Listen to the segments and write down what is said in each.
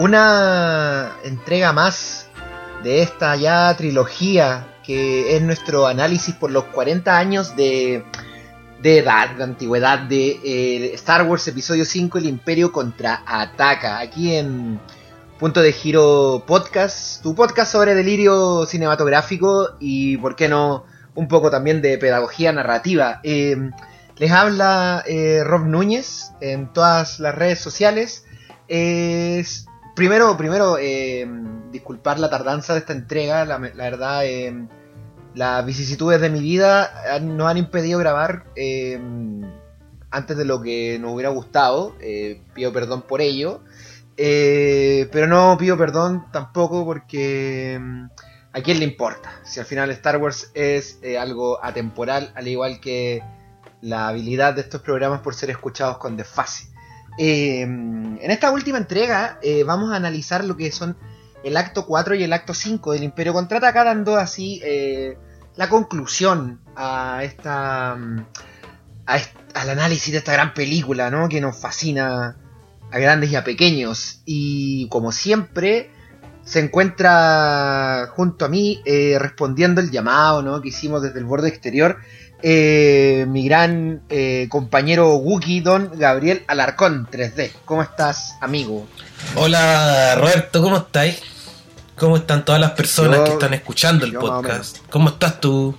una entrega más de esta ya trilogía que es nuestro análisis por los 40 años de, edad, de antigüedad de eh, Star Wars Episodio 5, El Imperio contra Ataca, aquí en Punto de Giro Podcast, tu podcast sobre delirio cinematográfico y, por qué no, un poco también de pedagogía narrativa. Eh, les habla eh, Rob Núñez en todas las redes sociales. Primero, primero disculpar la tardanza de esta entrega, la, la verdad las vicisitudes de mi vida nos han impedido grabar eh, antes de lo que nos hubiera gustado. Eh, pido perdón por ello. Eh, pero no pido perdón tampoco porque mm, a quién le importa. Si al final Star Wars es algo atemporal, al igual que la habilidad de estos programas por ser escuchados con desfase. En esta última entrega vamos a analizar lo que son el acto 4 y el acto 5 del Imperio Contraataca, dando así eh, la conclusión a esta. al análisis de esta gran película, ¿no? Que nos fascina a grandes y a pequeños. Y como siempre, se encuentra junto a mí eh, respondiendo el llamado, ¿no? Que hicimos desde el borde exterior. Eh, mi gran compañero Wookie, don Gabriel Alarcón 3D. ¿Cómo estás, amigo? Hola, Roberto, ¿cómo estáis? ¿Cómo están todas las personas que están escuchando el podcast? ¿Cómo estás tú?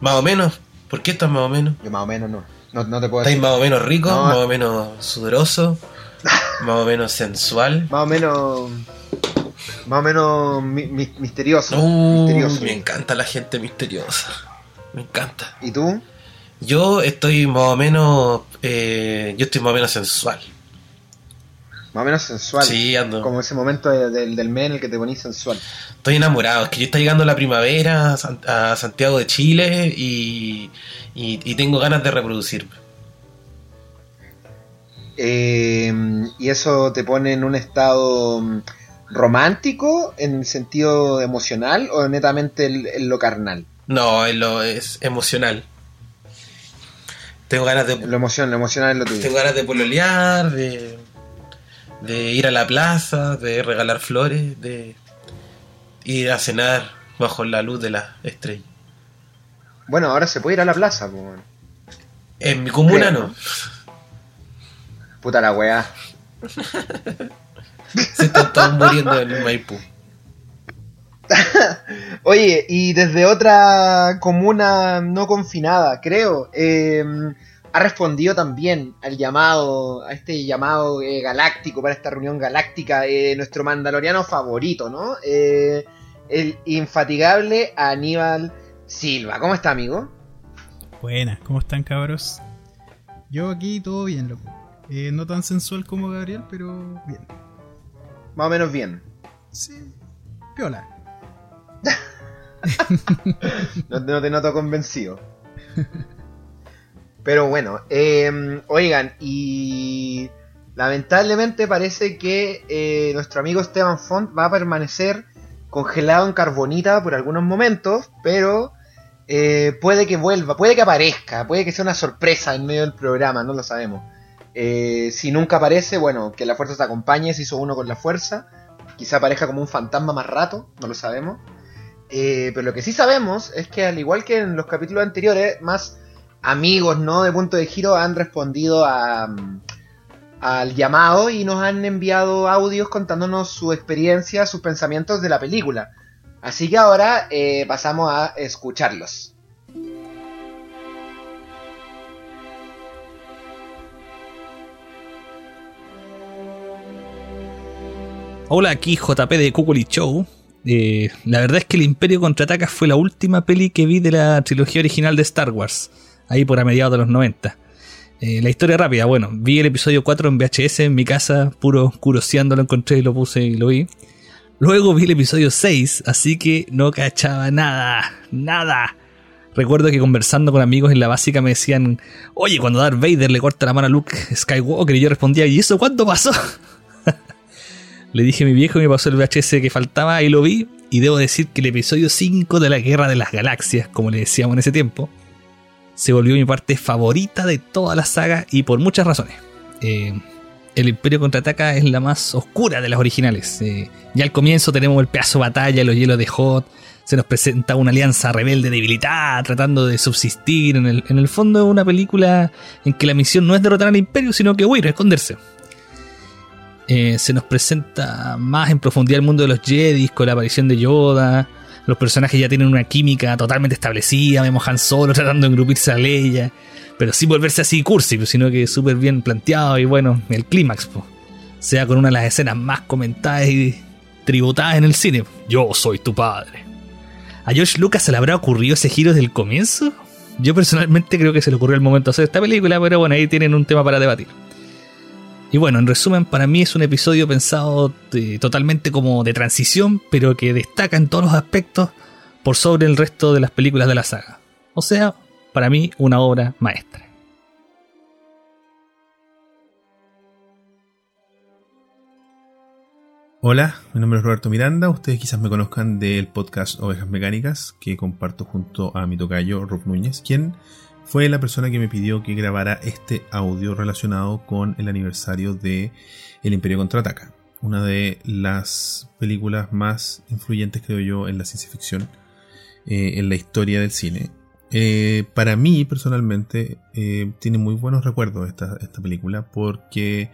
¿Más o menos? ¿Por qué estás más o menos? Yo más o menos no. No, te puedo ¿Estás más o menos rico? ¿Más o menos sudoroso? ¿Más o menos sensual? Más o menos... Más o menos misterioso. Uh, misterioso. Me encanta la gente misteriosa. Me encanta. ¿Y tú? Yo estoy más o menos... Eh, yo estoy más o menos sensual más o menos sensual. Sí, ando. Como ese momento del, del mes en el que te ponís sensual. Estoy enamorado, es que yo está llegando la primavera a Santiago de Chile y, y, tengo ganas de reproducirme. Eh, ¿Y eso te pone en un estado mm, romántico en el sentido emocional o netamente en, lo carnal? No, en lo es emocional. Tengo ganas de. Lo, emoción, lo emocional es lo tuyo. Tengo ganas de pololear, de de ir a la plaza, de regalar flores, de ir a cenar bajo la luz de la estrella. Bueno, ahora se puede ir a la plaza, En mi comuna no. Puta la weá. se están todos muriendo en Maipú. Oye, y desde otra comuna no confinada, creo, eh, ha respondido también al llamado, a este llamado eh, galáctico para esta reunión galáctica, eh, nuestro mandaloriano favorito, ¿no? Eh, el infatigable Aníbal Silva. ¿Cómo está, amigo? Buenas, ¿cómo están, cabros? Yo aquí todo bien, loco. no tan sensual como Gabriel, pero bien. Más o menos bien. Sí, piola. No te noto convencido. Pero bueno, em, oigan, y lamentablemente parece que eh, nuestro amigo Esteban Font va a permanecer congelado en carbonita por algunos momentos, pero eh, puede que vuelva, puede que aparezca, puede que sea una sorpresa en medio del programa, no lo sabemos. Eh, si nunca aparece, bueno, que la fuerza te acompañe, se hizo uno con la fuerza, quizá aparezca como un fantasma más rato, no lo sabemos. Pero lo que sí sabemos es que al igual que en los capítulos anteriores, más amigos ¿no? de Punto de Giro han respondido a, al llamado y nos han enviado audios contándonos su experiencia, sus pensamientos de la película. Así que ahora eh, pasamos a escucharlos. Hola, aquí JP de Kukuli Show. Eh, la verdad es que El Imperio Contraataca fue la última peli que vi de la trilogía original de Star Wars ahí por a mediados de los 90. Eh, la historia rápida, bueno, vi el episodio 4 en VHS en mi casa, puro curoseando lo encontré y lo puse y lo vi. Luego vi el episodio 6, así que no cachaba nada, nada. Recuerdo que conversando con amigos en la básica me decían, oye, cuando Darth Vader le corta la mano a Luke Skywalker, y yo respondía, ¿y eso cuándo pasó? Le dije a mi viejo y me pasó el VHS que faltaba y lo vi, y debo decir que el episodio 5 de la Guerra de las Galaxias, como le decíamos en ese tiempo, se volvió mi parte favorita de toda la saga y por muchas razones. Eh, el Imperio contraataca es la más oscura de las originales. Eh, ya al comienzo tenemos el pedazo de batalla, los hielos de Hot. Se nos presenta una alianza rebelde debilitada, tratando de subsistir. En el, en el fondo es una película en que la misión no es derrotar al Imperio, sino que huir, esconderse. Eh, se nos presenta más en profundidad el mundo de los Jedi, con la aparición de Yoda. Los personajes ya tienen una química totalmente establecida. Vemos Han Solo tratando de engrupirse a Leia pero sin volverse así cursi, pues, sino que súper bien planteado y bueno, el clímax, sea con una de las escenas más comentadas y tributadas en el cine. Yo soy tu padre. ¿A George Lucas se le habrá ocurrido ese giro desde el comienzo? Yo personalmente creo que se le ocurrió el momento de hacer esta película, pero bueno, ahí tienen un tema para debatir. Y bueno, en resumen, para mí es un episodio pensado totalmente como de transición, pero que destaca en todos los aspectos por sobre el resto de las películas de la saga. O sea, para mí una obra maestra. Hola, mi nombre es Roberto Miranda. Ustedes quizás me conozcan del podcast Ovejas Mecánicas que comparto junto a mi tocayo Rob Núñez, quien fue la persona que me pidió que grabara este audio relacionado con el aniversario de El Imperio Contraataca, una de las películas más influyentes creo yo en la ciencia ficción, eh, en la historia del cine. Eh, para mí, personalmente, eh, tiene muy buenos recuerdos esta, esta película porque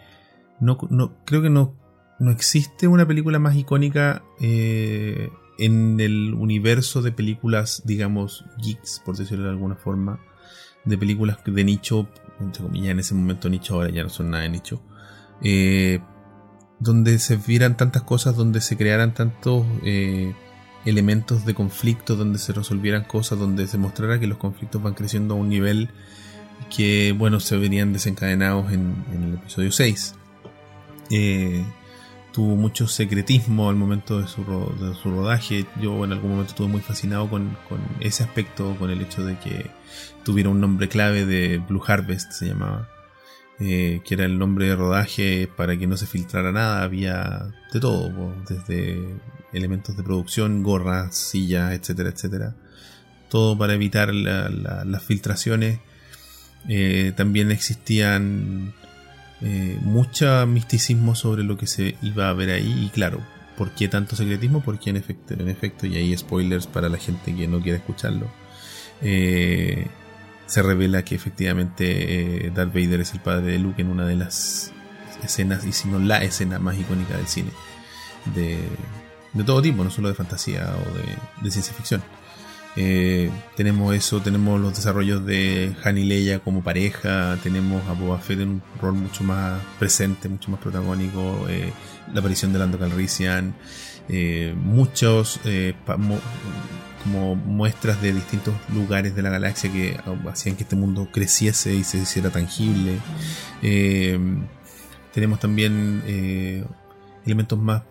no, no, creo que no, no existe una película más icónica en el universo de películas, digamos, geeks, por decirlo de alguna forma, de películas de nicho, entre comillas, en ese momento nicho, ahora ya no son nada de nicho, donde se vieran tantas cosas, donde se crearan tantos elementos de conflicto donde se resolvieran cosas, donde se mostrara que los conflictos van creciendo a un nivel que, bueno, se venían desencadenados en, el episodio 6. Eh, tuvo mucho secretismo al momento de su, rodaje. Yo en algún momento estuve muy fascinado con, ese aspecto, con el hecho de que tuviera un nombre clave de Blue Harvest, se llamaba. Eh, que era el nombre de rodaje para que no se filtrara nada. Había de todo, desde elementos de producción, gorras, sillas, etcétera, etcétera. Todo para evitar las filtraciones. Eh, también existían eh, mucho misticismo sobre lo que se iba a ver ahí. Y claro, ¿por qué tanto secretismo? Porque en efecto, en efecto, y hay spoilers para la gente que no quiere escucharlo. Eh, se revela que efectivamente Darth Vader es el padre de Luke en una de las escenas, y si no la escena más icónica del cine de, de todo tipo, no solo de fantasía o de, ciencia ficción. Eh, tenemos eso, tenemos los desarrollos de Han y Leia como pareja, tenemos a Boba Fett en un rol mucho más presente, mucho más protagónico, eh, la aparición de Lando Calrissian, eh, muchos como muestras de distintos lugares de la galaxia que hacían que este mundo creciese y se hiciera tangible. tenemos también elementos más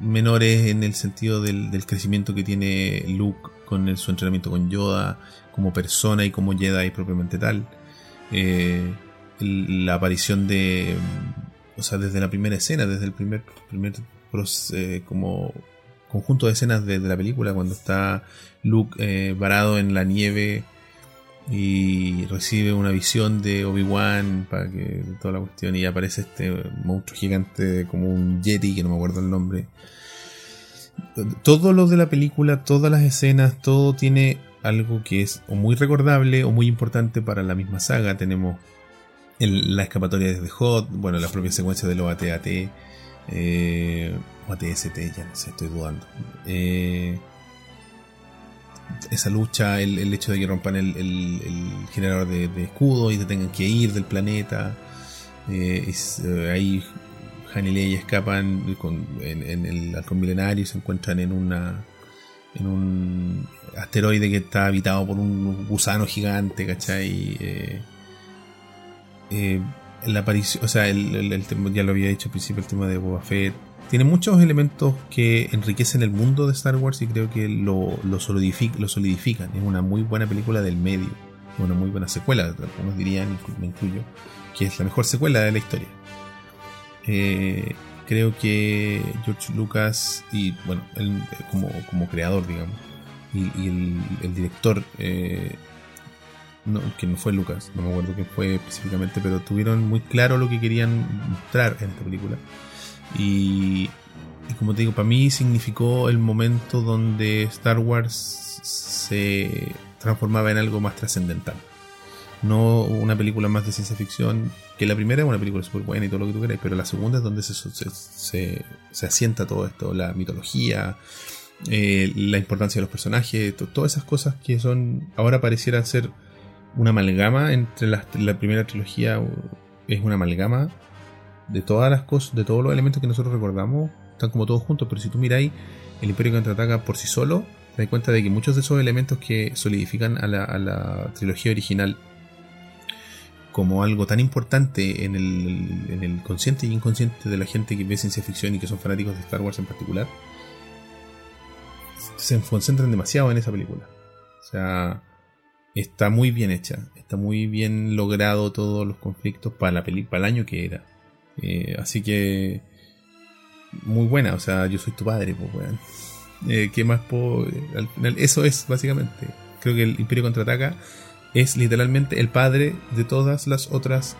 menores en el sentido del, crecimiento que tiene Luke con su entrenamiento con Yoda como persona y como Jedi propiamente tal. Eh, la aparición de, o sea, desde la primera escena, desde el primer, primer eh, como conjunto de escenas de, la película, cuando está Luke eh, varado en la nieve y recibe una visión de Obi-Wan para que toda la cuestión y aparece este monstruo gigante como un Yeti que no me acuerdo el nombre todo lo de la película todas las escenas todo tiene algo que es o muy recordable o muy importante para la misma saga tenemos la escapatoria desde Hot bueno la propia secuencia de los AT-AT eh, o ATST ya no sé estoy dudando eh, esa lucha, el, hecho de que rompan el, generador de, escudo y se tengan que ir del planeta. Eh, eh, ahí Han y escapan en, el halcón milenario y se encuentran en una en un asteroide que está habitado por un gusano gigante, ¿cachai? Eh, la aparición, o sea, el, ya lo había dicho al principio, el tema de Boba Fett, tiene muchos elementos que enriquecen el mundo de Star Wars y creo que lo, lo, solidifican. Es una muy buena película del medio, una muy buena secuela, algunos dirían, me incluyo, que es la mejor secuela de la historia. Eh, creo que George Lucas y bueno, él como, como creador, digamos, y, el, director eh, que no fue Lucas, no me acuerdo qué fue específicamente, pero tuvieron muy claro lo que querían mostrar en esta película. Y, y como te digo, para mí significó el momento donde Star Wars se transformaba en algo más trascendental. No una película más de ciencia ficción, que la primera es una película súper buena y todo lo que tú queráis, pero la segunda es donde se, se, asienta todo esto, la mitología, eh, la importancia de los personajes, to- todas esas cosas que son ahora parecieran ser una amalgama entre la primera trilogía es una amalgama de todas las cosas, de todos los elementos que nosotros recordamos, están como todos juntos, pero si tú miráis el Imperio contraataca por sí solo, te das cuenta de que muchos de esos elementos que solidifican a la, a la trilogía original como algo tan importante en el, en el consciente y inconsciente de la gente que ve ciencia ficción y que son fanáticos de Star Wars en particular, se concentran demasiado en esa película. O sea, está muy bien hecha, está muy bien logrado todos los conflictos para la peli para el año que era. Eh, así que muy buena, o sea, yo soy tu padre, pues weón. Eh, ¿Qué más puedo? Al final, eso es básicamente. Creo que el Imperio contraataca es literalmente el padre de todas las otras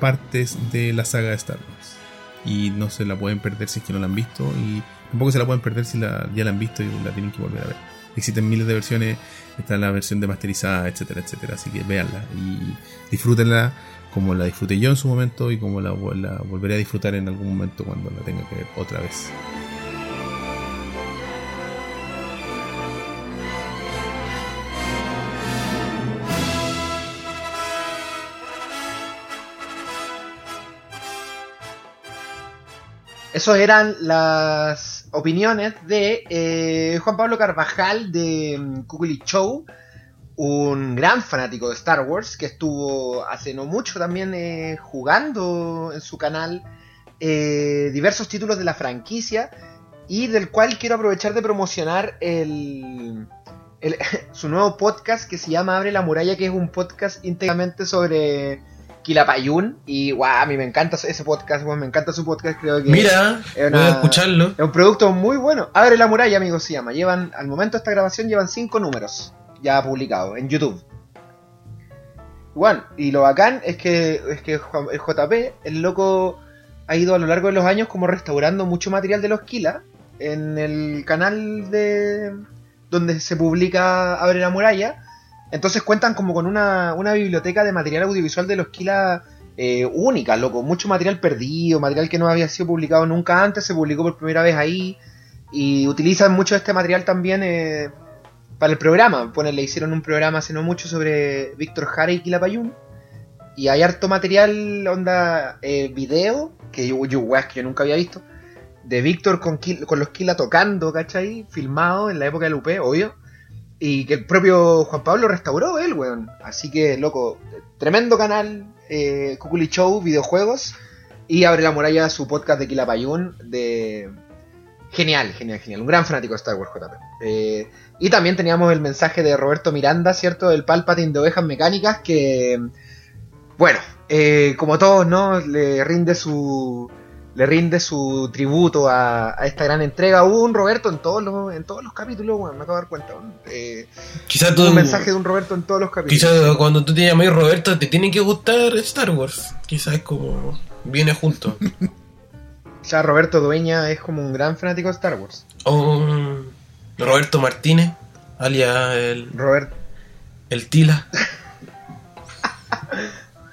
partes de la saga de Star Wars. Y no se la pueden perder si es que no la han visto. Y tampoco se la pueden perder si ya la han visto y la tienen que volver a ver. Existen miles de versiones. Está la versión demasterizada, etcétera, etcétera. Así que véanla y disfrútenla como la disfruté yo en su momento y como la, la volveré a disfrutar en algún momento cuando la tenga que ver otra vez. Esas eran las opiniones de eh, Juan Pablo Carvajal de mm, Kukuli Show, un gran fanático de Star Wars que estuvo hace no mucho también eh, jugando en su canal eh, diversos títulos de la franquicia y del cual quiero aprovechar de promocionar el, el- su nuevo podcast que se llama Abre la Muralla, que es un podcast íntegramente sobre Quilapayún y guau, a mí me encanta ese podcast, me encanta su podcast, creo que Mira, es voy a escucharlo. es un producto muy bueno. Abre la muralla, amigos, se llama. Llevan, al momento de esta grabación, llevan cinco números ya publicados en YouTube. Bueno, y lo bacán es que, es que el JP, el loco, ha ido a lo largo de los años como restaurando mucho material de los Kila en el canal de donde se publica Abre la muralla. Entonces cuentan como con una, una biblioteca de material audiovisual de los Kila eh, única, loco. Mucho material perdido, material que no había sido publicado nunca antes, se publicó por primera vez ahí. Y utilizan mucho este material también eh, para el programa. Bueno, le hicieron un programa hace no mucho sobre Víctor Jara y Quilapayún. Y hay harto material, onda, eh, video, que yo, yo, que yo nunca había visto, de Víctor con, con los Kila tocando, ¿cachai? Filmado en la época del UP, obvio. Y que el propio Juan Pablo restauró él, weón. Así que, loco, tremendo canal, eh, Show, videojuegos. Y abre la muralla su podcast de Quilapayún de... Genial, genial, genial. Un gran fanático de Star Wars, JP. Eh, y también teníamos el mensaje de Roberto Miranda, ¿cierto? Del Palpatine de Ovejas Mecánicas, que... Bueno, eh, como todos, ¿no? Le rinde su... Le rinde su tributo a, a esta gran entrega. Hubo un Roberto en todos los, en todos los capítulos, bueno, me acabo de dar cuenta. Eh, Quizás tú, un mensaje de un Roberto en todos los capítulos. quizás cuando tú te llamas Roberto te tiene que gustar Star Wars. Quizás es como viene junto. Ya Roberto Dueña es como un gran fanático de Star Wars. O Roberto Martínez, alias el, Robert, el Tila.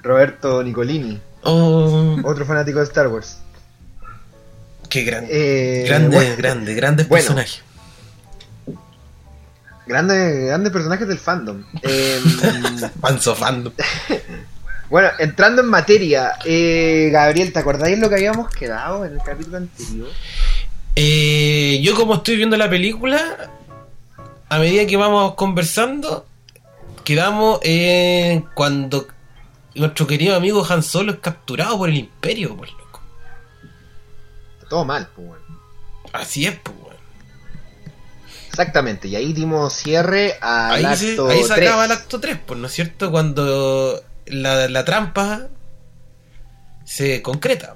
Roberto Nicolini, otro fanático de Star Wars. Qué. Eh, grande, bueno, grande, grandes bueno. personajes. Grandes, grandes personajes del fandom. Eh, Panzo fandom. bueno, entrando en materia, eh, Gabriel, ¿te acordáis lo que habíamos quedado en el capítulo anterior? Eh, yo como estoy viendo la película, a medida que vamos conversando, quedamos en cuando nuestro querido amigo Han Solo es capturado por el Imperio, por. Todo mal, pues bueno. Así es, pues. Exactamente, y ahí dimos cierre al Ahí, se, acto ahí se 3. acaba el acto 3, pues, ¿no es cierto? Cuando la, la trampa se concreta.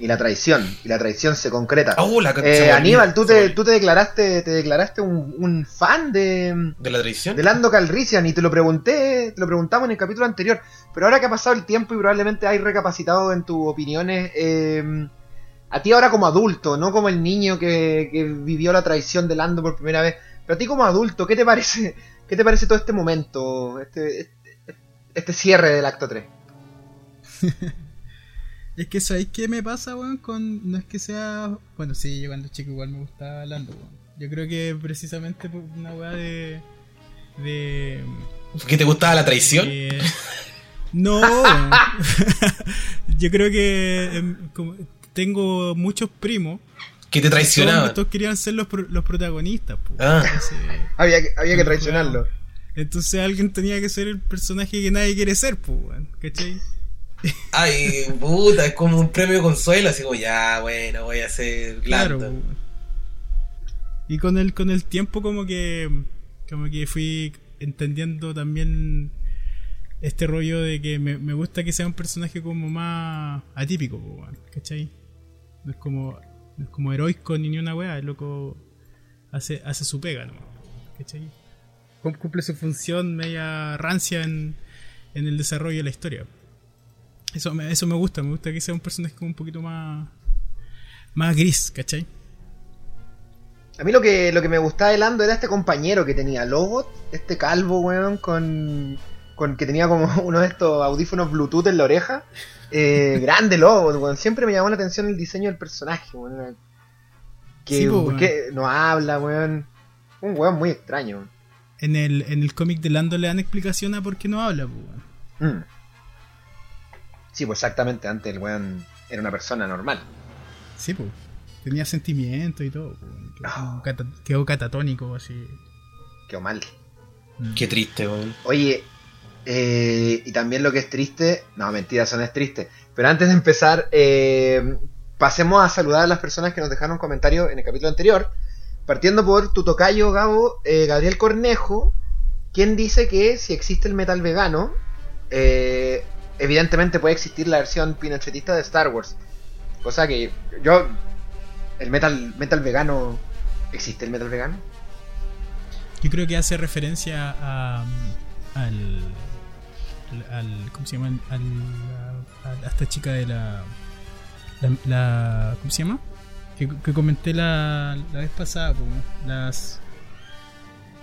y la traición. Y la traición se concreta. Oh, la- se Eh, Aníbal, tú se te, tú te declaraste, te declaraste un, un fan de, ¿De la traición? de Lando Calrissian y te lo pregunté, te lo preguntamos en el capítulo anterior. Pero ahora que ha pasado el tiempo y probablemente hay recapacitado en tus opiniones, eh, a ti ahora como adulto, no como el niño que, que vivió la traición de Lando por primera vez, pero a ti como adulto, ¿qué te parece, qué te parece todo este momento, este, este, este cierre del acto 3? Es que ¿sabéis qué me pasa, weón? Con... No es que sea... Bueno, sí, yo cuando chico igual me gustaba Lando, weón. Yo creo que precisamente por una weá de... De... ¿Que te gustaba la traición? No, yo creo que em, como tengo muchos primos. Que te traicionaban. todos querían ser los, pro- los protagonistas. Ah. Entonces, Había que, había que traicionarlo. entonces alguien tenía que ser el personaje que nadie quiere ser, pues. ¿Cachai? Ay, puta, es como un premio consuelo, así como, ya, bueno, voy a ser Claro. Y con el, con el tiempo como que como que fui entendiendo también este rollo de que me, me gusta que sea un personaje como más atípico, ¿cachai? No es como es como heroico ni ni una weá, el loco hace, hace su pega, ¿no? ¿cachai? Cum- Cumple su función media rancia en, en el desarrollo de la historia. Eso me, eso me gusta, me gusta que sea un personaje como un poquito más más gris, ¿cachai? A mí lo que, lo que me gustaba de Lando era este compañero que tenía, Lobot, este calvo, weón, con, con que tenía como uno de estos audífonos Bluetooth en la oreja. Eh, grande Lobot, weón. Siempre me llamó la atención el diseño del personaje, weón. Era- Que, Sí, po, ¿por qué no habla, weón? Un weón muy extraño. En el, en el cómic de Lando le dan explicación a por qué no habla. Mm. Sí, pues exactamente, antes el weón era una persona normal. Sí, pues. Tenía sentimientos y todo. Quedó, Ah. cata- quedó catatónico, así. Quedó mal. Qué triste, weón. Oye, eh, y también lo que es triste, no, mentira, eso no es triste. Pero antes de empezar, eh, pasemos a saludar a las personas que nos dejaron comentarios en el capítulo anterior. Partiendo por tu tocayo, Gabo, eh, Gabriel Cornejo, quien dice que si existe el metal vegano, evidentemente puede existir la versión pinochetista de Star Wars. Cosa que yo, el metal, metal vegano, ¿existe el metal vegano? Yo creo que hace referencia a. al. Al ¿Cómo se llama? Al, a, a esta chica de la. La, la- ¿Cómo se llama? Que, que comenté la, la vez pasada, po, las.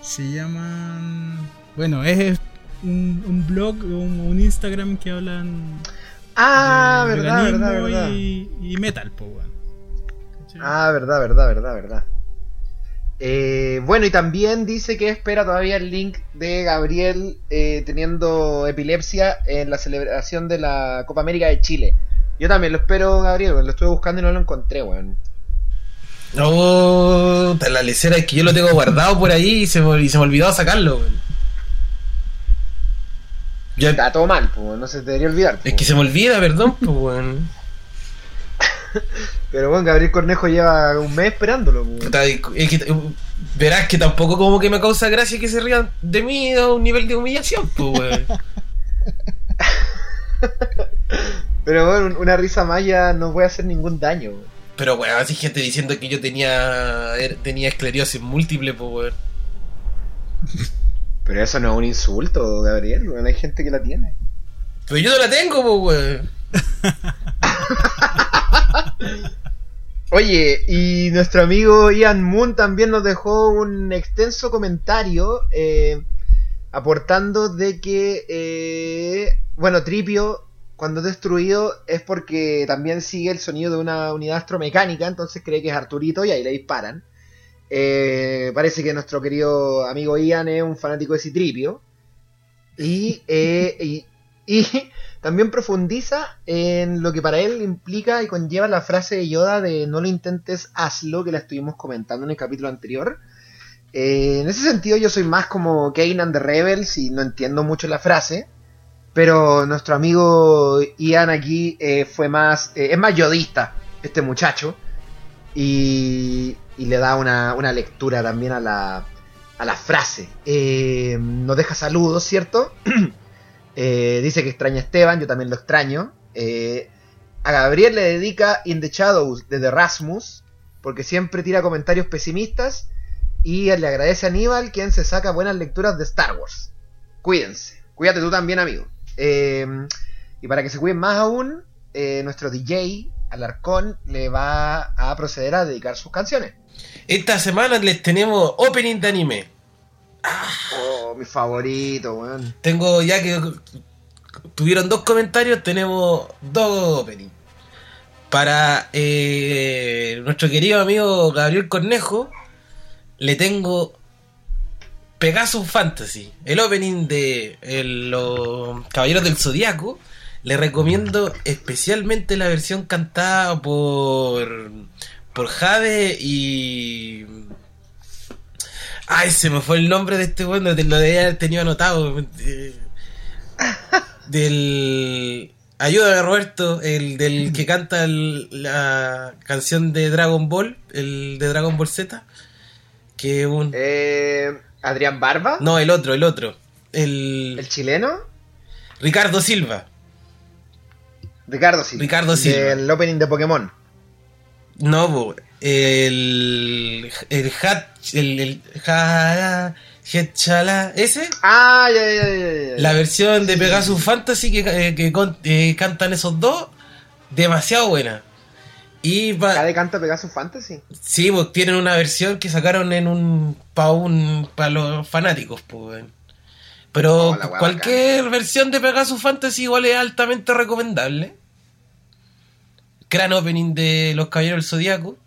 Se llaman. Bueno, es un, un blog o un, un Instagram que hablan. Ah, de verdad, verdad, verdad. Y, y metal. ¿Cachai? Ah, verdad, verdad, verdad, verdad. Eh, bueno, y también dice que espera todavía el link de Gabriel eh, teniendo epilepsia en la celebración de la Copa América de Chile. Yo también lo espero, Gabriel, lo estuve buscando y no lo encontré, weón. No, la lecera es que yo lo tengo guardado por ahí y se me, y se me olvidó sacarlo, weón. Ya- Está todo mal, pues, no se te debería olvidar. es que se me olvida, perdón, pues, weón. Pero bueno, Gabriel Cornejo lleva un mes esperándolo. Puta, Es que, verás que tampoco como que me causa gracia que se rían de mí a un nivel de humillación, pues, weón. Pero bueno, una risa más ya no puede hacer ningún daño. weón. Pero, weón, así gente diciendo que yo tenía er- tenía esclerosis múltiple, pues, weón. Pero eso no es un insulto, Gabriel. weón. Hay gente que la tiene. Pero yo no la tengo, pues, weón. Oye, y nuestro amigo Ian Moon también nos dejó un extenso comentario eh, aportando de que, eh, bueno, Tripio cuando es destruido es porque también sigue el sonido de una unidad astromecánica, entonces cree que es Arturito y ahí le disparan. Eh, parece que nuestro querido amigo Ian es un fanático de Citripio. Y, y, y también profundiza en lo que para él implica y conlleva la frase de Yoda de no lo intentes, hazlo, que la estuvimos comentando en el capítulo anterior. Eh, en ese sentido yo soy más como Kanan de Rebels y no entiendo mucho la frase. Pero nuestro amigo Ian aquí eh, fue más. eh, es más yodista, este muchacho. Y, y le da una, una lectura también a la, a la frase. Nos deja saludos, ¿cierto? Eh, dice que extraña a Esteban, yo también lo extraño. Eh, A Gabriel le dedica In the Shadows de The Rasmus, porque siempre tira comentarios pesimistas. Y le agradece a Aníbal, quien se saca buenas lecturas de Star Wars. Cuídense. Cuídate tú también, amigo. Eh, y para que se cuiden más aún, nuestro DJ, Alarcón, le va a proceder a dedicar sus canciones. Esta semana les tenemos opening de anime. Oh, mi favorito, weón. Tengo ya que tuvieron dos comentarios, tenemos dos openings. Para eh, nuestro querido amigo Gabriel Cornejo, le tengo Pegasus Fantasy, el opening de el- los Caballeros del Zodiaco. Le recomiendo especialmente la versión cantada por por Jade y Ay, se me fue el nombre de este bueno, lo debía haber tenido anotado. eh, Del. Ayúdame, Roberto, el del que canta el- la canción de Dragon Ball, el de Dragon Ball Z. Que un. Eh, Adrián Barba, No, el otro, el otro. El. el chileno. Ricardo Silva. Ricardo Silva. Ricardo Silva. Del opening de Pokémon. No, el. El Hat. El. el ¿Ese? Ah, ya, ya, ya, ya. La versión de Pegasus Fantasy que, eh, que con- eh, cantan esos dos, demasiado buena. Y ¿Cade canta Pegasus Fantasy? sí, pues tienen una versión que sacaron en un para un para los fanáticos, pues. Pero Oh, cualquier versión de Pegasus Fantasy igual es altamente recomendable. Gran opening de Los Caballeros del Zodiaco.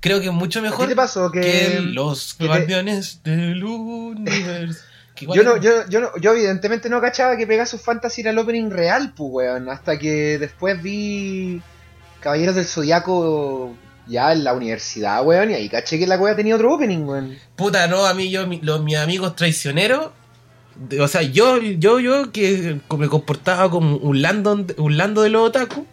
Creo que es mucho mejor te pasó que- Los que te- Guardianes del Universo. Yo no, yo, yo, no, yo evidentemente no cachaba que Pegasus Fantasy era el opening real, pues, weón. Hasta que después vi Caballeros del Zodiaco ya en la universidad, weón. Y ahí caché que la weá tenía otro opening, weón. Puta, no, a mí, yo, mi- los, mis amigos traicioneros. de- o sea, yo, yo, yo que me comportaba como un Lando, un Lando de los otaku.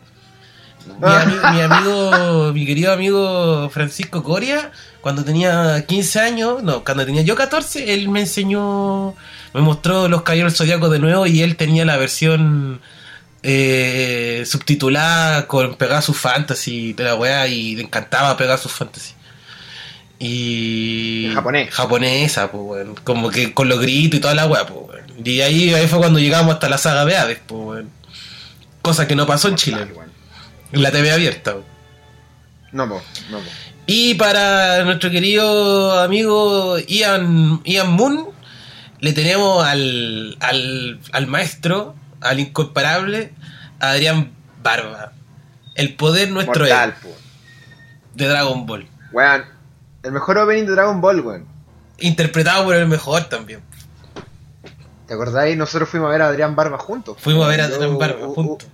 Mi, ami- mi amigo, mi querido amigo Francisco Coria, cuando tenía 15 años, no, cuando tenía yo 14, él me enseñó, me mostró los Caballeros del Zodiaco de nuevo y él tenía la versión eh, subtitulada con Pegasus Fantasy de la weá y le encantaba Pegasus Fantasy. Y. Japonés. Japonesa, pues. Como que con los gritos y toda la weá, pues. Y ahí, ahí fue cuando llegamos hasta la saga de Hades, pues. Cosa que no pasó en Chile, weón. En la TV abierta. No, no, po. Y para nuestro querido amigo Ian, Ian Moon, le tenemos al, al, al maestro, al incomparable, Adrián Barba. El poder nuestro Mortal, es de Dragon Ball. Weón. El mejor opening de Dragon Ball, weón. Interpretado por el mejor también. ¿Te acordáis? Nosotros fuimos a ver a Adrián Barba juntos. Fuimos a ver a Adrián Barba juntos.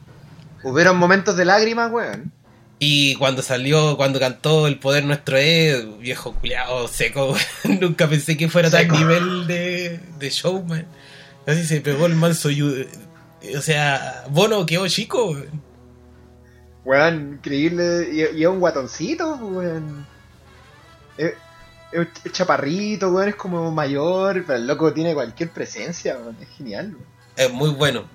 Hubieron momentos de lágrimas, weón. Y cuando salió, cuando cantó El Poder Nuestro es, viejo culiado seco, nunca pensé que fuera Seco. tal nivel de, de showman. Así se pegó el manso. yu- O sea, Bono quedó chico. weón. Weón, increíble. Y, es un guatoncito, weón. Es, es chaparrito, weón, es como mayor, pero el loco tiene cualquier presencia, weón. Es genial, weón. Es muy bueno.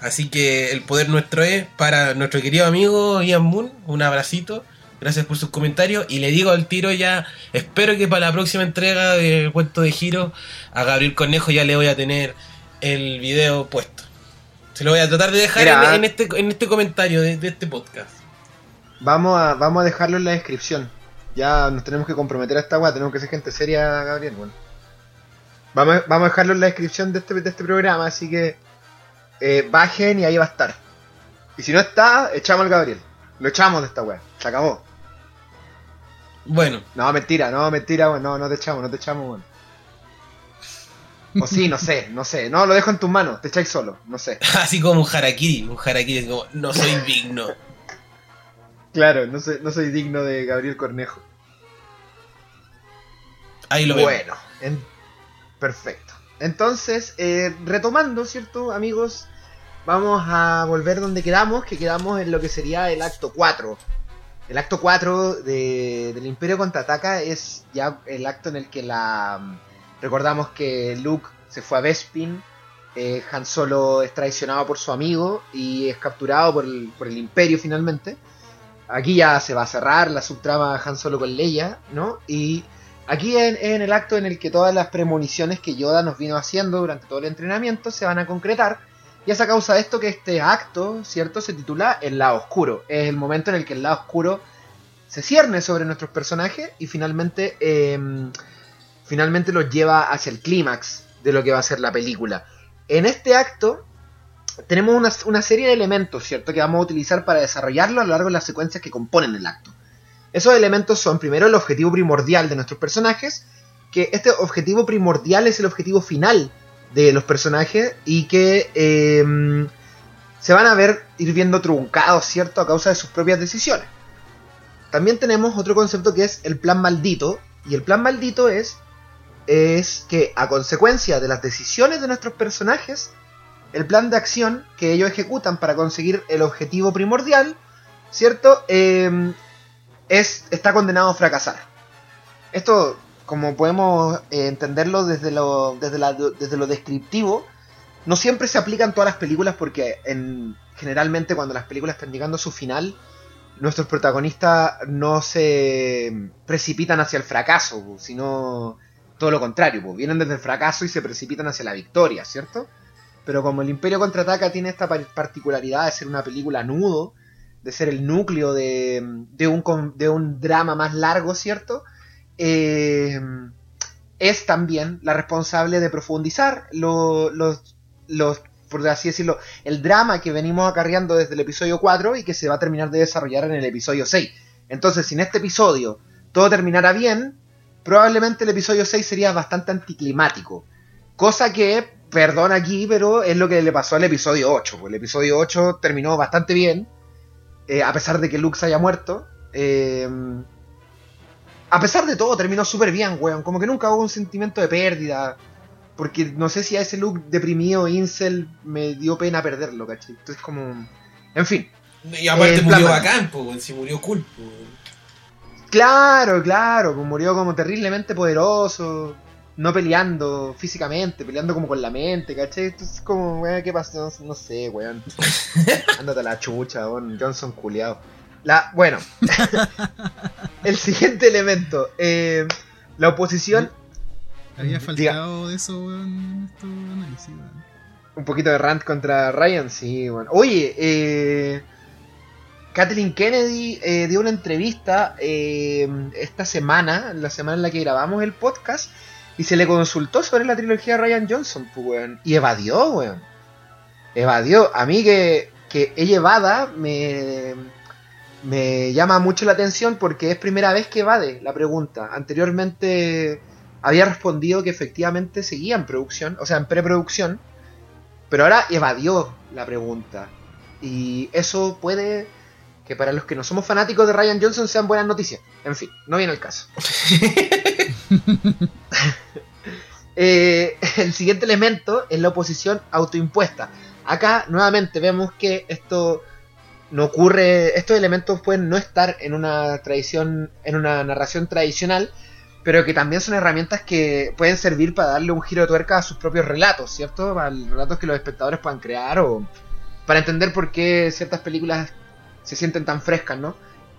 Así que El Poder Nuestro es para nuestro querido amigo Ian Moon. Un abracito. Gracias por sus comentarios. Y le digo al tiro ya, espero que para la próxima entrega del cuento de giro a Gabriel Cornejo ya le voy a tener el video puesto. Se lo voy a tratar de dejar Mira. en, en este, en este comentario de, de este podcast. Vamos a, vamos a dejarlo en la descripción. Ya nos tenemos que comprometer a esta weá, tenemos que ser gente seria, Gabriel, weón. Vamos, a- vamos a dejarlo en la descripción de este, de este programa, así que eh, bajen y ahí va a estar. Y si no está, echamos al Gabriel. Lo echamos de esta weá. Se acabó. Bueno, No, mentira, no, mentira, weón. No, no te echamos, no te echamos, weón. O sí, no sé, no sé. No, lo dejo en tus manos, te echáis solo, no sé. así como un harakiri. Un harakiri como, no soy digno. Claro, no soy, no soy digno de Gabriel Cornejo. Ahí lo veo. Bueno, en- perfecto. Entonces, eh, retomando, ¿cierto, amigos? Vamos a volver donde quedamos, que quedamos en lo que sería el acto 4. El acto 4 de, del Imperio Contraataca es ya el acto en el que la... Recordamos que Luke se fue a Bespin eh, Han Solo es traicionado por su amigo y es capturado por el, por el Imperio finalmente. Aquí ya se va a cerrar la subtrama Han Solo con Leia, ¿no? Y aquí en, en el acto en el que todas las premoniciones que Yoda nos vino haciendo durante todo el entrenamiento se van a concretar. Y es a causa de esto que este acto, ¿cierto? Se titula El lado oscuro. Es el momento en el que el lado oscuro se cierne sobre nuestros personajes y finalmente, eh, finalmente los lleva hacia el clímax de lo que va a ser la película. En este acto tenemos una, una, serie de elementos, ¿cierto? Que vamos a utilizar para desarrollarlo a lo largo de las secuencias que componen el acto. Esos elementos son, primero, el objetivo primordial de nuestros personajes, que este objetivo primordial es el objetivo final de los personajes y que eh, se van a ver ir viendo truncados, ¿cierto? A causa de sus propias decisiones. También tenemos otro concepto que es el plan maldito, y el plan maldito es, es que a consecuencia de las decisiones de nuestros personajes, el plan de acción que ellos ejecutan para conseguir el objetivo primordial, ¿cierto? Eh, es, está condenado a fracasar. Esto, como podemos eh, entenderlo desde lo, desde, desde lo descriptivo, no siempre se aplica en todas las películas porque en, generalmente cuando las películas están llegando a su final, nuestros protagonistas no se precipitan hacia el fracaso, sino todo lo contrario, vienen desde el fracaso y se precipitan hacia la victoria, ¿cierto? Pero como el Imperio contraataca tiene esta particularidad de ser una película nudo, de ser el núcleo de, de, un, de un, drama más largo, ¿cierto? Eh, es también la responsable de profundizar lo, los, los, por así decirlo, el drama que venimos acarreando desde el episodio 4 y que se va a terminar de desarrollar en el episodio 6. Entonces, si en este episodio todo terminara bien, probablemente el episodio 6 sería bastante anticlimático. Cosa que, perdón aquí, pero es lo que le pasó al episodio 8. El episodio 8 terminó bastante bien, eh, a pesar de que Luke se haya muerto. Eh, a pesar de todo, terminó súper bien, weón. Como que nunca hubo un sentimiento de pérdida. Porque no sé si a ese Luke deprimido, Incel, me dio pena perderlo, ¿cachai? Entonces, como. En fin. Y aparte Eh, murió bacán, pues, si murió cool. po. Claro, claro, pues murió como terriblemente poderoso, no peleando físicamente, peleando como con la mente, ¿cachai? Entonces como, weón, ¿qué pasó? No sé, weón. Ándate a la chucha, weón, Johnson culiado. La, bueno, el siguiente elemento, eh, la oposición, Había Diga. faltado de eso, weón, en estos análisis, weón. un poquito de rant contra Ryan, sí, bueno. Oye, eh, Kathleen Kennedy eh, dio una entrevista eh, esta semana, la semana en la que grabamos el podcast, y se le consultó sobre la trilogía de Ryan Johnson, pues, weón. Y evadió, weón. Evadió. A mí que, que ella evada me, me llama mucho la atención porque es primera vez que evade la pregunta. Anteriormente había respondido que efectivamente seguía en producción, o sea, en preproducción, pero ahora evadió la pregunta. Y eso puede que para los que no somos fanáticos de Ryan Johnson sean buenas noticias. En fin, no viene el caso. Eh, el siguiente elemento es la oposición autoimpuesta. Acá nuevamente vemos que esto no ocurre, estos elementos pueden no estar en una tradición, en una narración tradicional, pero que también son herramientas que pueden servir para darle un giro de tuerca a sus propios relatos, ¿cierto? Para relatos que los espectadores puedan crear o para entender por qué ciertas películas se sienten tan frescas, ¿no?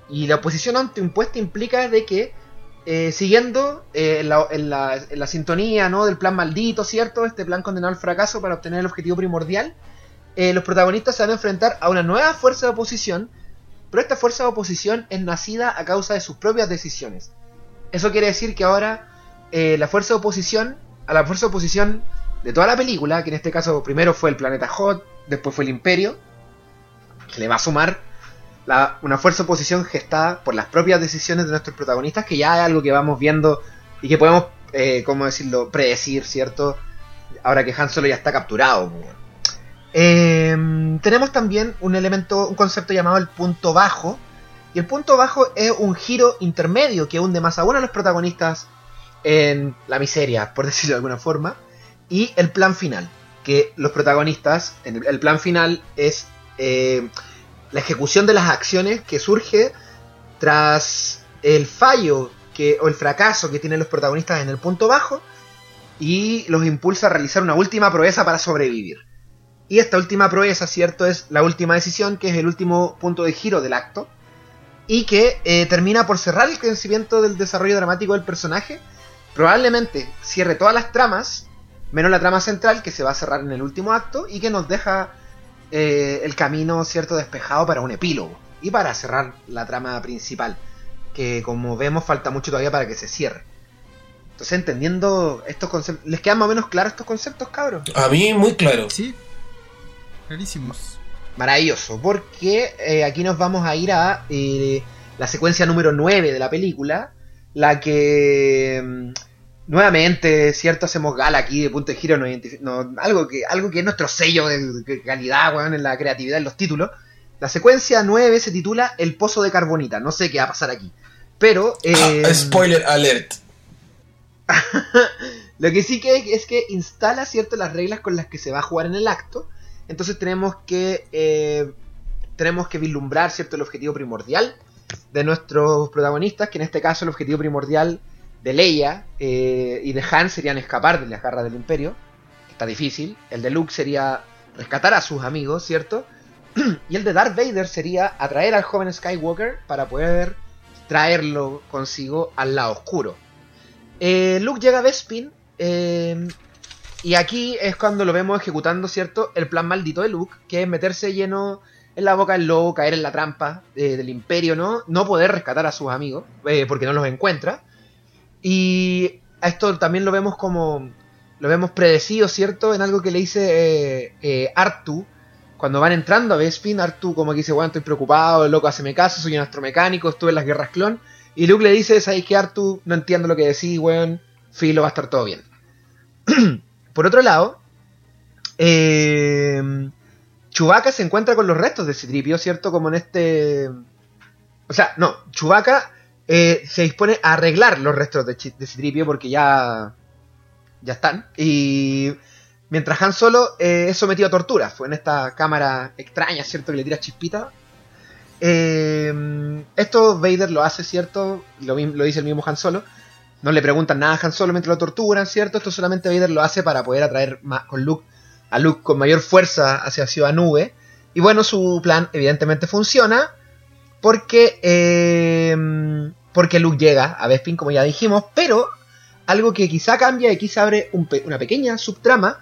Y la oposición autoimpuesta implica de que eh, siguiendo eh, en, la, sintonía ¿no? del plan maldito, ¿cierto? Este plan condenado al fracaso para obtener el objetivo primordial, eh, los protagonistas se van a enfrentar a una nueva fuerza de oposición, pero esta fuerza de oposición es nacida a causa de sus propias decisiones. Eso quiere decir que ahora la fuerza de oposición, a la fuerza de oposición de toda la película, que en este caso primero fue el planeta Hot, después fue el Imperio, le va a sumar una fuerza oposición gestada por las propias decisiones de nuestros protagonistas, que ya es algo que vamos viendo y que podemos, eh, ¿cómo decirlo?, predecir, ¿cierto? Ahora que Han Solo ya está capturado. pues. Eh, tenemos también un elemento, un concepto llamado el punto bajo. Y el punto bajo es un giro intermedio que hunde más aún a los protagonistas en la miseria, por decirlo de alguna forma. Y el plan final, que los protagonistas, el plan final es eh, la ejecución de las acciones que surge tras el fallo que, o el fracaso que tienen los protagonistas en el punto bajo y los impulsa a realizar una última proeza para sobrevivir. Y esta última proeza, ¿cierto? Es la última decisión, que es el último punto de giro del acto, y que eh, termina por cerrar el crecimiento del desarrollo dramático del personaje. Probablemente cierre todas las tramas, menos la trama central, que se va a cerrar en el último acto, y que nos deja eh, el camino, ¿cierto?, despejado para un epílogo, y para cerrar la trama principal, que como vemos falta mucho todavía para que se cierre. Entonces, entendiendo estos conceptos, ¿les quedan más o menos claros estos conceptos, cabros? A mí muy claro. Sí, clarísimos. Maravilloso, porque eh, aquí nos vamos a ir a eh, la secuencia número 9 de la película, la que mm, nuevamente, cierto, hacemos gala aquí de punto de giro, identifi- no, algo, que, algo que es nuestro sello de, de calidad, weón, en la creatividad en los títulos. La secuencia 9 se titula El Pozo de Carbonita, no sé qué va a pasar aquí. Pero... eh, Ah, spoiler alert. Lo que sí que es, es que instala cierto las reglas con las que se va a jugar en el acto. Entonces tenemos que eh, tenemos que vislumbrar cierto el objetivo primordial de nuestros protagonistas, que en este caso el objetivo primordial de Leia eh, y de Han serían escapar de las garras del Imperio, está difícil. El de Luke sería rescatar a sus amigos, ¿cierto? y el de Darth Vader sería atraer al joven Skywalker para poder traerlo consigo al lado oscuro. Eh, Luke llega a Bespin eh, y aquí es cuando lo vemos ejecutando, ¿cierto? El plan maldito de Luke, que es meterse lleno en la boca del lobo, caer en la trampa del imperio, ¿no? No poder rescatar a sus amigos, porque no los encuentra. Y a esto también lo vemos como... Lo vemos predecido, ¿cierto? En algo que le dice eh, eh, Artu. Cuando van entrando a Bespin, Artu como que dice, bueno, estoy preocupado, loco hace caso, soy un astromecánico, estuve en las guerras clon. Y Luke le dice, ¿sabes qué, Artu? No entiendo lo que decís, weón. Filo, va a estar todo bien. Por otro lado, eh, Chewbacca se encuentra con los restos de Citripio, ¿cierto? Como en este... O sea, no, Chewbacca eh, se dispone a arreglar los restos de, Citripio porque ya... Ya están. Y mientras Han Solo eh, es sometido a tortura. Fue en esta cámara extraña, ¿cierto? Que le tira chispita. Eh, esto Vader lo hace, ¿cierto? Lo, lo dice el mismo Han Solo. No le preguntan nada a Han Solo mientras lo torturan, ¿cierto? Esto solamente Vader lo hace para poder atraer con Luke, a Luke con mayor fuerza hacia Ciudad Nube. Y bueno, su plan evidentemente funciona. Porque, porque Luke llega a Bespin, como ya dijimos. Pero algo que quizá cambia y quizá abre una pequeña subtrama.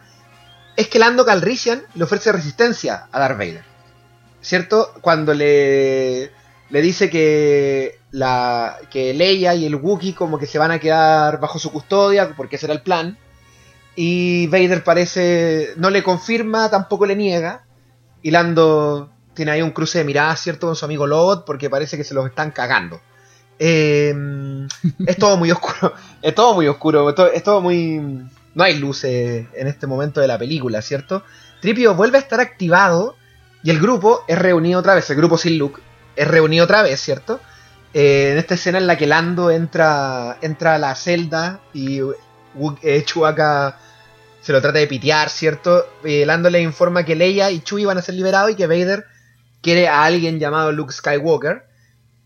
Es que Lando Calrissian le ofrece resistencia a Darth Vader. ¿Cierto? Cuando le, le dice que, la, que Leia y el Wookiee como que se van a quedar bajo su custodia, porque ese era el plan. Y Vader parece. no le confirma, tampoco le niega. Y Lando tiene ahí un cruce de miradas, ¿cierto? Con su amigo Lobot, porque parece que se los están cagando. Eh, es todo muy oscuro. Es todo muy oscuro. Es todo, muy. No hay luces en este momento de la película, ¿cierto? Tripio vuelve a estar activado. Y el grupo es reunido otra vez. El grupo sin Luke es reunido otra vez, ¿cierto? Eh, en esta escena en la que Lando entra, entra a la celda y Wu- eh, Chewbacca se lo trata de pitear, ¿cierto? Eh, Lando le informa que Leia y Chewie van a ser liberados y que Vader quiere a alguien llamado Luke Skywalker.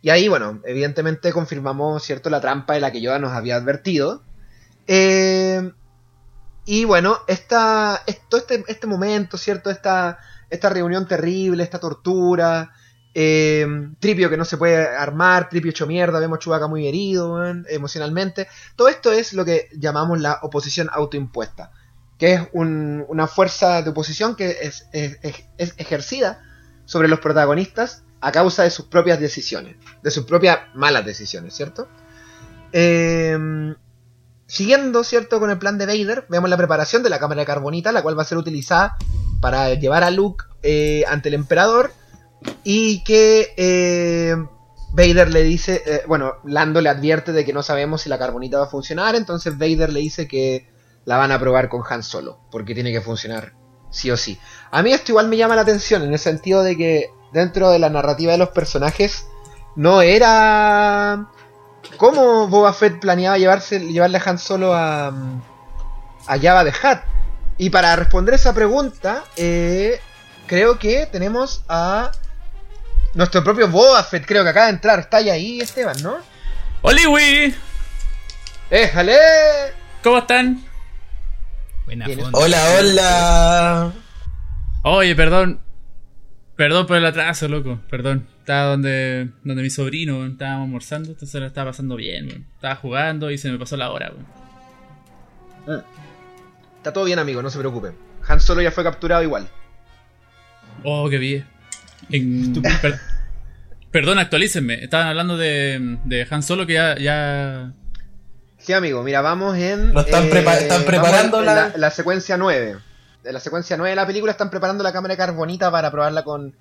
Y ahí, bueno, evidentemente confirmamos, ¿cierto?, la trampa de la que Yoda nos había advertido. Eh, y bueno, esta, esto, este, este momento, ¿cierto? Esta, esta reunión terrible, esta tortura, eh, Tripio que no se puede armar, Tripio hecho mierda, vemos a Chewbacca muy herido emocionalmente. Todo esto es lo que llamamos la oposición autoimpuesta, que es un- una fuerza de oposición que es ejercida sobre los protagonistas a causa de sus propias decisiones, de sus propias malas decisiones, ¿cierto? Eh, siguiendo, ¿cierto? Con el plan de Vader, vemos la preparación de la cámara de carbonita, la cual va a ser utilizada para llevar a Luke eh, ante el emperador y que eh, Vader le dice, eh, bueno, Lando le advierte de que no sabemos si la carbonita va a funcionar, entonces Vader le dice que la van a probar con Han Solo, porque tiene que funcionar sí o sí. A mí esto igual me llama la atención, en el sentido de que dentro de la narrativa de los personajes no era... ¿Cómo Boba Fett planeaba llevarse, llevarle a Han Solo a, a Jabba de Hutt? Y para responder esa pregunta, eh, creo que tenemos a nuestro propio Boba Fett, creo que acaba de entrar. Está ahí, Esteban, ¿no? ¡Oliwi! ¡Éjale! ¿Cómo están? Buena. Hola, hola. Oye, perdón. Perdón por el atraso, loco. Perdón. Estaba donde, donde mi sobrino, estábamos almorzando, entonces lo estaba pasando bien. Estaba jugando y se me pasó la hora, weón. Está todo bien, amigo, no se preocupe. Han Solo ya fue capturado igual. Oh, qué bien. En- per- perdón, actualícenme. Estaban hablando de, de Han Solo que ya, ya. Sí, amigo, mira, vamos en. eh, Lo están prepa- están vamos preparando en la- la... la secuencia 9. De la secuencia 9 de la película están preparando la cámara de carbonita para probarla con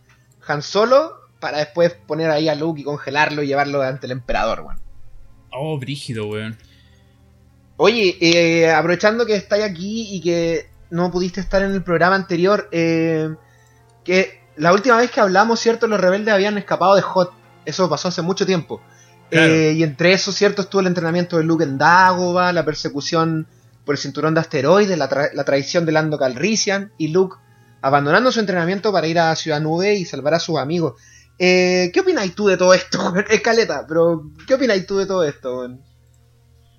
Han Solo. Para después poner ahí a Luke y congelarlo y llevarlo ante el emperador, weón. Oh, brígido, weón. Oye, eh, aprovechando que estáis aquí y que no pudiste estar en el programa anterior, eh, que la última vez que hablamos, ¿cierto? Los rebeldes habían escapado de Hot. Eso pasó hace mucho tiempo. Claro. Eh, y entre eso, ¿cierto? Estuvo el entrenamiento de Luke en Dagobah, la persecución por el cinturón de asteroides, la, tra- la traición de Lando Calrissian y Luke abandonando su entrenamiento para ir a Ciudad Nube y salvar a sus amigos. Eh, ¿Qué opináis tú de todo esto? Escaleta, pero ¿qué opináis tú de todo esto?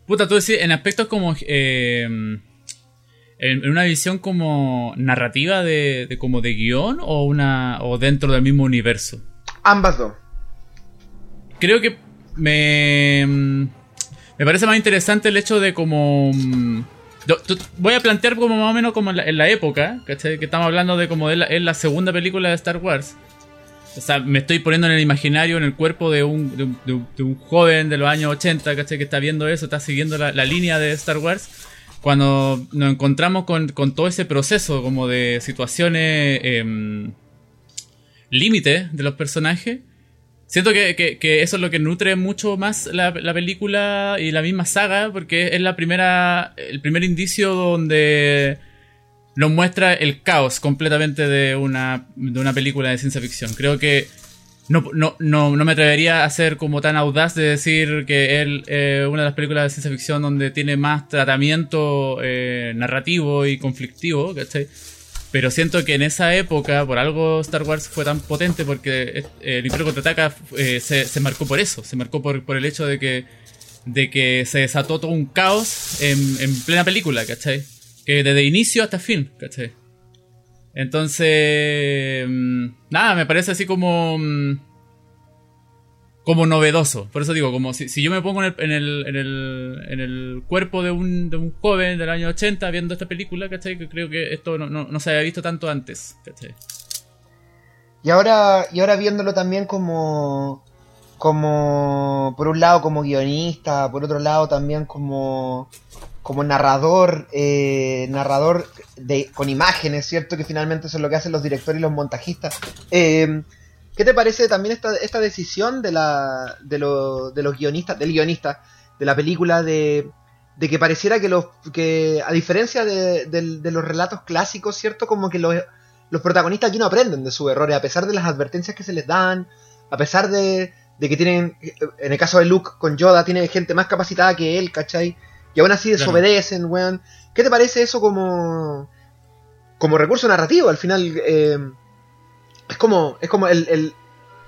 Puta, tú decís, en aspectos como. eh, en, una visión como narrativa de, de como de guion o una. o dentro del mismo universo. Ambas dos. creo que me me parece más interesante el hecho de como mm, voy a plantear como más o menos como en la, época ¿cachai? que estamos hablando de como es la segunda película de Star Wars o sea me estoy poniendo en el imaginario en el cuerpo de un, joven de los años 80 ¿cachai? que está viendo eso está siguiendo la, línea de Star Wars cuando nos encontramos con, todo ese proceso como de situaciones em, límite de los personajes Siento que, que- eso es lo que nutre mucho más la, la película y la misma saga, porque es la primera, el primer indicio donde nos muestra el caos completamente de una, de una película de ciencia ficción. Creo que no, no, no, no me atrevería a ser como tan audaz de decir que es eh, una de las películas de ciencia ficción donde tiene más tratamiento eh, narrativo y conflictivo, ¿cachai? Pero siento que en esa época, por algo Star Wars fue tan potente, porque eh, el Imperio Contraataca eh, se, se marcó por eso, se marcó por, por el hecho de que, de que se desató todo un caos en, en plena película, ¿cachai? Que desde inicio hasta fin, ¿cachai? Entonces, mm, nada, me parece así como... como novedoso. Por eso digo, como si, si yo me pongo en el, en el, en el, en el cuerpo de un, de un joven del año 80 viendo esta película, ¿cachai? Que creo que esto no, no, no se había visto tanto antes, ¿cachai? Y ahora, y ahora viéndolo también como, como, por un lado como guionista, por otro lado también como, como narrador, eh, narrador de, con imágenes, ¿cierto? Que finalmente eso es lo que hacen los directores y los montajistas. Eh, ¿Qué te parece también esta, esta decisión de, la, de, lo- de los guionistas, del guionista, de la película, de, de que pareciera que los, que a diferencia de, del- de los relatos clásicos, ¿cierto? Como que los, los protagonistas aquí no aprenden de sus errores, a pesar de las advertencias que se les dan, a pesar de, de que tienen, en el caso de Luke con Yoda, tiene gente más capacitada que él, ¿cachai? Y aún así desobedecen, weón. ¿Qué te parece eso como, como recurso narrativo? Al final, eh, es como, es como el,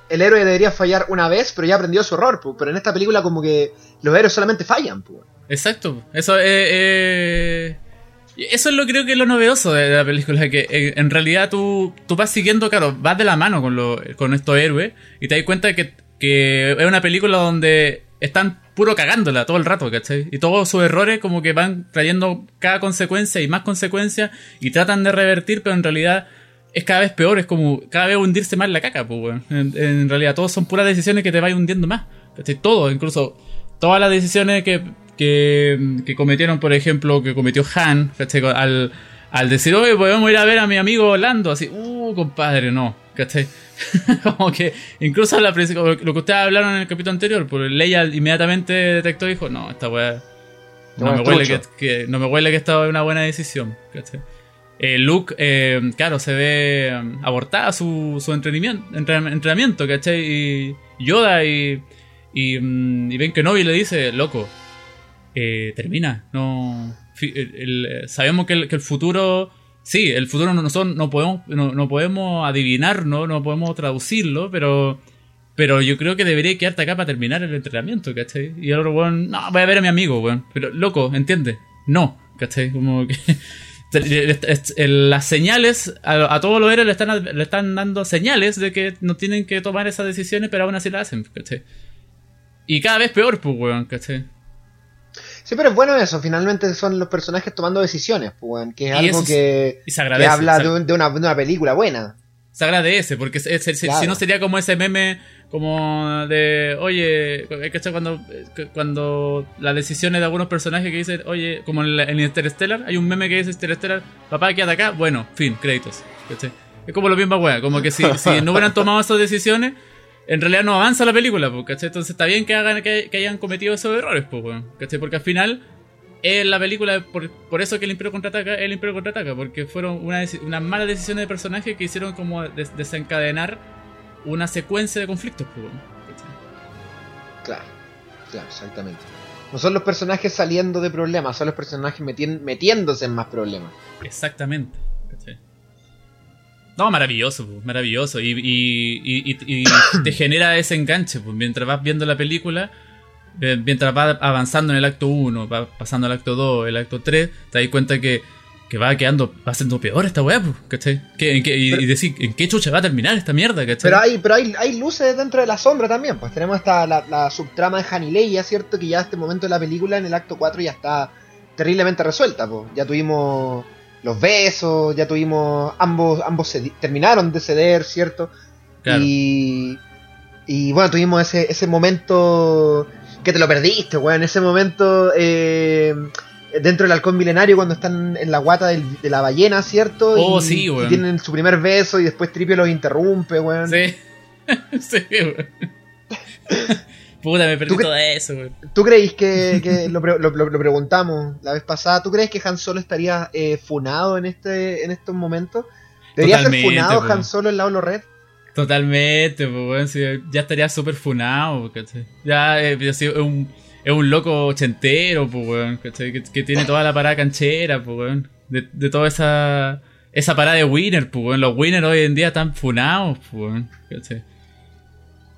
el, héroe debería fallar una vez, pero ya aprendió su error, pu. pero en esta película como que los héroes solamente fallan, pu. Exacto. Eso es. eh, eso es lo creo que es lo novedoso de la película, que eh, en realidad tú, tú vas siguiendo, claro, vas de la mano con, lo, con estos héroes y te das cuenta que, que es una película donde están puro cagándola todo el rato, ¿cachai? Y todos sus errores como que van trayendo cada consecuencia y más consecuencias y tratan de revertir, pero en realidad es cada vez peor, es como cada vez hundirse más la caca, pues, weón. En, en realidad, todos son puras decisiones que te vayan hundiendo más. ¿cachai? Todo, incluso todas las decisiones que, que, que cometieron, por ejemplo, que cometió Han, ¿cachai? Al, al decir, oye, podemos ir a ver a mi amigo Lando, así, uh, compadre, no, ¿cachai? como que, incluso la, lo que ustedes hablaron en el capítulo anterior, pues Leia inmediatamente detectó y dijo, no, esta weá. No, No, me huele que, que- no me huele que esta es una buena decisión, ¿cachai? Eh, Luke, eh, claro, se ve eh, abortada su, su entrenamiento, ¿cachai? Y Yoda y, y, mm, y Ben Kenobi le dice, loco, eh, termina, no... sabemos que el, que el futuro... Sí, el futuro no, nosotros no podemos, no, no podemos adivinarlo, no podemos traducirlo, pero... Pero yo creo que debería quedarte acá para terminar el entrenamiento, ¿cachai? Y el otro weón, no, voy a ver a mi amigo, weón. Pero, loco, ¿entiendes? No, ¿cachai? Como que... las señales a, a todos los héroes le están, le están dando señales de que no tienen que tomar esas decisiones, pero aún así las hacen, ¿cachai? Y cada vez peor, pues, weón, ¿cachai? Sí, pero es bueno eso. Finalmente son los personajes tomando decisiones, pues, weón, que es Y algo es- que, Y se que agradece. habla se, de, un- de una, de una película buena. Se agradece, porque Claro. si no sería como ese meme como de, oye, ¿cachai? Cuando, cuando las decisiones de algunos personajes que dicen, oye, como en, la- en Interstellar, hay un meme que dice Interstellar, papá, quédate acá, bueno, fin, créditos, ¿cachai? Es como lo mismo, weá, como que si, si no hubieran tomado esas decisiones, en realidad no avanza la película, ¿cachai? Entonces está bien que, hagan, que, que hayan cometido esos errores, pues, ¿cachai? Porque al final es la película, por, por eso que el Imperio Contraataca el Imperio Contraataca, porque fueron una unas malas decisiones de personajes que hicieron como des- desencadenar una secuencia de conflictos, pues. Claro, claro, exactamente. No son los personajes saliendo de problemas, son los personajes metiéndose en más problemas. Exactamente. ¿cachai? No, maravilloso, pues, maravilloso. Y, y- y- y- y te genera ese enganche, pues, mientras vas viendo la película, mientras vas avanzando en el acto 1, va pasando al acto 2, el acto 3, te das cuenta que, que va quedando, va siendo peor esta weá, pues, ¿cachai? ¿Qué- en qué- y, y decir, ¿en qué chucha va a terminar esta mierda, ¿cachai? Pero hay, pero hay, hay luces dentro de la sombra también. Pues tenemos esta la, la subtrama de Hanileia, ¿cierto? Que ya a este momento de la película, en el acto 4, ya está terriblemente resuelta. Pues. Ya tuvimos los besos, ya tuvimos. Ambos, ambos cedi- terminaron de ceder, ¿cierto? Claro. Y. Y bueno, tuvimos ese, ese momento que te lo perdiste, weón. Ese momento eh, dentro del halcón milenario cuando están en la guata del- de la ballena, ¿cierto? Oh, y, sí, weón. y tienen su primer beso y después Tripio los interrumpe, weón. Sí. sí, weón. Puta, me perdí ¿Tú qué- todo eso, weón. ¿Tú creéis que, que lo, pre- lo- lo- lo preguntamos la vez pasada? ¿Tú crees que Han Solo estaría eh, funado en este en estos momentos? ¿Debería Totalmente, ser funado. Han Solo en la Holo Red? Totalmente, pues, weón, sí, ya estaría súper funado, ¿cachai? Ya eh, es, un, es un loco ochentero, pues, weón, ¿cachai? Que, que tiene toda la parada canchera, pues, weón. De, de toda esa, esa parada de winner, pues, weón. Los winners hoy en día están funados, pues, ¿cachai?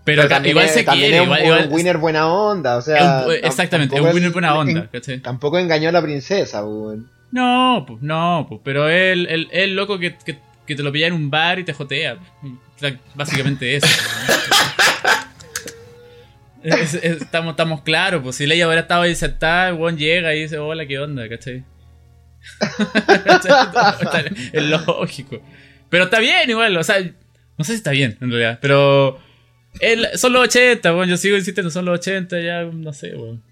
Pero, también igual es- se también quiere, es un, igual, un winner buena onda, o es sea... un- exactamente, es un winner es- buena onda, en- ¿cachai? Tampoco engañó a la princesa, pues, weón. No, pues, no, pues, pero él, él, él loco que, que, que te lo pilla en un bar y te jotea. Básicamente eso. ¿no? Es- es- estamos, estamos claros, pues si Leia hubiera estado ahí sentada, el llega y dice, hola, ¿qué onda? ¿Cachai? es lógico. Pero está bien igual, o sea, no sé si está bien en realidad, pero él, son los 80, weón, yo sigo insistiendo, son los 80, ya, no sé, weón.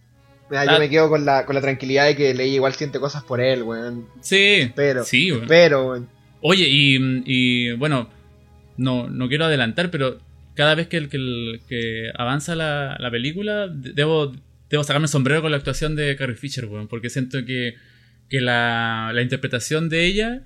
Mira, Ah. yo me quedo con la, con la tranquilidad de que Leia igual siente cosas por él, weón. Sí, Pero, sí, weón. pero. Oye, y, y, bueno, no, no quiero adelantar, pero cada vez que, que, avanza la, la película, de- debo, debo sacarme el sombrero con la actuación de Carrie Fisher, weón, porque siento que, que la, la interpretación de ella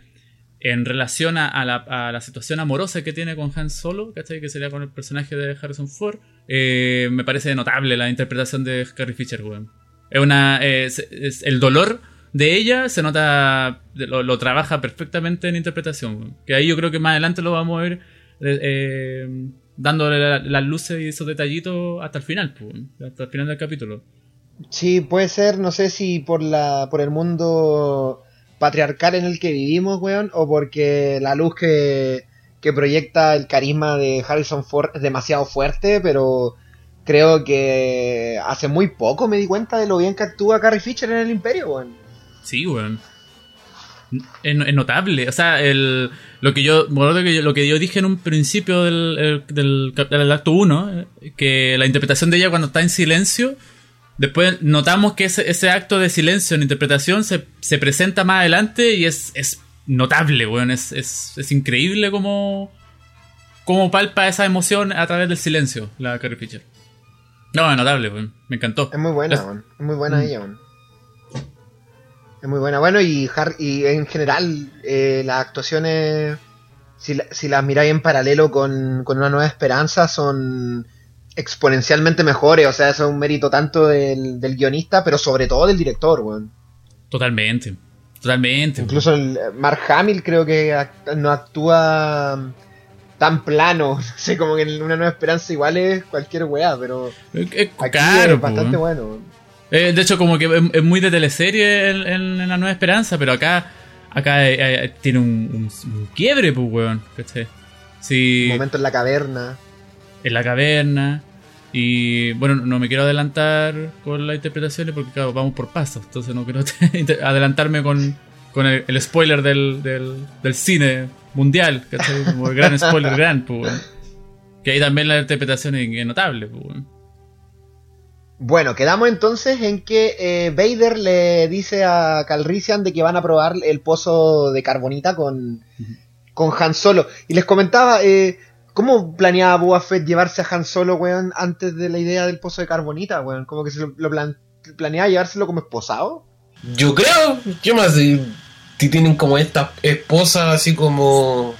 en relación a, la, a la situación amorosa que tiene con Han Solo, ¿cachai? Que sería con el personaje de Harrison Ford, eh, me parece notable la interpretación de Carrie Fisher, weón. Es una. es- el dolor de ella se nota. Lo, trabaja perfectamente en interpretación. Que ahí yo creo que más adelante lo vamos a ver. Eh, dándole la- las luces y esos detallitos hasta el final, pues, hasta el final del capítulo. Sí, puede ser, no sé si por la por el mundo patriarcal en el que vivimos, weón, o porque la luz que, que proyecta el carisma de Harrison Ford es demasiado fuerte, pero creo que hace muy poco me di cuenta de lo bien que actúa Carrie Fisher en el Imperio, weón. Sí, weón. Es, es notable. O sea, el, lo que yo. que lo que yo dije en un principio del, el- del, acto 1, que la interpretación de ella cuando está en silencio. Después notamos que ese, ese acto de silencio en interpretación se, se presenta más adelante y es, es notable, weón. Es, es, es increíble como. Cómo palpa esa emoción a través del silencio, la Carrie Fisher. No, es notable, weón. Me encantó. Es muy buena, Es- weón. Es muy buena Mm. ella, weón. Es muy buena. Bueno, y, Har- y en general, eh, las actuaciones, si, la- si las miráis en paralelo con, con Una Nueva Esperanza, son exponencialmente mejores. O sea, eso es un mérito tanto del, del guionista, pero sobre todo del director, weón. Totalmente. Totalmente. Incluso el Mark Hamill creo que act- no actúa tan plano. No sé, como que en Una Nueva Esperanza igual es cualquier weá, pero aquí claro, es bastante po. bueno. Eh, de hecho, como que es, es muy de teleserie en, en- en La Nueva Esperanza, pero acá, acá eh, eh, tiene un, un- un quiebre, pues, weón. ¿cachai? Sí, Un momento en la caverna. en la caverna. Y bueno, no me quiero adelantar con las interpretaciones porque, claro, vamos por pasos. Entonces no quiero adelantarme con, con el, el spoiler del, del, del cine mundial. ¿cachai? Como el gran spoiler, gran, pues. Que ahí también la interpretación es, es notable, pues, weón. Bueno, quedamos entonces en que eh, Vader le dice a Calrissian de que van a probar el pozo de carbonita con, con Han Solo. Y les comentaba, eh, ¿cómo planeaba Boba Fett llevarse a Han Solo, weón, antes de la idea del pozo de carbonita, weón? Como que se lo, lo plan- planeaba llevárselo como esposado. Yo creo, ¿qué más? Si, tienen como esta esposa así como.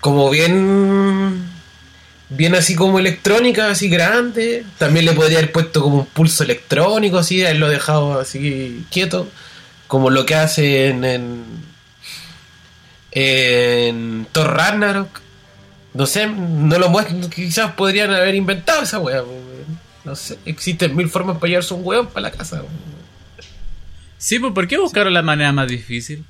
como bien. Bien así como electrónica, así grande. También le podría haber puesto como un pulso electrónico, así, haberlo dejado así quieto. Como lo que hacen en. en Thor Ragnarok. No sé, no lo muestran, quizás podrían haber inventado esa wea. No sé, existen mil formas para llevarse un weón para la casa. weón. Sí, pues ¿por qué buscaron la manera más difícil?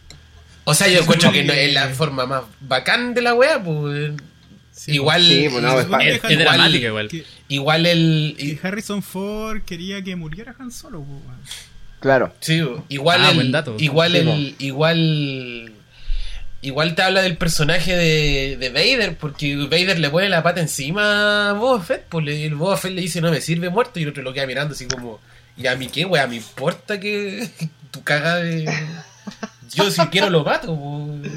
O sea, yo encuentro que no es la forma más bacán de la wea, pues. Igual. Sí, pues, es pa- Es, es dramática igual. Que, Igual el. que Harrison Ford quería que muriera Han Solo, weón. Claro. Sí, igual Ah, el. buen dato. Igual Sí, el. Igual. Igual te habla del personaje de, de Vader, porque Vader le pone la pata encima a Boba Fett, pues le- el Boba Fett le dice no me sirve muerto y el otro lo queda mirando así como, ¿y a mí qué, wea? ¿Me importa que tu caga de... Yo si quiero lo mato, pues.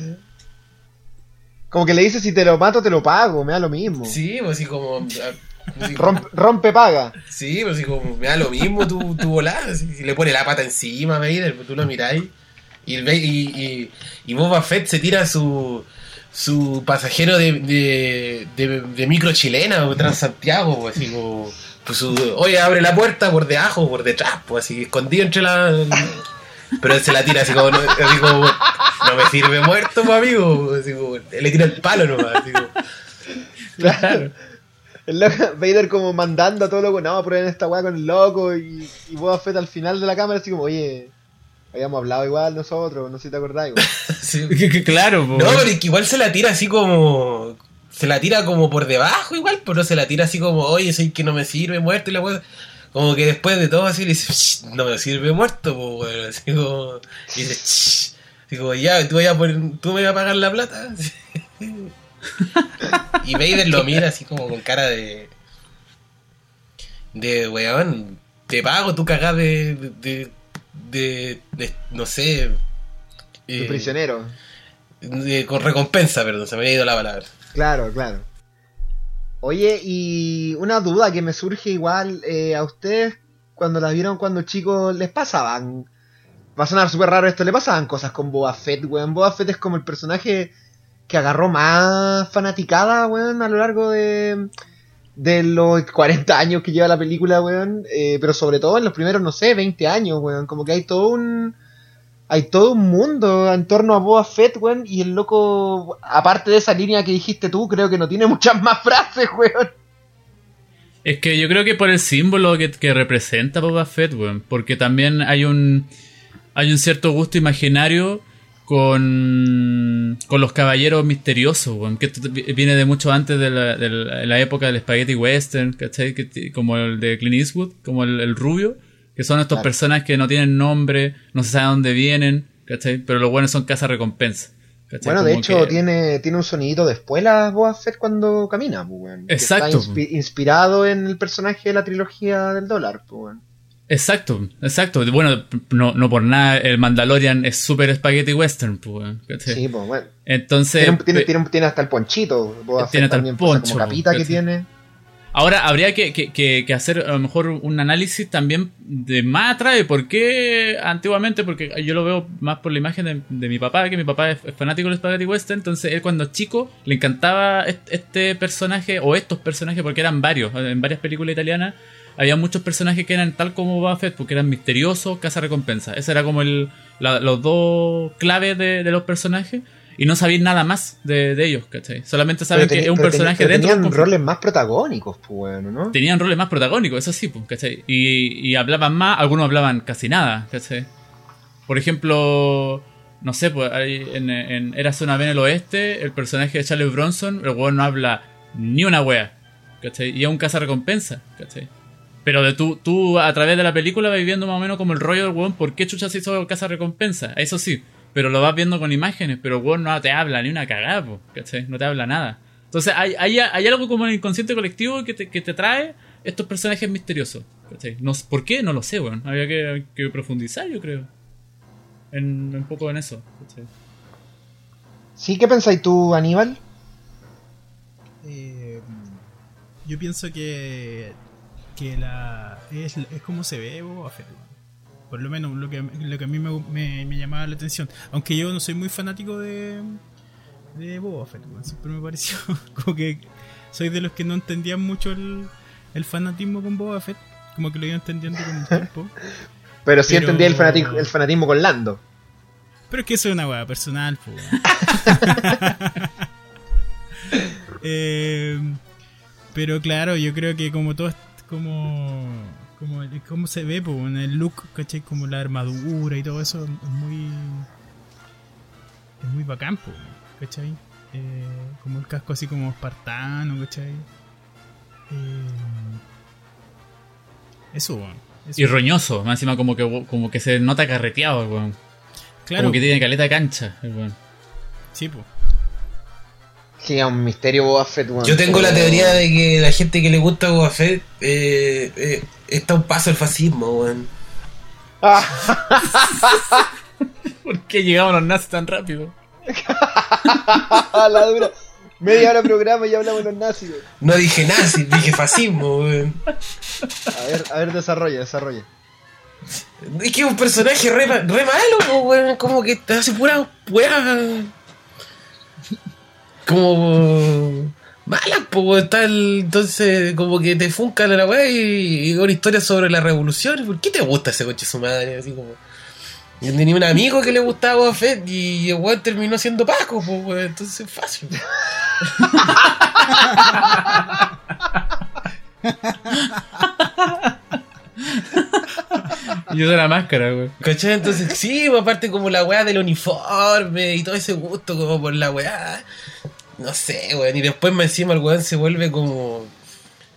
Como que le dice, si te lo mato, te lo pago, me da lo mismo. Sí, pues así como... así- Rompe, rompe paga. Sí, pues así como me da lo mismo tu, tu volada. Si, le pone la pata encima Vader, pues tú lo miráis. Y, el, y, y, y Boba Fett se tira su su pasajero de, de, de, de micro chilena o Transantiago, pues, así como. Pues su, oye, abre la puerta por debajo por detrás, pues así, escondido entre la. Pero él se la tira así como, no, así como, no me sirve muerto, pues amigo. Así como, él le tira el palo nomás, así como, Claro. El loco- Vader como mandando a todo loco, no, prueben esta weá con el loco y, y Boba Fett al final de la cámara así como, oye, habíamos hablado igual nosotros, no sé si te acordás igual. sí. claro, po. No, pero es que igual se la tira así como. Se la tira como por debajo, igual, pero no se la tira así como, oye, soy que no me sirve muerto y la weá. Como que después de todo así le dice, "Shh, no me sirve muerto, pues weón. Así como. Y dice, "Shh". Así como, ya, tú, vas a poner- tú me vas a pagar la plata. y Vader lo mira así como con cara de. De weón, te pago, tú cagás de. de, de, de- no sé. Eh, prisionero. de- con recompensa, perdón, se me había ido la palabra. Claro, claro. Oye, y una duda que me surge igual, eh, a ustedes cuando la vieron cuando chicos, ¿les pasaban? Va a sonar súper raro esto, ¿le pasaban cosas con Boba Fett, weón? Boba Fett es como el personaje que agarró más fanaticada, weón, a lo largo de, de los 40 años que lleva la película, weón. Eh, pero sobre todo en los primeros, no sé, 20 años, weón. Como que hay todo un... Hay todo un mundo en torno a Boba Fett, weón, y el loco, aparte de esa línea que dijiste tú, creo que no tiene muchas más frases, weón. Es que yo creo que por el símbolo que, representa Boba Fett, weón. Porque también hay un. Hay un cierto gusto imaginario con. con los caballeros misteriosos, weón. Que viene de mucho antes de la, de la- época del spaghetti western, ¿cachai? Que como el de Clint Eastwood, como el, el rubio. Que son estos Claro. personas que no tienen nombre, no se sabe dónde vienen, ¿cachai? Pero los buenos son casa recompensa. Bueno, de hecho, tiene, tiene un sonidito de espuelas Boba Fett cuando camina, pues, Exacto. Está inspi- inspirado en el personaje de la trilogía del dólar, pues. Exacto, exacto. Bueno, no, no por nada el Mandalorian es super spaghetti western, pues, ¿cachai? Sí, pues, bueno. Entonces, Tiene, tiene, pe- tiene, tiene hasta el ponchito, Boba Tiene Fett hasta el poncho, como capita que ¿cachai? tiene. Ahora habría que, que- que- que hacer a lo mejor un análisis también de más atrás por qué antiguamente, porque yo lo veo más por la imagen de, mi papá, que mi papá es, es fanático del spaghetti western, entonces él cuando chico le encantaba est- este personaje o estos personajes porque eran varios, en varias películas italianas había muchos personajes que eran tal como Boba Fett, porque eran misteriosos, caza recompensa. Ese era como el, la- los dos claves de, de los personajes. Y no sabían nada más de, de ellos, ¿cachai? Solamente saben Pero que es un personaje pero dentro tenían conflicto. roles más protagónicos, pues, bueno, ¿no? Tenían roles más protagónicos, eso sí, pues, ¿cachai? Y, y hablaban más, algunos hablaban casi nada, ¿cachai? Por ejemplo, no sé, pues ahí en, en Eras una vez en el oeste, el personaje de Charles Bronson, el weón no habla ni una wea, ¿cachai? Y es un recompensa, ¿cachai? Pero de tú, tú a través de la película vas viendo más o menos como el rollo del weón, ¿por qué chucha se hizo recompensa? Eso sí, pero lo vas viendo con imágenes, pero el weón no te habla ni una cagada, po, ¿cachai? No te habla nada. Entonces hay, hay, hay algo como en el inconsciente colectivo que te, que te trae estos personajes misteriosos, ¿cachai? No, ¿Por qué? No lo sé, weón. Había que, que profundizar, yo creo. En, un poco en eso, ¿cachai? ¿Sí? ¿Qué pensáis tú, Aníbal? Eh, yo pienso que que la es, es como se ve Boba Fett. Por lo menos lo que, lo que a mí me, me, llamaba la atención. Aunque yo no soy muy fanático de, de Boba Fett, siempre me pareció como que soy de los que no entendían mucho el, el fanatismo con Boba Fett. Como que lo iba entendiendo con el tiempo. Pero sí entendía el fanatismo, el fanatismo con Lando. Pero es que eso es una weá personal, eh, pero claro, yo creo que como todo como como cómo se ve pues, en el look, ¿cachai? Como la armadura y todo eso es muy es muy bacán, pues, ¿cachai? Eh, como el casco así como espartano, ¿cachai? Eh, eso, Y roñoso, más encima como que, como que se nota carreteado, weón. Claro. Como que tiene caleta de cancha, weón. Sí, pues. Sí, un misterio Boba Fett, Yo tengo la teoría de que la gente que le gusta Boba Fett eh, eh, está un paso al fascismo, weón. ¿Por qué llegamos los nazis tan rápido? la dura. Media hora de programa y ya hablamos de los nazis. No dije nazis, dije fascismo, weón. A ver, a ver, desarrolla, desarrolla. Es que es un personaje re, re malo, weón. Como que te hace pura weón como malas, pues, tal, entonces como que te funcan a la weá y, y una historia sobre la revolución. ¿Por qué te gusta ese coche su madre? Así como. Yo tenía un amigo que le gustaba Boba Fett y el weón terminó siendo Paco, pues, entonces es fácil. Yo de la máscara, güey. ¿Cachai? Entonces, sí, aparte como la weá del uniforme y todo ese gusto como por la weá. No sé, weón. Y después más encima el weón se vuelve como.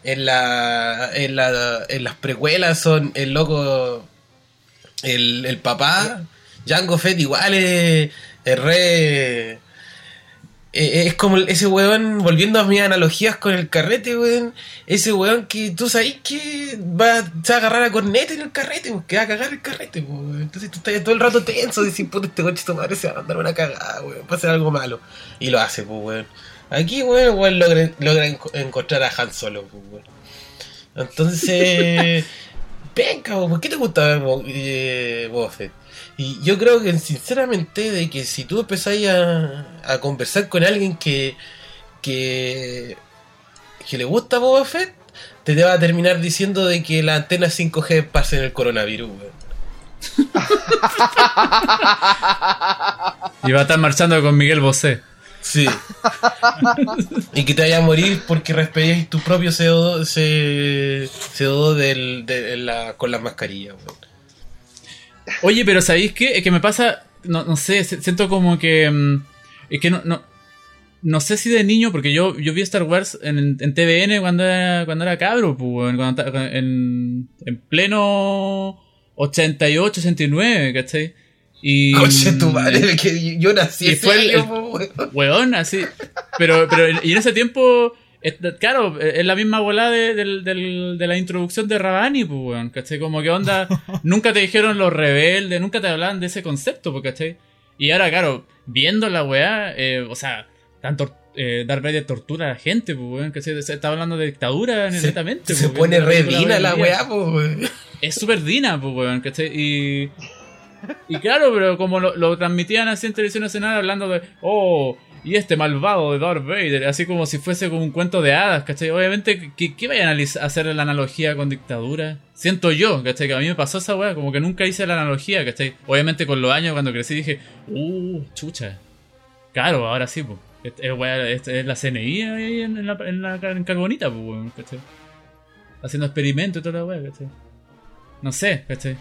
En la. En, la, en las precuelas son el loco. El, el papá. Django Fett igual es, es re. Es como ese weón, volviendo a mis analogías con el carrete, weón. Ese weón que tú sabes que va, se va a agarrar a cornete en el carrete, weón, que va a cagar el carrete, weón. Entonces tú estás todo el rato tenso, decir, puta, este coche tu madre se va a mandar una cagada, weón, va a hacer algo malo. Y lo hace, pues, weón. Aquí, weón, weón logra, logra encontrar a Han Solo, pues, weón. Entonces, venga, ¿por qué te gusta ver eh, y yo creo que sinceramente de que si tú empezáis a, a conversar con alguien que, que, que le gusta Boba Fett, te, te va a terminar diciendo de que la antena 5G pasa en el coronavirus, y va a estar marchando con Miguel Bosé. Sí. y que te vaya a morir porque respiráis tu propio CO2, CO2 del, de, la, con las mascarillas, Oye, pero ¿sabéis qué? Es que me pasa, no, no sé, siento como que... Mm, es que no, no, no sé si de niño, porque yo, yo vi Star Wars en, en TVN cuando era, cuando era cabro, pues, en, en pleno 88, 89, ¿cachai? Y, Coche tu madre, que yo nací y fue el, weón, así. Pero, pero, y en ese tiempo claro, es la misma volada de, de, la introducción de Rabani, pues, weón, ¿cachai? Como que onda, nunca te dijeron los rebeldes, nunca te hablaban de ese concepto, pues, ¿cachai? Y ahora, claro, viendo la weá, eh, o sea, tanto eh, Darth Vader tortura a la gente, pues, weón, ¿cachai? Se está hablando de dictadura, netamente. Se, pues, pone re dina la weá, pues, weón. Es súper dina, pues, weón, ¿cachai? Y... Y claro, pero como lo, lo transmitían así en televisión nacional hablando de, oh, y este malvado de Darth Vader, así como si fuese como un cuento de hadas, ¿cachai? Obviamente, ¿qué, vayan a hacer la analogía con dictadura? Siento yo, ¿cachai? Que a mí me pasó esa weá, como que nunca hice la analogía, ¿cachai? Obviamente con los años cuando crecí dije, uh, chucha. Claro, ahora sí, pues. Es, la CNI ahí en, la, en la Carbonita, pues, ¿cachai? Haciendo experimentos y toda la weá, ¿cachai? No sé, ¿cachai?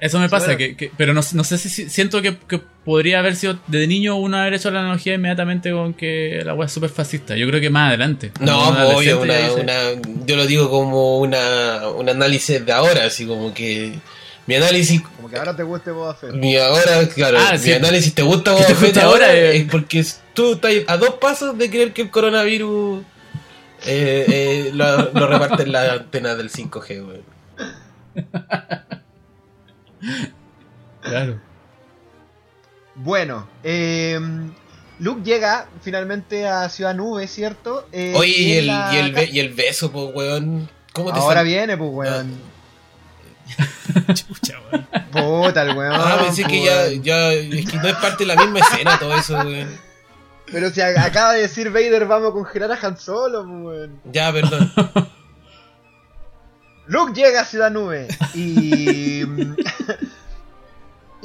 Eso me pasa, que, que- pero no, no sé si si- siento que, que podría haber sido de niño uno haber hecho la analogía inmediatamente con que la weá es súper fascista. Yo creo que más adelante. No, pues, obvio, una, dice- una- yo lo digo como una, un análisis de ahora, así como que mi análisis, Como que ahora te guste Boba Fett. mi ahora, claro, Ah, mi sí. análisis te gusta ¿Qué te Boba Fett gusta ahora, eh? es porque tú estás a dos pasos de creer que el coronavirus eh, eh, lo, lo reparte en la antena del 5G, weón. Claro. Bueno, eh, Luke llega finalmente a Ciudad Nube, ¿cierto? Eh, Oye, y el, la- y, el, be- y el beso, pues, weón. ¿Cómo te Ahora sal- viene, pues, weón. Chucha, weón. Puta, el weón. Ah, pensé que pues, ya, weón. ya, es que no es parte de la misma escena todo eso, weón. Pero si acaba de decir Vader, vamos a congelar a Han Solo, pues, weón. Ya, perdón. Luke llega a Ciudad Nube y.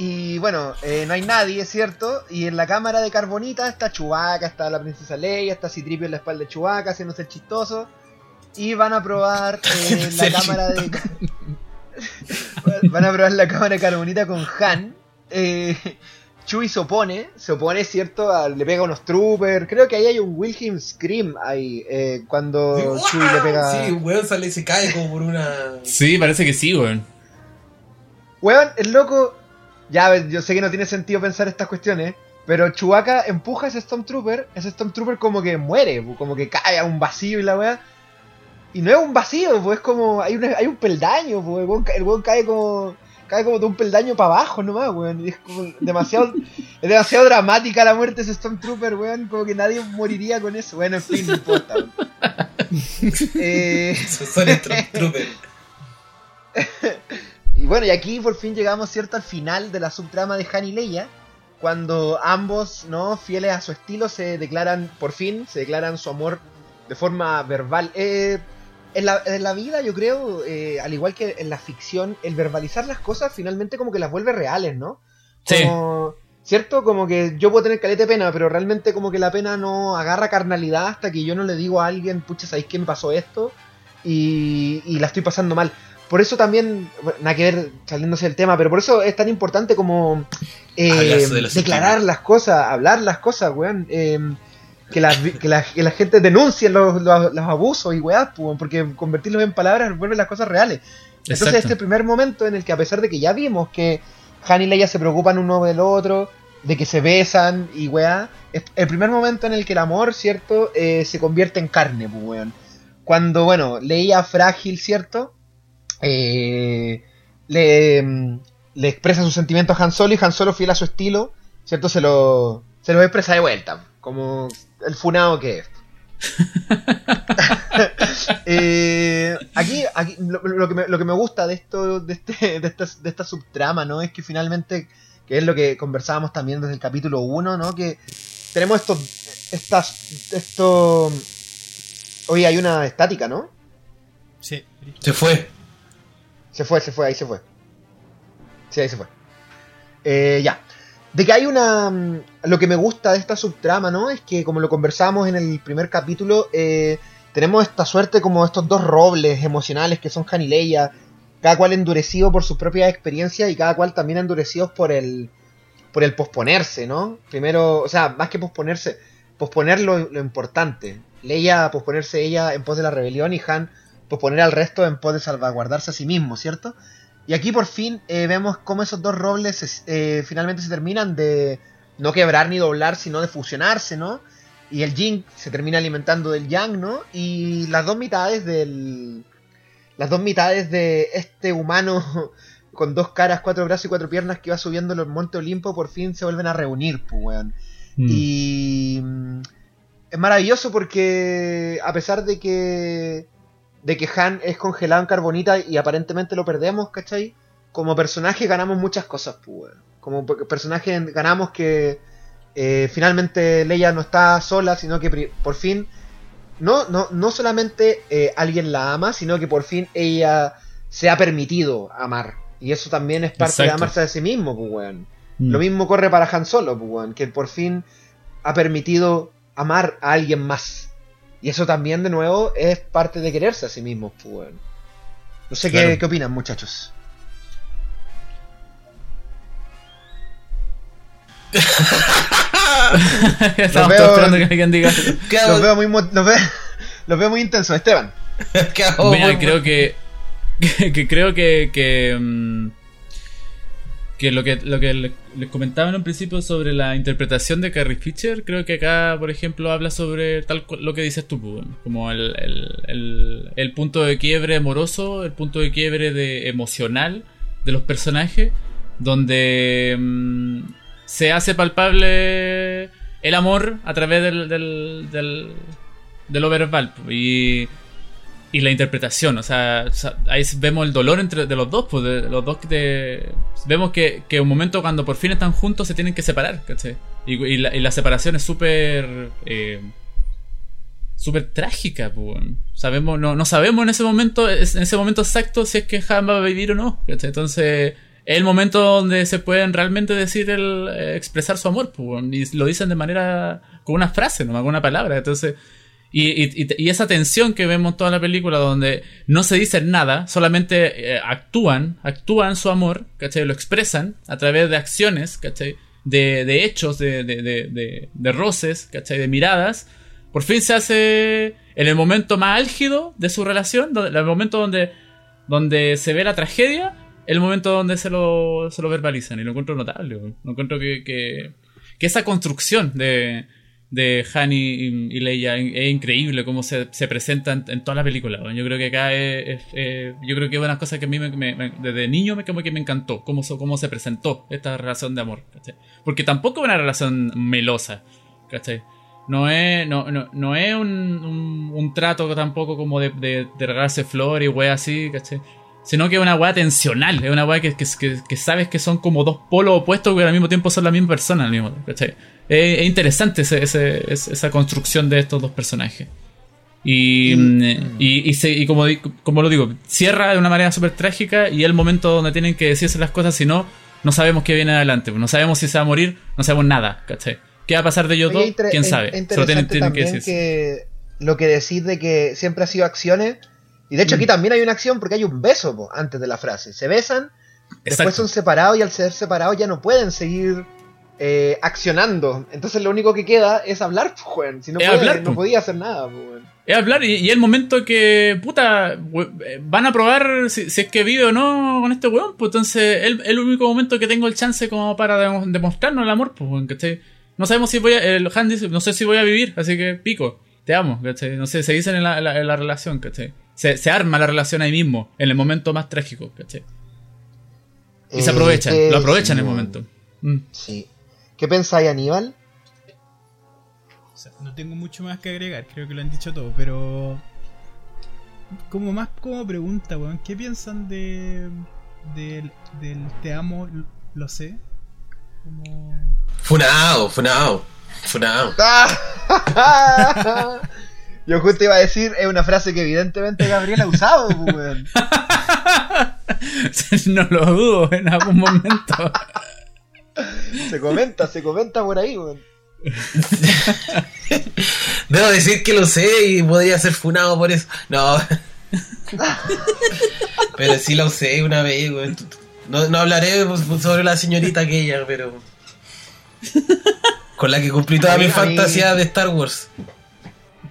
y bueno, eh, no hay nadie, ¿cierto? Y en la cámara de Carbonita está Chewbacca, está la princesa Leia, está Citripio en la espalda de Chewbacca haciéndose el chistoso. Y van a probar eh, la cámara de. van a probar la cámara de Carbonita con Han. Eh, Chewie se opone, se opone, ¿cierto? A- le pega unos troopers. Creo que ahí hay un Wilhelm Scream ahí, eh, cuando Chewie le pega. Sí, un weón sale y se cae como por una. Sí, parece que sí, weón. Weón, el loco. Ya, yo sé que no tiene sentido pensar estas cuestiones. Pero Chewbacca empuja a ese Stormtrooper. Ese Stormtrooper como que muere, como que cae a un vacío y la weá. Y no es un vacío, pues es como. Hay, una- hay un peldaño, pues. El weón, ca- el weón cae como. Cae como de un peldaño para abajo nomás, weón. Y es como demasiado. es demasiado dramática la muerte de ese Stormtrooper, weón. Como que nadie moriría con eso. Bueno, en fin, no importa. weón. eh. Son Stormtrooper. Y bueno, y aquí por fin llegamos, ¿cierto?, al final de la subtrama de Han y Leia, cuando ambos, ¿no?, fieles a su estilo, se declaran, por fin, se declaran su amor de forma verbal. Eh, en, la, en la vida, yo creo, eh, al igual que en la ficción, el verbalizar las cosas finalmente como que las vuelve reales, ¿no? Sí. ¿Cierto? Como que yo puedo tener caleta de pena, pero realmente como que la pena no agarra carnalidad hasta que yo no le digo a alguien, pucha, ¿sabéis qué me pasó esto? Y, y la estoy pasando mal. Por eso también, nada que ver saliéndose del tema, pero por eso es tan importante como eh, de declarar las cosas, hablar las cosas, weón. eh, que, la, que, la, que la gente denuncie los, los, los abusos y weá, pues, porque convertirlos en palabras vuelve las cosas reales. Entonces Exacto. este primer momento en el que a pesar de que ya vimos que Han y Leia se preocupan uno del otro, de que se besan y weá, es el primer momento en el que el amor, ¿cierto? Eh, se convierte en carne, pues weón. Cuando, bueno, Leia frágil, ¿cierto? Eh, le, le expresa sus sentimientos a Han Solo y Han Solo fiel a su estilo, ¿cierto? Se lo, se lo expresa de vuelta, como el funado que es. Eh, aquí, aquí lo, lo que me, lo que me gusta de esto, de, este, de, esta, de esta subtrama, ¿no? Es que finalmente, que es lo que conversábamos también desde el capítulo 1, ¿no? Que tenemos estos, estas, esto, oye, hay una estática, ¿no? Sí. Se fue. Se fue, se fue, ahí se fue. Sí, ahí se fue. Eh, ya. De que hay una... mm, Lo que me gusta de esta subtrama, ¿no? Es que como lo conversamos en el primer capítulo, eh, tenemos esta suerte como estos dos robles emocionales que son Han y Leia, cada cual endurecido por sus propias experiencias y cada cual también endurecidos por el por el posponerse, ¿no? Primero, o sea, más que posponerse, posponer lo, lo importante. Leia posponerse ella en pos de la rebelión y Han posponer al resto en pos de salvaguardarse a sí mismo, ¿cierto? Y aquí por fin eh, vemos cómo esos dos robles se- eh, finalmente se terminan de no quebrar ni doblar, sino de fusionarse, ¿no? Y el yin se termina alimentando del yang, ¿no? Y las dos mitades del... Las dos mitades de este humano con dos caras, cuatro brazos y cuatro piernas que va subiendo los Monte Olimpo por fin se vuelven a reunir, pues, weón. Mm. Y mm, es maravilloso porque a pesar de que de que Han es congelado en carbonita y aparentemente lo perdemos, ¿cachai? Como personaje ganamos muchas cosas, pues. Como pe- personaje ganamos que eh, finalmente Leia no está sola, sino que por fin no, no, no solamente eh, alguien la ama, sino que por fin ella se ha permitido amar. Y eso también es parte de amarse a sí mismo, pues, weón. Mm. Lo mismo corre para Han Solo, pues, weón, que por fin ha permitido amar a alguien más. Y eso también, de nuevo, es parte de quererse a sí mismo, pues, No sé qué, qué opinan, muchachos. Estamos esperando que alguien diga los veo, muy, los, veo, los veo muy intensos, Esteban. Mira, creo que, que, creo que, mm, que lo que lo que le- les comentaba en un principio sobre la interpretación de Carrie Fisher, creo que acá, por ejemplo, habla sobre tal lo que dices tú, pues, como el, el, el, punto de quiebre amoroso, el punto de quiebre de emocional de los personajes, donde mm, se hace palpable el amor a través del, del, del, de pues, y y la interpretación, o sea, ahí vemos el dolor entre de los dos, pues de los dos de, vemos que, que un momento cuando por fin están juntos se tienen que separar, ¿cachai? Y, la, y la separación es súper eh, súper trágica, pues. Sabemos, no, no sabemos en ese momento, en ese momento exacto si es que Han va a vivir o no, ¿cachai? Entonces es el momento donde se pueden realmente decir el eh, expresar su amor, pues, y lo dicen de manera con una frase, no con una palabra, entonces y, esa tensión que vemos toda la película donde no se dicen nada, solamente eh, actúan, actúan su amor, ¿cachai? Lo expresan a través de acciones, ¿cachai? De, de hechos, de, de, de, roces, ¿cachai? De miradas. Por fin se hace en el momento más álgido de su relación, donde- el momento donde, donde se ve la tragedia, el momento donde se lo, se lo verbalizan. Y lo encuentro notable, lo encuentro que, que esa construcción de, de Han y, Leia es, increíble cómo se, se presentan en toda la película. weón. Yo creo que acá es, es- yo creo que es una cosa que a mí me, me- me- desde niño me, como que me encantó cómo, cómo se presentó esta relación de amor. ¿cachai? Porque tampoco es una relación melosa. ¿cachai? No es, no, no, no es un, un- un trato tampoco como de, de, de regalarse flores y weas así, ¿cachai? Sino que es una wea tensional, es una wea que, que, que- que sabes que son como dos polos opuestos que al mismo tiempo son la misma persona. Al mismo, ¿cachai? Es, es interesante ese- ese- es- esa construcción de estos dos personajes. Y, mm, y, y se- y como, como lo digo, cierra de una manera súper trágica y es el momento donde tienen que decirse las cosas, si no, no sabemos qué viene adelante. No sabemos si se va a morir, no sabemos nada, ¿cachai? ¿Qué va a pasar de ellos dos? ¿Quién sabe? Solo tienen, que lo que decís de que siempre ha sido acciones. Y de hecho Mm. aquí también hay una acción porque hay un beso po, antes de la frase. Se besan, después son separados y al ser separados ya no pueden seguir eh, accionando. Entonces lo único que queda es hablar, pues, weón. Si no, puede- hablar, no podía hacer nada, pues. Es hablar y, y el momento que, puta, eh, van a probar si, si es que vive o no con este weón, pues entonces es el único momento que tengo el chance como para demo- demostrarnos el amor, pues weón, ¿cachai? No sabemos si voy a, el Han dice, no sé si voy a vivir, así que pico, te amo, ¿cachai? No sé, se dicen en la, en la- en la relación, ¿cachai? Se, se arma la relación ahí mismo, en el momento más trágico, ¿cachai? Y se Eh, aprovechan, ¿qué- lo aprovechan en el momento. Mm. Sí. ¿Qué pensáis, Aníbal? O sea, no tengo mucho más que agregar, creo que lo han dicho todo, pero. Como más como pregunta, weón, ¿qué piensan de. del, del te amo, lo sé? Como. Funao, funao, funao. Yo justo iba a decir, es una frase que evidentemente Gabriel ha usado, pues, weón. no lo dudo en algún momento. Se comenta, se comenta por ahí, weón. Debo decir que lo sé y podría ser funado por eso. No. pero sí lo usé una vez, weón. No, no hablaré sobre la señorita aquella, pero. Con la que cumplí toda mí- mi mí- fantasía de Star Wars.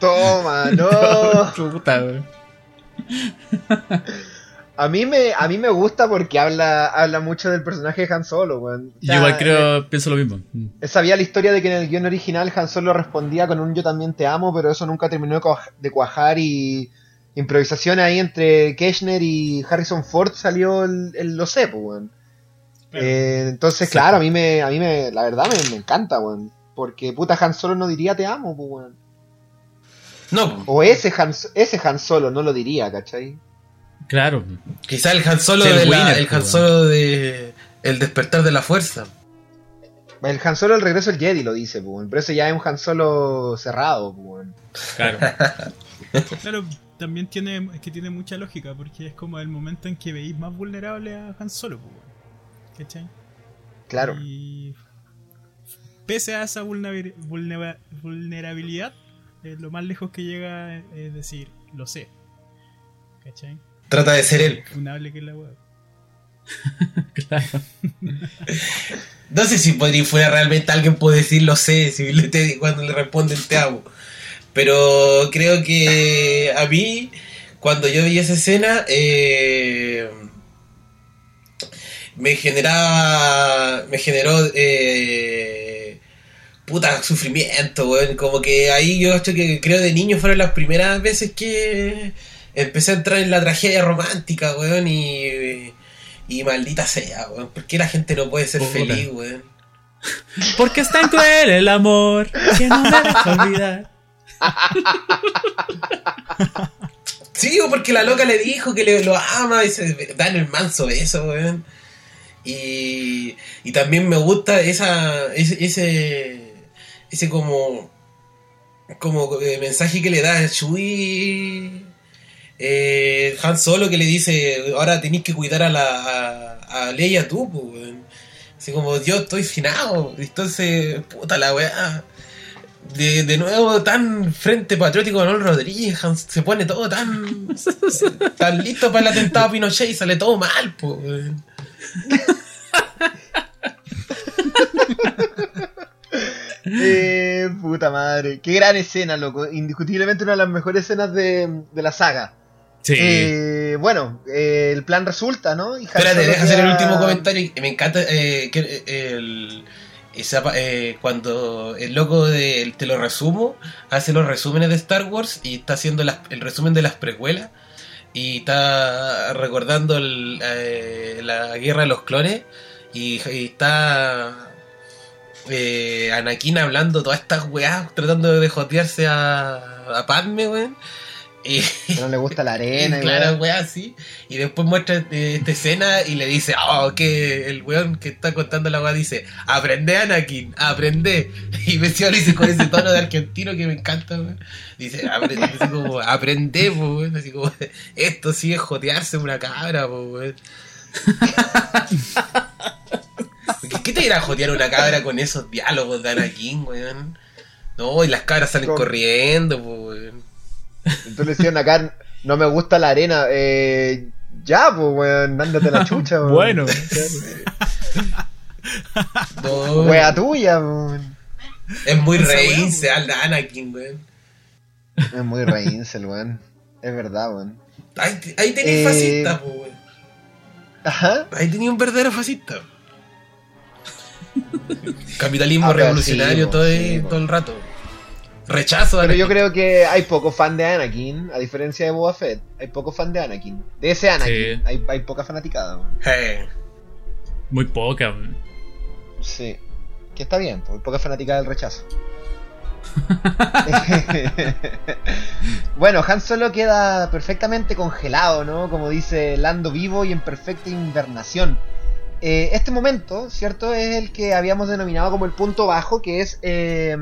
Toma, no. A mí me, a mí me gusta porque habla, habla mucho del personaje de Han Solo, weón. O sea, igual creo, pienso lo mismo. Mm. Sabía la historia de que en el guion original Han Solo respondía con un yo también te amo, pero eso nunca terminó de cuaj- de cuajar y improvisación ahí entre Keshner y Harrison Ford salió el, el lo sé, pues, weón. Eh, entonces, claro, a mí me, a mí me, la verdad me, me encanta, weón. Porque puta Han Solo no diría te amo, pues, weón. No, O ese Han, ese Han Solo no lo diría, ¿cachai? Claro. quizá el Han Solo Sí, el de la- el Han pues, Solo de El despertar de la fuerza. El Han Solo el regreso del Jedi lo dice, pues. Pero ese ya es un Han Solo cerrado, pues. Claro. Claro, también tiene, es que tiene mucha lógica, porque es como el momento en que veis más vulnerable a Han Solo, pues. ¿cachai? Claro. Y pese a esa vulnerabil- vulnera- vulnerabilidad, eh, lo más lejos que llega es decir, lo sé. ¿Cachai? Trata de ser él. Funable que es la web. claro. No sé si podría, fuera realmente alguien puede decir lo sé si le te- cuando le responden te amo. Pero creo que a mí, cuando yo vi esa escena, eh, me generaba. Me generó. Eh, puta sufrimiento, weón. Como que ahí yo hecho que creo de niño fueron las primeras veces que empecé a entrar en la tragedia romántica, weón. Y. Y maldita sea, weón. ¿Por qué la gente no puede ser feliz, weón? Porque es tan cruel el amor que no me deja olvidar. Sí, porque la loca le dijo que le, lo ama y se dan el manso beso, weón. Y, y también me gusta esa, ese, ese, ese como, como eh, mensaje que le da Shui eh, Han Solo que le dice, ahora tenéis que cuidar a la a, a Leia tú, pues. Así como, yo estoy finado. Entonces, puta la weá. De, de nuevo, tan frente patriótico Manuel Rodríguez, Han- se pone todo tan, tan listo para el atentado a Pinochet y sale todo mal, pues. Eh, puta madre. Qué gran escena, loco. Indiscutiblemente una de las mejores escenas de, de la saga. Sí. Eh, bueno, eh, el plan resulta, ¿no? Espérate, deja hacer el último comentario. Me encanta eh, que eh, el, esa cuando el loco de, te lo resumo, hace los resúmenes de Star Wars y está haciendo las- el resumen de las precuelas y está recordando el, la guerra de los clones y, y está eh, Anakin hablando todas estas weas, tratando de jotearse a, a Padme, weón. Que no le gusta la arena. y claro, weá, así. Y después muestra eh, esta escena y le dice, oh, que el weón que está contando la weá dice, aprende Anakin, aprende. Y me lo dice con ese tono de argentino que me encanta, weón. Dice, aprende, así como, aprende, po, weón. Así como, esto sí es jotearse una cabra, po, weón. ¿Qué, qué te irá a jotear una cabra con esos diálogos de Anakin, weón? No, y las cabras salen Con- corriendo, po, weón. Entonces le decían acá, no me gusta la arena. Eh, ya, pues, weón, ándate la chucha, weón. Bueno. No, Wea tuya, weón. Es muy al Anakin, weón. Es muy reincel, weón. Es verdad, weón. Ahí, ahí tenía Eh, fascista, po, weón. Ajá. Ahí tenía un verdadero fascista. Capitalismo Ah, revolucionario sí, todo, sí, todo el rato. Rechazo a Pero yo creo que hay poco fan de Anakin, a diferencia de Boba Fett. Hay poco fan de Anakin. De ese Anakin. Sí. Hay, hay poca fanaticada, Muy poca. weón. Sí. Que está bien, pues, poca fanaticada del rechazo. bueno, Han Solo queda perfectamente congelado, ¿no? Como dice Lando vivo y en perfecta invernación. Eh, este momento, ¿cierto? Es el que habíamos denominado como el punto bajo, que es eh,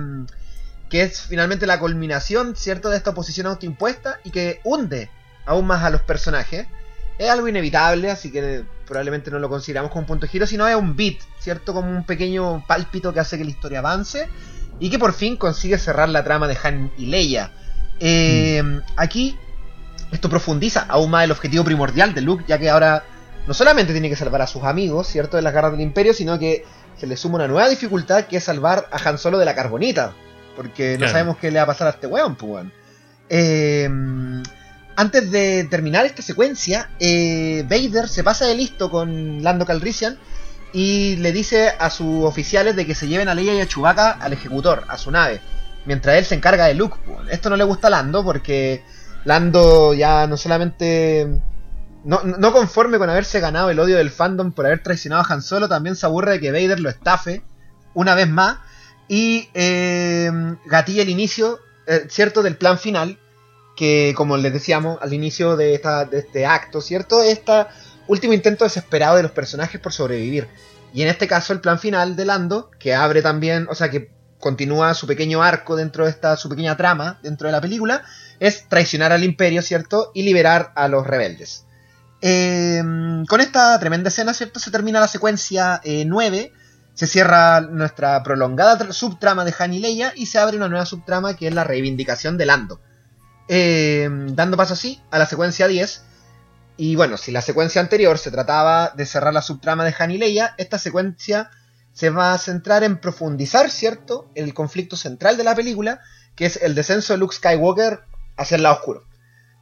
que es finalmente la culminación, ¿cierto? De esta oposición autoimpuesta y que hunde aún más a los personajes. Es algo inevitable, así que probablemente no lo consideramos como un punto de giro, sino es un beat, ¿cierto? Como un pequeño pálpito que hace que la historia avance y que por fin consigue cerrar la trama de Han y Leia. Eh, Aquí, esto profundiza aún más el objetivo primordial de Luke, ya que ahora no solamente tiene que salvar a sus amigos, ¿cierto? De las garras del Imperio, sino que se le suma una nueva dificultad que es salvar a Han Solo de la carbonita. Porque no sabemos qué le va a pasar a este weón, pues. Eh, antes de terminar esta secuencia, eh, Vader se pasa de listo con Lando Calrissian y le dice a sus oficiales de que se lleven a Leia y a Chewbacca al ejecutor, a su nave, mientras él se encarga de Luke. pues. Esto no le gusta a Lando porque Lando ya no solamente no, no conforme con haberse ganado el odio del fandom por haber traicionado a Han Solo, también se aburre de que Vader lo estafe una vez más y eh, gatilla el inicio, eh, ¿cierto?, del plan final, que como les decíamos al inicio de, esta, de este acto, ¿cierto?, este último intento desesperado de los personajes por sobrevivir. Y en este caso el plan final de Lando, que abre también, o sea, que continúa su pequeño arco dentro de esta, su pequeña trama dentro de la película, es traicionar al imperio, ¿cierto?, y liberar a los rebeldes. Eh, con esta tremenda escena, ¿cierto? Se termina la secuencia 9. Se cierra nuestra prolongada tra- subtrama de Han y Leia y se abre una nueva subtrama que es la reivindicación de Lando. Eh, dando paso así a la secuencia 10. Y bueno, si la secuencia anterior se trataba de cerrar la subtrama de Han y Leia, esta secuencia se va a centrar en profundizar, ¿cierto?, el conflicto central de la película, que es el descenso de Luke Skywalker hacia el lado oscuro.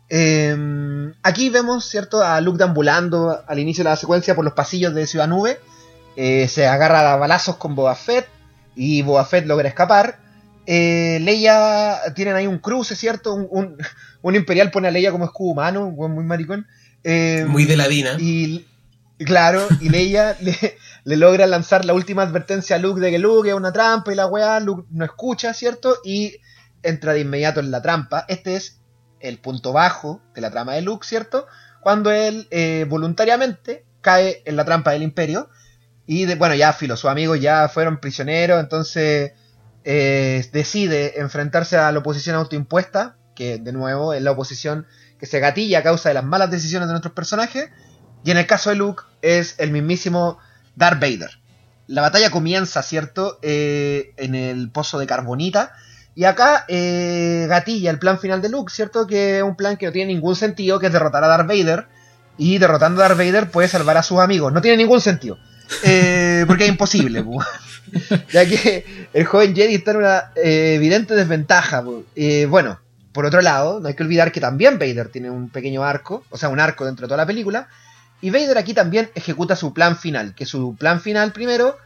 Eh, aquí vemos, ¿cierto?, a Luke deambulando al inicio de la secuencia por los pasillos de Ciudad Nube. Eh, se agarra a balazos con Boba Fett y Boba Fett logra escapar. Eh, Leia, tienen ahí un cruce, ¿cierto? Un, un- un imperial pone a Leia como escudo humano, muy maricón. Eh, Muy de la Dina. y claro, y Leia le, le logra lanzar la última advertencia a Luke de que Luke es una trampa y la weá, Luke no escucha, ¿cierto? Y entra de inmediato en la trampa. Este es el punto bajo de la trama de Luke, ¿cierto? Cuando él eh, voluntariamente cae en la trampa del imperio. Y de- bueno, ya filo, sus amigos ya fueron prisioneros, entonces eh, decide enfrentarse a la oposición autoimpuesta, que de nuevo es la oposición que se gatilla a causa de las malas decisiones de nuestros personajes. Y en el caso de Luke es el mismísimo Darth Vader. La batalla comienza, ¿cierto? Eh, en el pozo de Carbonita. Y acá eh, gatilla el plan final de Luke, ¿cierto? Que es un plan que no tiene ningún sentido, que es derrotar a Darth Vader. Y derrotando a Darth Vader puede salvar a sus amigos. No tiene ningún sentido. Eh, porque es imposible, ya que el joven Jedi está en una eh, evidente desventaja. Eh, bueno, por otro lado, no hay que olvidar que también Vader tiene un pequeño arco, o sea, un arco dentro de toda la película. Y Vader aquí también ejecuta su plan final, que su plan final primero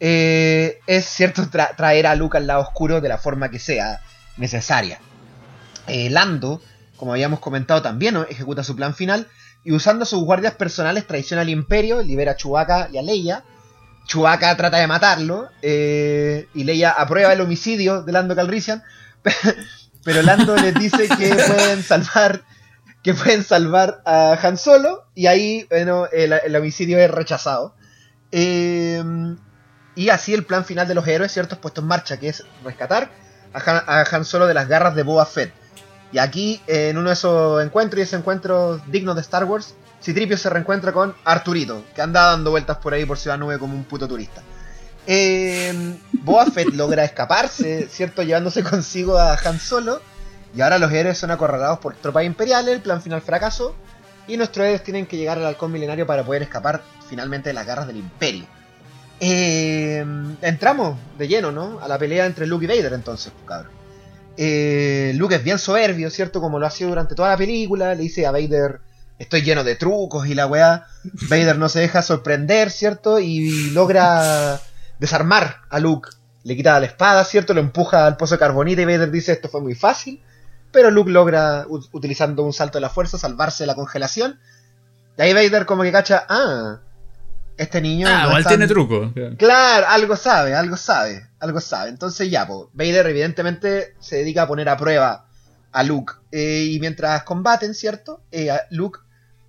eh, es cierto tra- traer a Luke al lado oscuro de la forma que sea necesaria. Eh, Lando, como habíamos comentado, también ejecuta su plan final y usando sus guardias personales traiciona al Imperio, libera a Chewbacca y a Leia. Chewbacca trata de matarlo eh, y Leia aprueba el homicidio de Lando Calrissian, pero Lando les dice que pueden salvar que pueden salvar a Han Solo y ahí bueno, el, el homicidio es rechazado. Eh, y así el plan final de los héroes, ¿cierto? Es puesto en marcha, que es rescatar a Han, Solo de las garras de Boba Fett. Y aquí, eh, en uno de esos encuentros y esos encuentros dignos de Star Wars, Citripio se reencuentra con Arturito, que anda dando vueltas por ahí por Ciudad Nube como un puto turista. Eh, Fett logra escaparse, ¿cierto? Llevándose consigo a Han Solo. Y ahora los héroes son acorralados por tropas imperiales, el plan final fracasó. Y nuestros héroes tienen que llegar al halcón milenario para poder escapar finalmente de las garras del imperio. Eh, entramos de lleno, ¿no? A la pelea entre Luke y Vader entonces, pues, cabrón. Eh, Luke es bien soberbio, ¿cierto? Como lo ha sido durante toda la película. Le dice a Vader, estoy lleno de trucos y la weá. Vader no se deja sorprender, ¿cierto? Y logra desarmar a Luke. Le quita la espada, ¿cierto? Lo empuja al pozo de carbonita y Vader dice, esto fue muy fácil. Pero Luke logra, utilizando un salto de la fuerza, salvarse de la congelación. Y ahí Vader como que cacha, ah, este niño... Ah, igual tiene truco. Claro, algo sabe, algo sabe, algo sabe. Entonces ya, po, Vader evidentemente se dedica a poner a prueba a Luke. Eh, y mientras combaten, ¿cierto? Eh, a Luke,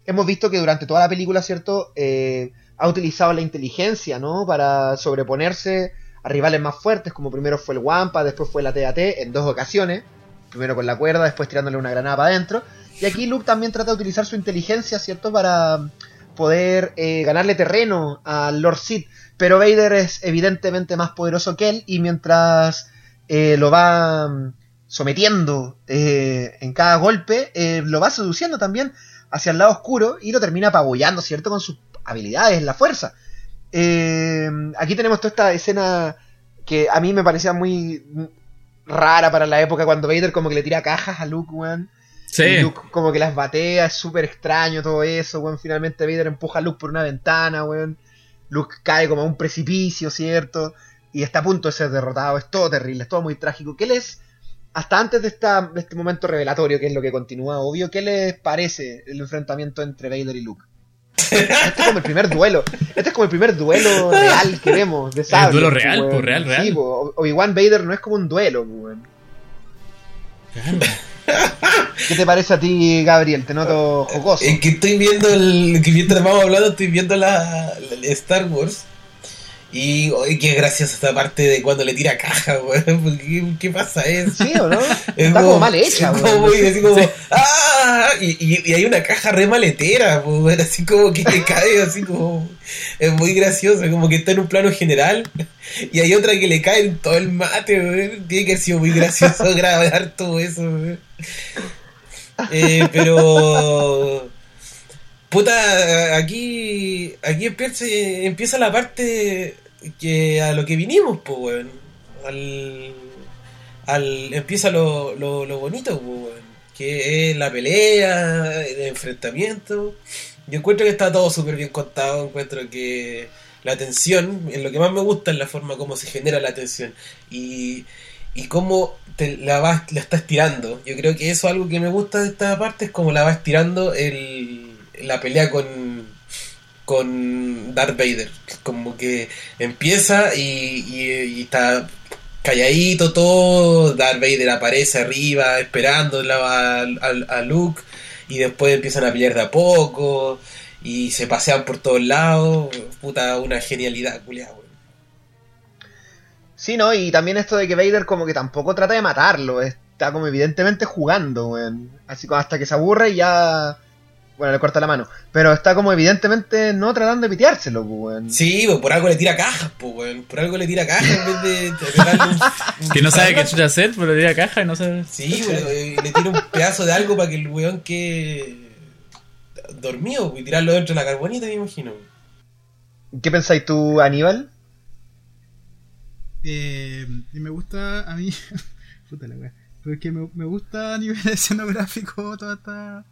hemos visto que durante toda la película, ¿cierto? Eh, ha utilizado la inteligencia, ¿no? Para sobreponerse a rivales más fuertes, como primero fue el Wampa, después fue la TAT, en dos ocasiones. Primero con la cuerda, después tirándole una granada para adentro. Y aquí Luke también trata de utilizar su inteligencia, ¿cierto? Para poder eh, ganarle terreno al Lord Sith. Pero Vader es evidentemente más poderoso que él y mientras eh, lo va mm, sometiendo eh, en cada golpe, eh, lo va seduciendo también hacia el lado oscuro y lo termina apabullando, ¿cierto? Con sus habilidades la fuerza. Eh, aquí tenemos toda esta escena que a mí me parecía muy rara para la época cuando Vader como que le tira cajas a Luke, weón. Y Sí. Luke como que las batea, es súper extraño todo eso, weón. Finalmente Vader empuja a Luke por una ventana, weón. Luke cae como a un precipicio, ¿cierto? Y está a punto de ser derrotado. Es todo terrible, es todo muy trágico. ¿Qué les, hasta antes de, esta, de este momento revelatorio, que es lo que continúa obvio, qué les parece el enfrentamiento entre Vader y Luke? Este es como el primer duelo. Este es como el primer duelo real que vemos de sable. duelo real, weón. pues, real, real. Sí, po. Obi-Wan Vader no es como un duelo, weón. ¿Qué te parece a ti, Gabriel? Te noto jocoso. Es que estoy viendo el. que mientras vamos hablando, estoy viendo la, la- Star Wars. Y oye, qué graciosa esta parte de cuando le tira caja, weón. ¿Qué, qué pasa eso? ¿Sí o no? Es Está como mal hecha, weón. como muy así como, ¡ah! Y, y- y hay una caja re maletera, weón, así como que te cae, así como. Es muy gracioso, como que está en un plano general. Y hay otra que le cae en todo el mate, weón. Tiene que haber sido muy gracioso grabar todo eso, weón. Eh, pero. Puta, aquí. Aquí empieza, empieza la parte que a lo que vinimos, pues, weón. Al, al, empieza lo, lo, lo bonito, weón. Que es la pelea, el enfrentamiento. Yo encuentro que está todo súper bien contado. Encuentro que la tensión, en lo que más me gusta es la forma como se genera la tensión. Y, y cómo te la vas, la estás tirando. Yo creo que eso es algo que me gusta de esta parte, es como la vas tirando el, la pelea con, con Darth Vader. Como que empieza y, y, y está calladito todo, Darth Vader aparece arriba esperando a, a, Luke y después empiezan a pelear de a poco y se pasean por todos lados. Puta, una genialidad, culiado. Sí, ¿no? Y también esto de que Vader como que tampoco trata de matarlo, está como evidentemente jugando. Así como hasta que se aburre y ya... Bueno, le corta la mano. Pero está como evidentemente no tratando de piteárselo, pues, weón. Sí, pues por algo le tira cajas, pues, weón. Por algo le tira cajas en vez de... que no sabe qué chucha hacer, pero le tira caja y no sabe... Sí, weón, le tira un pedazo de algo para que el weón que dormido y tirarlo dentro de la carbonita, me imagino. ¿Qué pensáis tú, Aníbal? Eh, me gusta a mí. Puta la wea. Pero es que me, me, gusta a nivel escenográfico toda esta.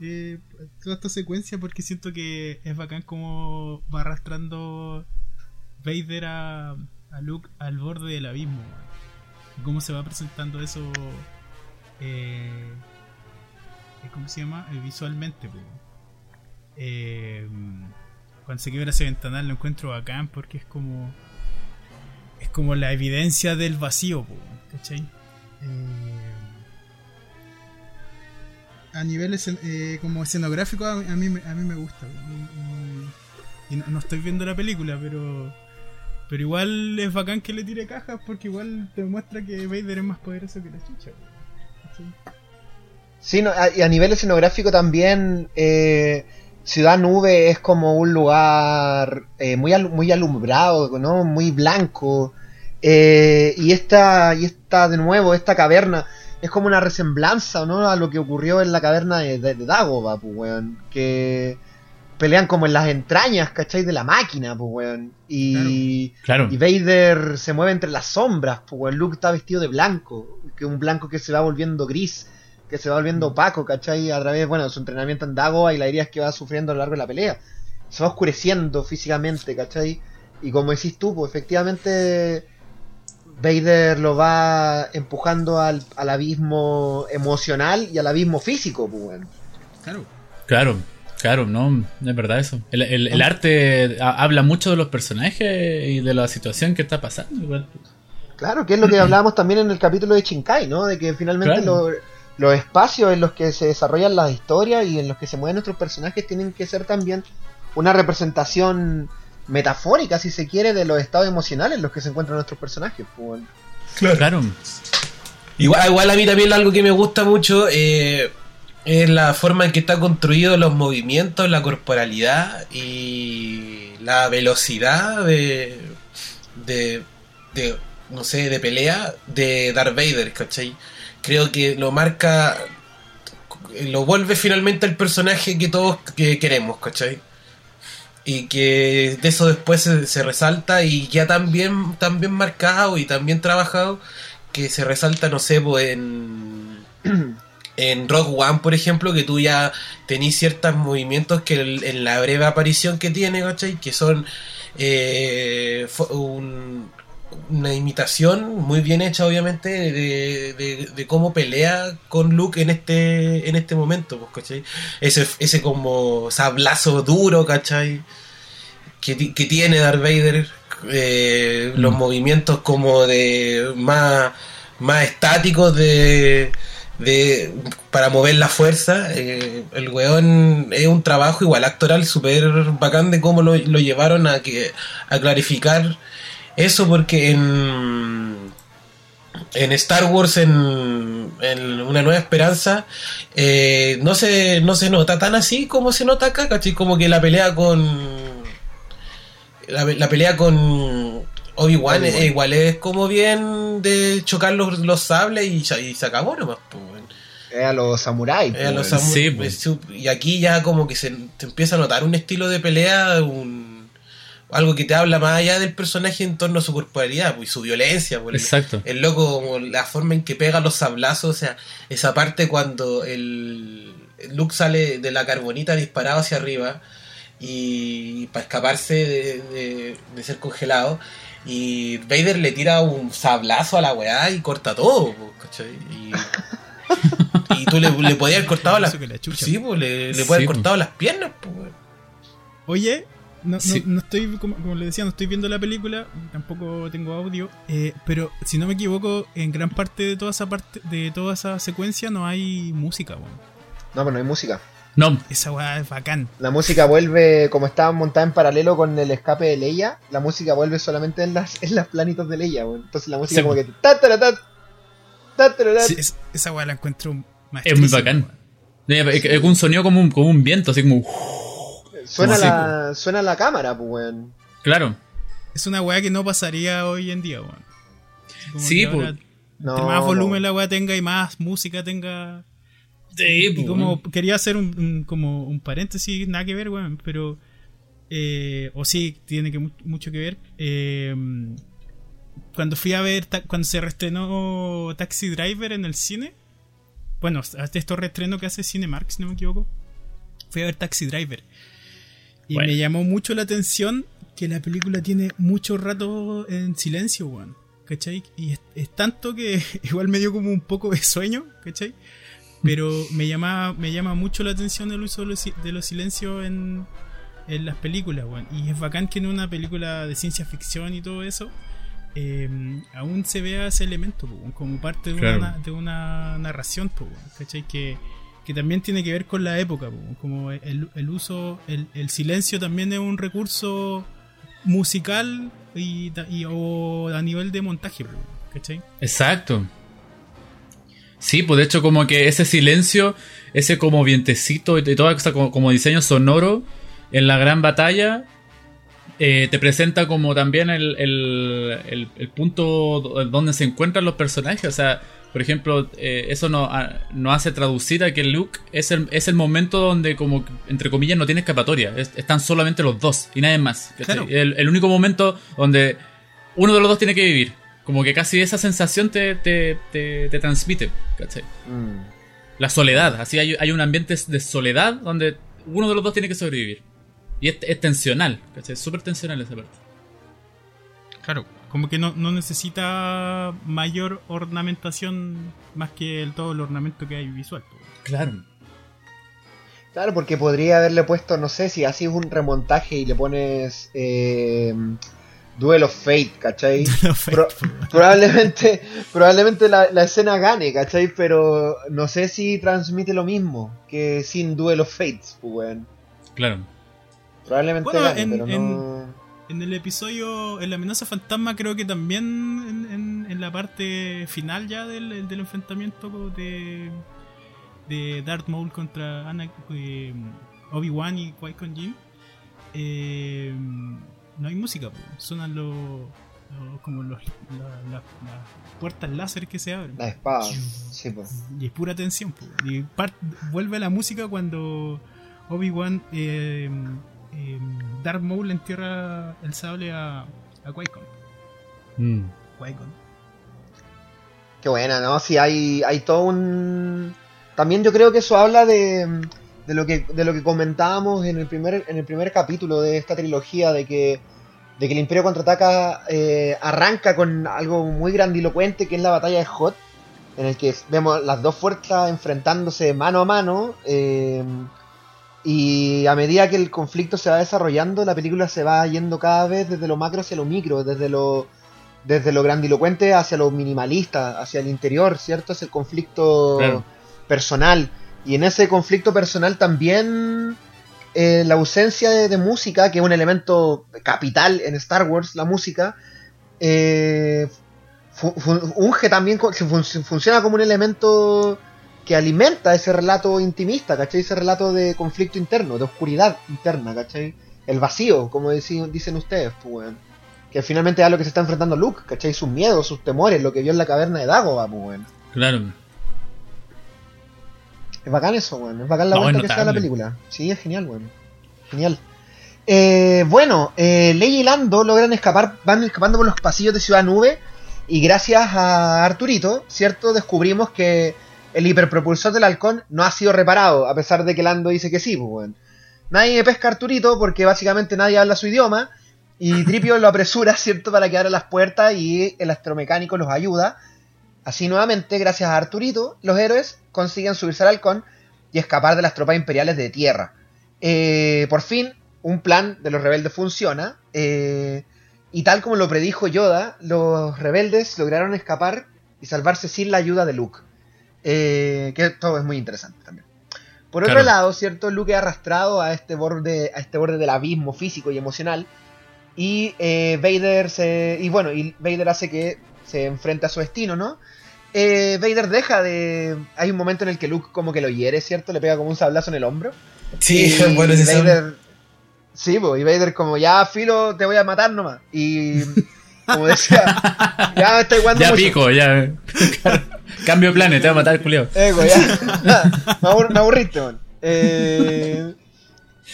Eh, toda esta secuencia porque siento que es bacán como va arrastrando Vader a, Luke al borde del abismo. Y cómo se va presentando eso. Eh, ¿Cómo se llama? Eh, visualmente. cuando se quiebra ese ventanal lo encuentro bacán porque es como es como la evidencia del vacío, ¿cachai? Eh, a nivel eh, como escenográfico a, a, mí, a mí me gusta. Y, no, no, estoy viendo la película, pero pero igual es bacán que le tire cajas porque igual te muestra que Vader es más poderoso que la chucha. Sí, no, a, y a nivel escenográfico también eh, Ciudad Nube es como un lugar eh, muy, al, muy alumbrado, ¿no? Muy blanco. Eh, y esta, y esta, de nuevo, esta caverna es como una resemblanza, ¿no? A lo que ocurrió en la caverna de, de, de Dagoba, pues, weón. Que pelean como en las entrañas, ¿cachai? De la máquina, pues, weón. Y, claro, claro. y Vader se mueve entre las sombras, pues, weón. Luke está vestido de blanco, que un blanco que se va volviendo gris que se va volviendo opaco, ¿cachai? A través, bueno, de su entrenamiento en Dagoba y las heridas que va sufriendo a lo largo de la pelea. Se va oscureciendo físicamente, ¿cachai? Y como decís tú, pues efectivamente Vader lo va empujando al, al abismo emocional y al abismo físico, pues bueno. Claro. Claro, claro, no, es verdad eso. El, el, el arte habla mucho de los personajes y de la situación que está pasando. Igual. Claro, que es lo que hablábamos también en el capítulo de Shinkai, ¿no? De que finalmente claro. lo los espacios en los que se desarrollan las historias y en los que se mueven nuestros personajes tienen que ser también una representación metafórica, si se quiere, de los estados emocionales en los que se encuentran nuestros personajes. Pues. Claro. claro. Igual, igual, a mí también algo que me gusta mucho eh, es la forma en que está construido los movimientos, la corporalidad y la velocidad de, de, de no sé, de pelea de Darth Vader, ¿cachai? creo que lo marca, lo vuelve finalmente el personaje que todos que queremos, ¿cachai? Y que de eso después se, se, resalta y ya tan bien, tan bien marcado y tan bien trabajado que se resalta, no sé, pues en, en Rock One, por ejemplo, que tú ya tenés ciertos movimientos que en la breve aparición que tiene, ¿cachai? Que son eh, un, una imitación muy bien hecha obviamente de, de, de, cómo pelea con Luke en este en este momento pues, ¿cachai? ese ese como sablazo duro ¿cachai? que, que tiene Darth Vader eh, mm. los movimientos como de más más estáticos de de para mover la fuerza eh, el weón es un trabajo igual actoral súper bacán de cómo lo, lo llevaron a que a clarificar eso porque en, en Star Wars, en, en Una Nueva Esperanza, eh, no, se, no se nota tan así como se nota acá, ¿cachai? Como que la pelea con. La, la pelea con Obi-Wan Obi igual es como bien de chocar los, los sables y, y se acabó nomás, pues, es a los samuráis. A los samur sí, pues. Y aquí ya como que se, se, empieza a notar un estilo de pelea, un, algo que te habla más allá del personaje en torno a su corporalidad pues, y su violencia. pues, Exacto. el loco, como la forma en que pega los sablazos, o sea, esa parte cuando el, el Luke sale de la carbonita disparado hacia arriba y para escaparse de, de- de ser congelado. Y Vader le tira un sablazo a la weá y corta todo, po, ¿cachai? Y, y tú le, le podías haber cortado las la chucha. Sí, pues le, le Sí, podías haber po. cortado las piernas, pues. Oye, no, no- Sí. no estoy, como, como le decía, no estoy viendo la película, tampoco tengo audio, eh, pero si no me equivoco, en gran parte de toda esa parte, de toda esa secuencia no hay música, weón. No, pero no hay música. No, Esa weá es bacán. La música vuelve, como estaba montada en paralelo con el escape de Leia, la música vuelve solamente en las, en las planitos de Leia, weón. Entonces la música Sí. como que... ta, ta, ta. Sí. Es- esa weá la encuentro es muy bacán. es un sonido como un, como un viento, así como. Suena, la, suena la cámara, pues, weón. Claro. Es una weá que no pasaría hoy en día, weón. Como Sí, pues. No, entre más volumen no. la weá tenga y más música tenga. Sí, Y pues, como quería hacer un, un- como un paréntesis, nada que ver, weón, pero. eh, o sí, tiene que mu- mucho que ver. eh, cuando fui a ver, cuando se reestrenó Taxi Driver en el cine, bueno, hasta esto reestreno que hace Cinemark, si no me equivoco, fui a ver Taxi Driver. Y Bueno. me llamó mucho la atención que la película tiene mucho rato en silencio, weón. ¿Cachai? Y es, es tanto que igual me dio como un poco de sueño, ¿cachai? Pero me llama, me llama mucho la atención el uso de los, si- de los silencios en, en las películas, weón. Y es bacán que en una película de ciencia ficción y todo eso, eh, aún se vea ese elemento, weón, como parte de, Claro. una, na- de una narración, weón, ¿cachai? Que, que también tiene que ver con la época, como el, el uso, el, el silencio también es un recurso musical y, o a nivel de montaje, ¿cachai? Exacto. Sí, pues de hecho como que ese silencio, ese como vientecito y toda esa como, como diseño sonoro en la gran batalla eh, te presenta como también el, el- punto do- donde se encuentran los personajes. O sea, por ejemplo, eh, eso nos no hace traducir a que Luke es el, es el momento donde como, entre comillas, no tiene escapatoria. Es- están solamente los dos y nadie más. Claro. El, el único momento donde uno de los dos tiene que vivir. Como que casi esa sensación te, te, te, te transmite. Mm. La soledad. Así hay, hay un ambiente de soledad donde uno de los dos tiene que sobrevivir. Y es, es tensional. Es súper tensional esa parte. Claro, como que no, no necesita mayor ornamentación más que el, todo el ornamento que hay visual. Claro. Claro, porque podría haberle puesto, no sé, si haces un remontaje y le pones eh, Duel of Fate, ¿cachai? Pro- probablemente probablemente la, la escena gane, ¿cachai? Pero no sé si transmite lo mismo que sin Duel of Fates, pues, weón. Claro. Probablemente Bueno, gane, en- pero no... en- En el episodio, en la amenaza fantasma, creo que también en, en- en la parte final ya del, del enfrentamiento de, de Darth Maul contra Ana, eh, Obi-Wan y Qui-Gon Jinn, eh, no hay música, po. suenan los, los- como los, la- la- las puertas láser que se abren. La espada, sí, pues. Y es pura tensión. po. Y par- vuelve la música cuando Obi-Wan, eh, eh, Darth Maul entierra el sable a, a Qui-Gon. Mm. Qui-Gon. Qué buena, ¿no? Sí, hay, hay todo un... También yo creo que eso habla de, de, lo, que, de lo que comentábamos en el primer, en el primer capítulo de esta trilogía, de que, de que el Imperio Contraataca eh, arranca con algo muy grandilocuente, que es la batalla de Hot, en el que vemos las dos fuerzas enfrentándose mano a mano, eh, y a medida que el conflicto se va desarrollando, la película se va yendo cada vez desde lo macro hacia lo micro, desde lo desde lo grandilocuente hacia lo minimalista, hacia el interior, ¿cierto? Es el conflicto Claro. personal. Y en ese conflicto personal también eh, la ausencia de, de música, que es un elemento capital en Star Wars, la música, eh, fu- fu- unge también, fun- funciona como un elemento que alimenta ese relato intimista, ¿cachai? Ese relato de conflicto interno, de oscuridad interna, ¿cachai? El vacío, como dicen ustedes, pues. Que finalmente es a lo que se está enfrentando Luke, ¿cachai? Sus miedos, sus temores, lo que vio en la caverna de Dagobah, pues, weón. Claro. Es bacán eso, weón. Es bacán la No, vuelta es que se da la película. Sí, es genial, weón. Genial. Eh, bueno, eh, Leia y Lando logran escapar, van escapando por los pasillos de Ciudad Nube y gracias a Arturito, ¿cierto? Descubrimos que el hiperpropulsor del halcón no ha sido reparado, a pesar de que Lando dice que sí, pues bueno. Nadie pesca a Arturito porque básicamente nadie habla su idioma y Tripio lo apresura, ¿cierto? Para que abra las puertas y el astromecánico los ayuda. Así nuevamente, gracias a Arturito, los héroes consiguen subirse al halcón y escapar de las tropas imperiales de tierra. Eh, por fin, un plan de los rebeldes funciona. eh, y tal como lo predijo Yoda, los rebeldes lograron escapar y salvarse sin la ayuda de Luke. Eh, que todo es muy interesante también. Por otro Claro. lado, ¿cierto? Luke es arrastrado a este borde, a este borde del abismo físico y emocional. Y eh, Vader se. Y bueno, y Vader hace que se enfrente a su destino, ¿no? Eh, Vader deja de. Hay un momento en el que Luke como que lo hiere, ¿cierto? Le pega como un sablazo en el hombro. Sí, Y bueno, Vader, Sí, y Vader como, ya, filo, te voy a matar nomás. Y como decía, ya me estoy jugando Ya mucho. pico, ya. Cambio de planes, te va a matar el culiao. Ego, ya. me, abur- me aburriste, man. Eh,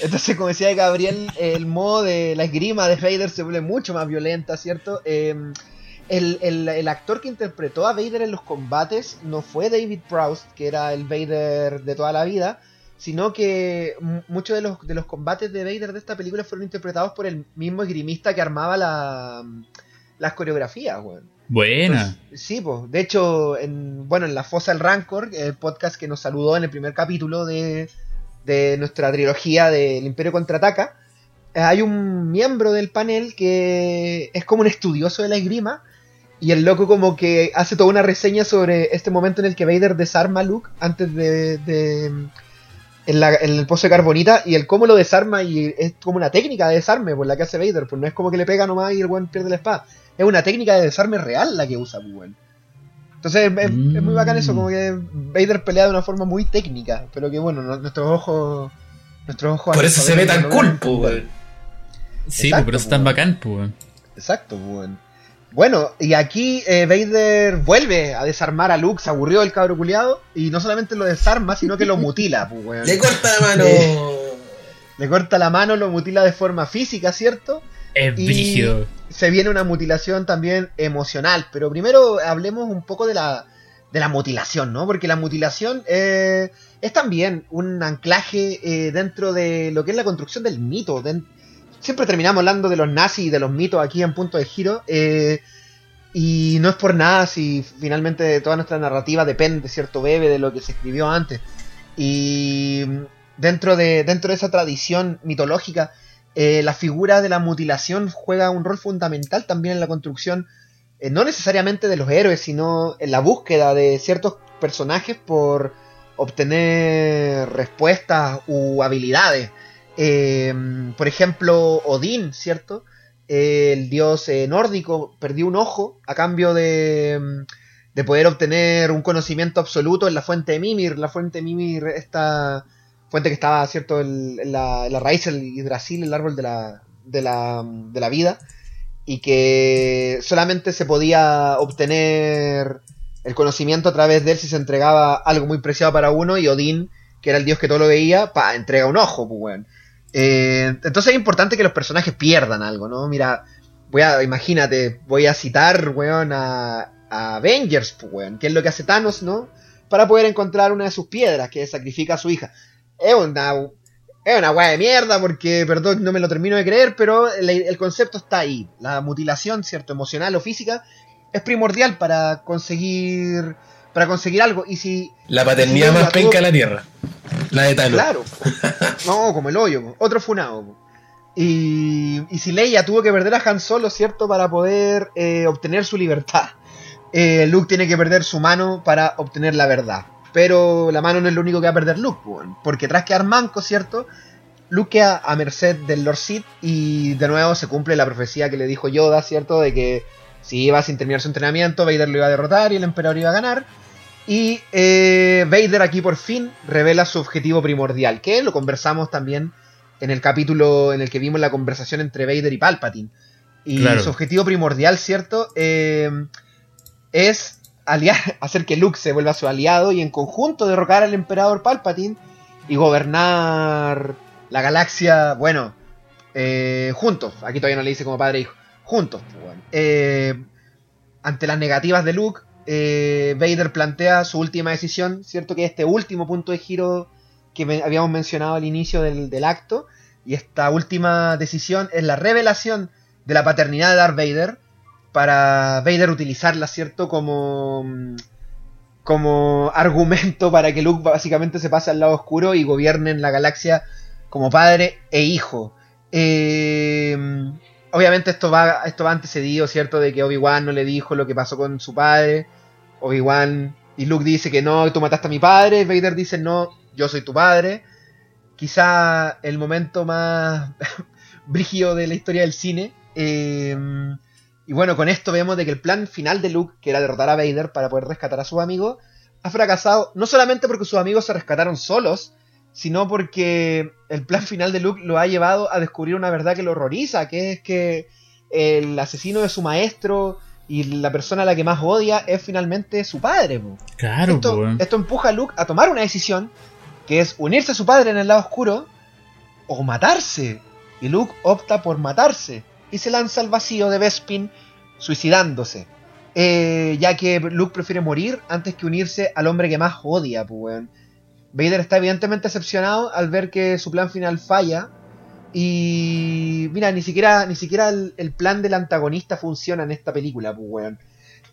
entonces, como decía Gabriel, el modo de la esgrima de Vader se vuelve mucho más violenta, ¿cierto? Eh, el, el- el actor que interpretó a Vader en los combates no fue David Prowse, que era el Vader de toda la vida, sino que muchos de los, de los combates de Vader de esta película fueron interpretados por el mismo esgrimista que armaba la, las coreografías, weón. Buena. Sí, pues. De hecho, en, bueno, en La Fosa del Rancor, el podcast que nos saludó en el primer capítulo de, de nuestra trilogía del Imperio Contraataca, eh, hay un miembro del panel que es como un estudioso de la esgrima. Y el loco como que hace toda una reseña sobre este momento en el que Vader desarma a Luke antes de... de- en, la- en el pozo de carbonita y el cómo lo desarma y es como una técnica de desarme por la que hace Vader, pues no es como que le pega nomás y el weón pierde la espada es una técnica de desarme real la que usa, pues, weón. Entonces es, es- es muy bacán eso, como que Vader pelea de una forma muy técnica, pero que bueno, no- nuestros ojos. Nuestros ojos. Por eso se ve tan no cool, entender. weón. Sí, Exacto, pero eso es tan pues. bacán, pues. weón. Exacto, pues, weón. Bueno, y aquí eh, Vader vuelve a desarmar a Luke, se aburrió el cabro culiado, y no solamente lo desarma, sino que lo mutila, pues, weón. Le corta la mano. Le corta la mano, lo mutila de forma física, ¿cierto? Es Y- brígido. se viene una mutilación también emocional. Pero primero hablemos un poco de la, de la mutilación, ¿no? Porque la mutilación eh, es también un anclaje eh, dentro de lo que es la construcción del mito. Siempre terminamos hablando de los nazis y de los mitos aquí en Punto de Giro. eh, y no es por nada si finalmente toda nuestra narrativa depende, ¿cierto? Bebe de lo que se escribió antes. Y dentro de, dentro de esa tradición mitológica, eh, la figura de la mutilación juega un rol fundamental también en la construcción, eh, no necesariamente de los héroes, sino en la búsqueda de ciertos personajes por obtener respuestas u habilidades. Eh, por ejemplo, Odín, ¿cierto? El dios eh, nórdico perdió un ojo a cambio de, de poder obtener un conocimiento absoluto en la fuente de Mimir. La fuente de Mimir, esta fuente que estaba, ¿cierto?, en, en la, en la raíz del Yggdrasil, el árbol de la, de, la, de la vida, y que solamente se podía obtener el conocimiento a través de él si se entregaba algo muy preciado para uno, y Odín, que era el dios que todo lo veía, pa, entrega un ojo, pues, weón. Eh, entonces es importante que los personajes pierdan algo, ¿no? Mira, voy a, imagínate, voy a citar, weón, a, a Avengers, pues, weón, que es lo que hace Thanos, ¿no? Para poder encontrar una de sus piedras, que sacrifica a su hija. Es una, es una weá de mierda, porque, perdón, no me lo termino de creer, pero el, el concepto está ahí. La mutilación, ¿cierto? Emocional o física, es primordial para conseguir, para conseguir algo. Y si La paternidad más penca de la tierra. La de Thanos. Claro. No, como el hoyo. po. Otro funado. po. Y, y si Leia tuvo que perder a Han Solo, ¿cierto? Para poder eh, obtener su libertad. Eh, Luke tiene que perder su mano para obtener la verdad. Pero la mano no es lo único que va a perder Luke, po, porque tras quedar manco, ¿cierto? Luke queda a merced del Lord Sith y de nuevo se cumple la profecía que le dijo Yoda, ¿cierto? De que si iba sin terminar su entrenamiento, Vader lo iba a derrotar y el emperador iba a ganar. Y eh, Vader aquí por fin revela su objetivo primordial, que lo conversamos también en el capítulo en el que vimos la conversación entre Vader y Palpatine. Y Claro. su objetivo primordial, ¿cierto? Eh, es aliar, hacer que Luke se vuelva su aliado y en conjunto derrocar al emperador Palpatine y gobernar la galaxia, bueno, Eh, juntos, aquí todavía no le dice como padre e hijo. Juntos, pues, ante las negativas de Luke, eh, Vader plantea su última decisión, ¿cierto? Que este último punto de giro que habíamos mencionado al inicio del, acto. Y esta última decisión es la revelación de la paternidad de Darth Vader para Vader utilizarla, ¿cierto? Como, como argumento para que Luke básicamente se pase al lado oscuro y gobierne en la galaxia como padre e hijo. Eh, obviamente esto va, esto va antecedido, ¿cierto? De que Obi-Wan no le dijo lo que pasó con su padre. Obi-Wan y Luke dice que no, tú mataste a mi padre. Vader dice no, yo soy tu padre. Quizá el momento más brígido de la historia del cine. Eh, y bueno, con esto vemos de que el plan final de Luke, que era derrotar a Vader para poder rescatar a sus amigos, ha fracasado no solamente porque sus amigos se rescataron solos, sino porque el plan final de Luke lo ha llevado a descubrir una verdad que lo horroriza, que es que el asesino de su maestro y la persona a la que más odia es finalmente su padre. po. Claro, Esto, esto empuja a Luke a tomar una decisión, que es unirse a su padre en el lado oscuro o matarse. Y Luke opta por matarse y se lanza al vacío de Bespin suicidándose. Eh, ya que Luke prefiere morir antes que unirse al hombre que más odia, pues. Vader está evidentemente decepcionado al ver que su plan final falla. Y mira, ni siquiera, ni siquiera el, plan del antagonista funciona en esta película, pues, weón.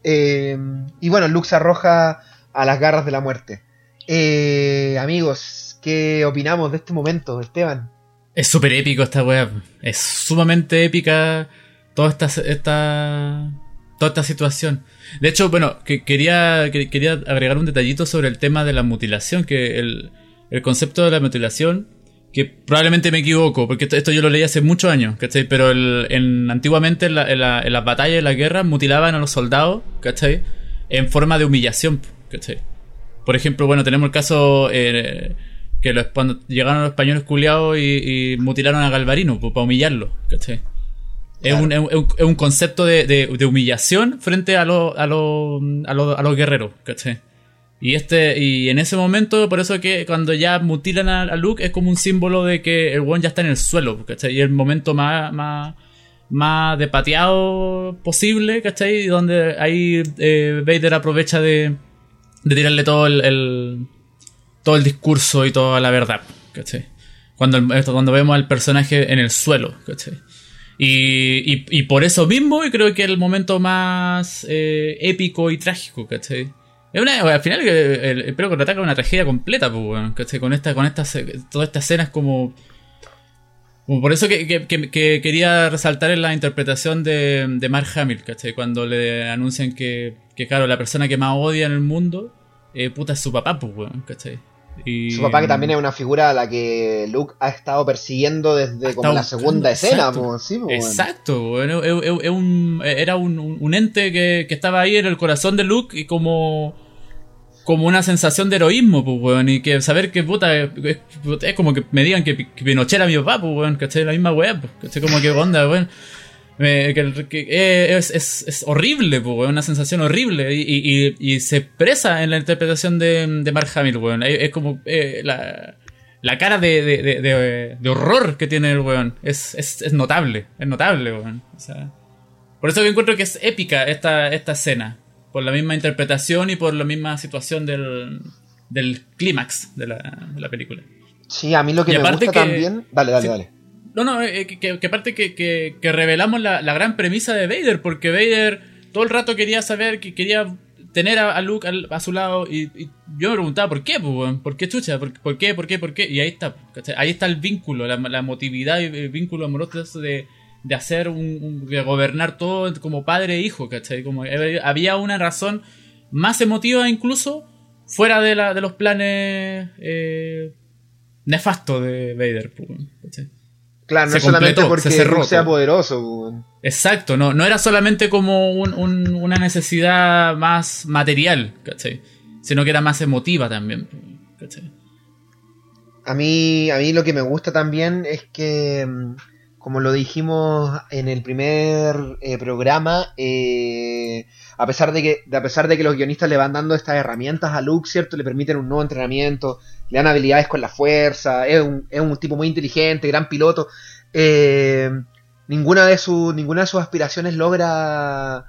Eh, y bueno, Luke se arroja a las garras de la muerte. Eh, amigos, ¿qué opinamos de este momento, Esteban? Es súper épico esta weá. Es sumamente épica toda esta, esta, toda esta situación. De hecho, bueno, que quería, que- quería agregar un detallito sobre el tema de la mutilación, que el, el concepto de la mutilación, que probablemente me equivoco, porque esto, yo lo leí hace muchos años, ¿cachai? Pero en, antiguamente en, la- en la- en las batallas, en la guerra, mutilaban a los soldados, ¿cachai? En forma de humillación, ¿cachai? Por ejemplo, bueno, tenemos el caso eh, que los, cuando llegaron los españoles culiados y, y mutilaron a Galvarino pues, para humillarlo, ¿cachai? Es, un, es un- es un concepto de, de- de humillación frente a, los a, los a, los- a los guerreros, ¿cachai? Y este y en ese momento, por eso que cuando ya mutilan a, a Luke es como un símbolo de que el one ya está en el suelo, ¿cachai? Y el momento más, más, más de pateado posible, ¿cachai? Y donde ahí eh, Vader aprovecha de, de tirarle todo el, el- todo el discurso y toda la verdad, ¿cachai? Cuando, el- cuando vemos al personaje en el suelo, ¿cachai? Y, y, por eso mismo, y creo que el momento más eh, épico y trágico, ¿cachai? Es una, al final, el, el, el contraataca es una tragedia completa, pues, weón, ¿cachai? Con esta, con estas, eh, todas estas escenas como. Por eso que- que quería resaltar en la interpretación de, de Mark Hamill, ¿cachai? Cuando le anuncian que, que, claro, la persona que más odia en el mundo, eh, puta, es su papá, pues, weón, ¿cachai? Y, Su papá que también es una figura a la que Luke ha estado persiguiendo desde como estado la segunda escena, exacto. po, sí, po, weón. Exacto, weón, es- es- es un- era un, un- ente que, que estaba ahí en el corazón de Luke y como como una sensación de heroísmo, pues, weón, y que saber que puta es, es como que me digan que, que Pinochet era mi papá, pues, weón, ¿cachai? La misma weá, pues, ¿cachai? Como que onda, weón. Me- que, que, eh, es, es, es horrible, weón, una sensación horrible y, y, y- se expresa en la interpretación de, de Mark Hamill, weón. Es, como eh, la, la cara de, de, de, horror que tiene el weón. Es, es, notable, es notable, weón. O sea, por eso que encuentro que es épica esta, esta escena. Por la misma interpretación y por la misma situación del, del clímax de la, de la película. Sí, a mí lo que Y me gusta que- también. Dale, dale, Sí. dale. No, no, eh, que, que- aparte que, que- revelamos la, la gran premisa de Vader, porque Vader todo el rato quería saber, que quería tener a, Luke a su lado, y, yo me preguntaba, ¿por qué, pues? ¿Por qué chucha? ¿Por, por qué? ¿Por qué? ¿Por qué? Y ahí está, ahí está el vínculo, la, la emotividad y el vínculo amoroso de, de hacer un, de gobernar todo como padre e hijo, ¿cachai? Como eh, había una razón más emotiva incluso fuera de, la, de los planes eh, nefastos de Vader, pues, ¿cachai? Claro, no Se es solamente completó, porque se cerró sea poderoso. Exacto, no, no era solamente como un- un- una necesidad más material, ¿cachai? Sino que era más emotiva también, ¿cachai? A mí, a mí lo que me gusta también es que, mm, como lo dijimos en el primer eh, programa, eh, a pesar de que, a pesar de que los guionistas le van dando estas herramientas a Luke, ¿cierto? Le permiten un nuevo entrenamiento, le dan habilidades con la fuerza, es un, es un tipo muy inteligente, gran piloto. eh, ninguna de sus ninguna de sus aspiraciones logra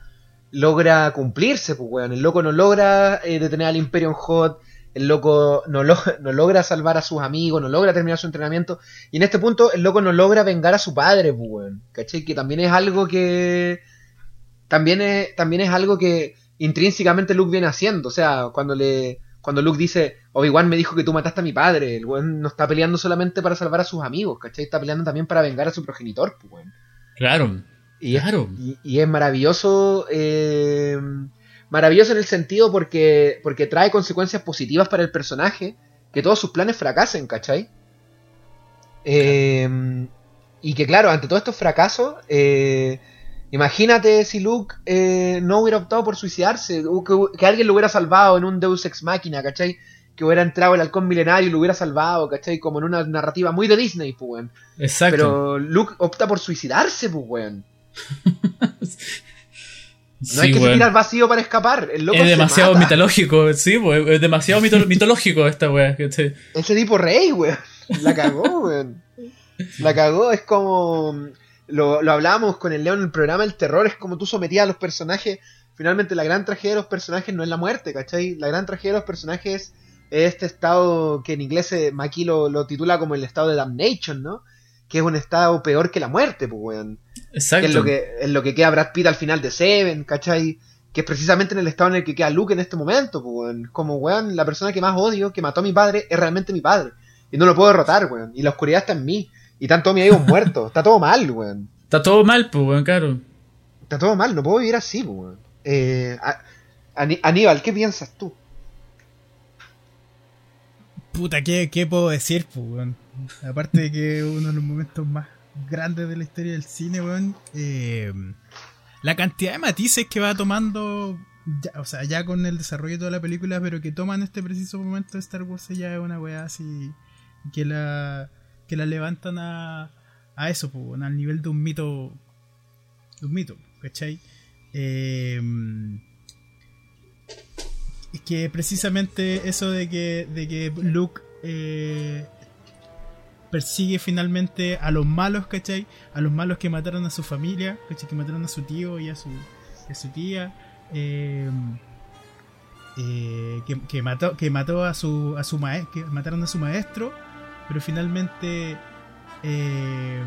logra cumplirse, pues weón. El loco no logra eh, detener al Imperio en Hot, el loco no, lo- no logra salvar a sus amigos, no logra terminar su entrenamiento. Y en este punto, el loco no logra vengar a su padre, pues weón. ¿Cachai? Que también es algo que. También es, también es algo que intrínsecamente Luke viene haciendo. O sea, cuando le. Cuando Luke dice, Obi-Wan me dijo que tú mataste a mi padre, el weón no está peleando solamente para salvar a sus amigos, ¿cachai? Está peleando también para vengar a su progenitor, pues weón. Claro. Y es, Claro. y, y es maravilloso. eh, maravilloso en el sentido porque, porque trae consecuencias positivas para el personaje. Que todos sus planes fracasen, ¿cachai? Eh, y que claro, ante todos estos fracasos, eh, imagínate si Luke eh, no hubiera optado por suicidarse, que, que alguien lo hubiera salvado en un Deus Ex Máquina, ¿cachai? Que hubiera entrado el halcón milenario y lo hubiera salvado, ¿cachai? Como en una narrativa muy de Disney, pues, weón. Exacto. Pero Luke opta por suicidarse, pues, weón. No Sí, hay que weón. salir al vacío para escapar. El loco Es demasiado mata. mitológico, sí, pues, es demasiado mito- mitológico esta. ¿cachai? Ese tipo rey, weón. La cagó, weón. La cagó. Es como. Lo, lo hablábamos con el Leo en el programa El Terror. Es como tú sometías a los personajes. Finalmente, la gran tragedia de los personajes no es la muerte, ¿cachai? La gran tragedia de los personajes es este estado que en inglés Maki lo, lo titula como el estado de damnation, ¿no? Que es un estado peor que la muerte, pues, weón. Exacto. que es lo que es lo que queda Brad Pitt al final de Seven, ¿cachai? Que es precisamente en el estado en el que queda Luke en este momento, pues, weón. Como, weón, la persona que más odio, que mató a mi padre, es realmente mi padre. Y no lo puedo derrotar, weón. Y la oscuridad está en mí. Y están todos mis amigos muertos. Está todo mal, weón. Está todo mal, pues, weón, claro. Está todo mal, no puedo vivir así, pues, weón. Eh, Aníbal, ¿qué piensas tú? Puta, ¿qué, qué puedo decir, pues, weón? Aparte de que uno de los momentos más grandes de la historia del cine, weón. eh, la cantidad de matices que va tomando, ya- o sea, ya con el desarrollo de toda la película, pero que toma en este preciso momento de Star Wars ya es una weá así que la, que la levantan a, a eso, weón, al nivel de un mito, de un mito, ¿cachai? Eh, es que precisamente eso de que, de que Luke eh, persigue finalmente a los malos, ¿cachai? A los malos que mataron a su familia, ¿cachai? Que mataron a su tío y a su, a su tía. eh, eh, que, que mató, que mató a su, a su maestro, que mataron a su maestro, pero finalmente eh,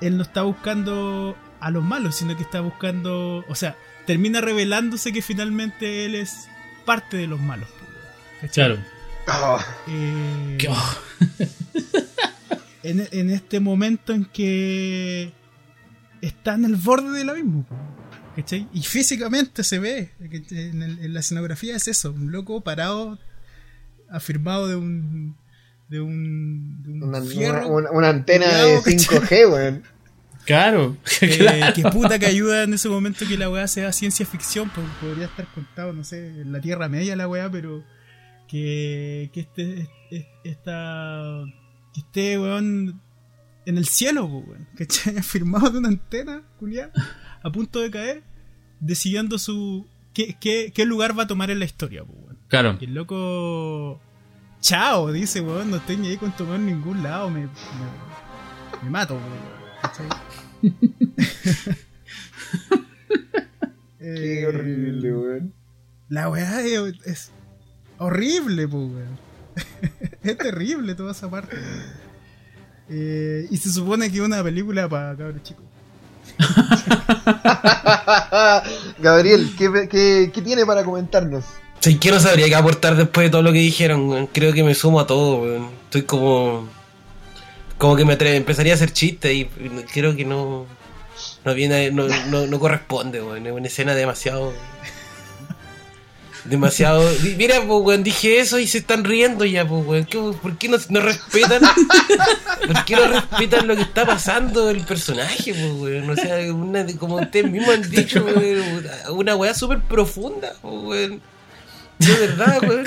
él no está buscando a los malos, sino que está buscando, o sea, termina revelándose que finalmente él es parte de los malos. ¿cachai? Claro. Eh, Que- oh, en, en este momento en que está en el borde del abismo. ¿cachai? Y físicamente se ve, ¿cachai? en, el- en la escenografía es eso, un loco parado, afirmado de un de un, de un Una, fierro una- una antena de ¿cachai? 5G, weón. Claro. eh, claro. que puta que ayuda en ese momento que la weá sea ciencia ficción, pues podría estar contado, no sé, en la Tierra Media la weá, pero que, que este, es- esta, que esté weón en el cielo, pues, weón, ¿cachai? Firmado de una antena, culiá, a punto de caer, decidiendo su qué, qué, qué lugar va a tomar en la historia, pues, weón. Claro. Y el loco. Chao, dice, weón, no estoy ni ahí con tomar en ningún lado, me, me, me mato, weón. ¿cachai? Qué Eh, horrible, weón. La weá es, es horrible, pues, weón. es terrible toda esa parte. Eh, y se supone que es una película para cabros chicos. Gabriel, ¿qué, qué, qué tiene para comentarnos? Sí, que no sabría qué aportar después de todo lo que dijeron. Creo que me sumo a todo. Estoy como. Como que me atre- empezaría a hacer chistes y creo que no. No viene, no, no, no corresponde, weón. Es una escena demasiado. Demasiado. Mira, pues, weón, dije eso y se están riendo ya, pues, weón. ¿Qué- ¿Por qué no, no respetan? ¿Por qué no respetan lo que está pasando el personaje, pues, weón? O sea, una, como ustedes mismos han dicho, weón, una weá súper profunda, pues, weón. De verdad, weón.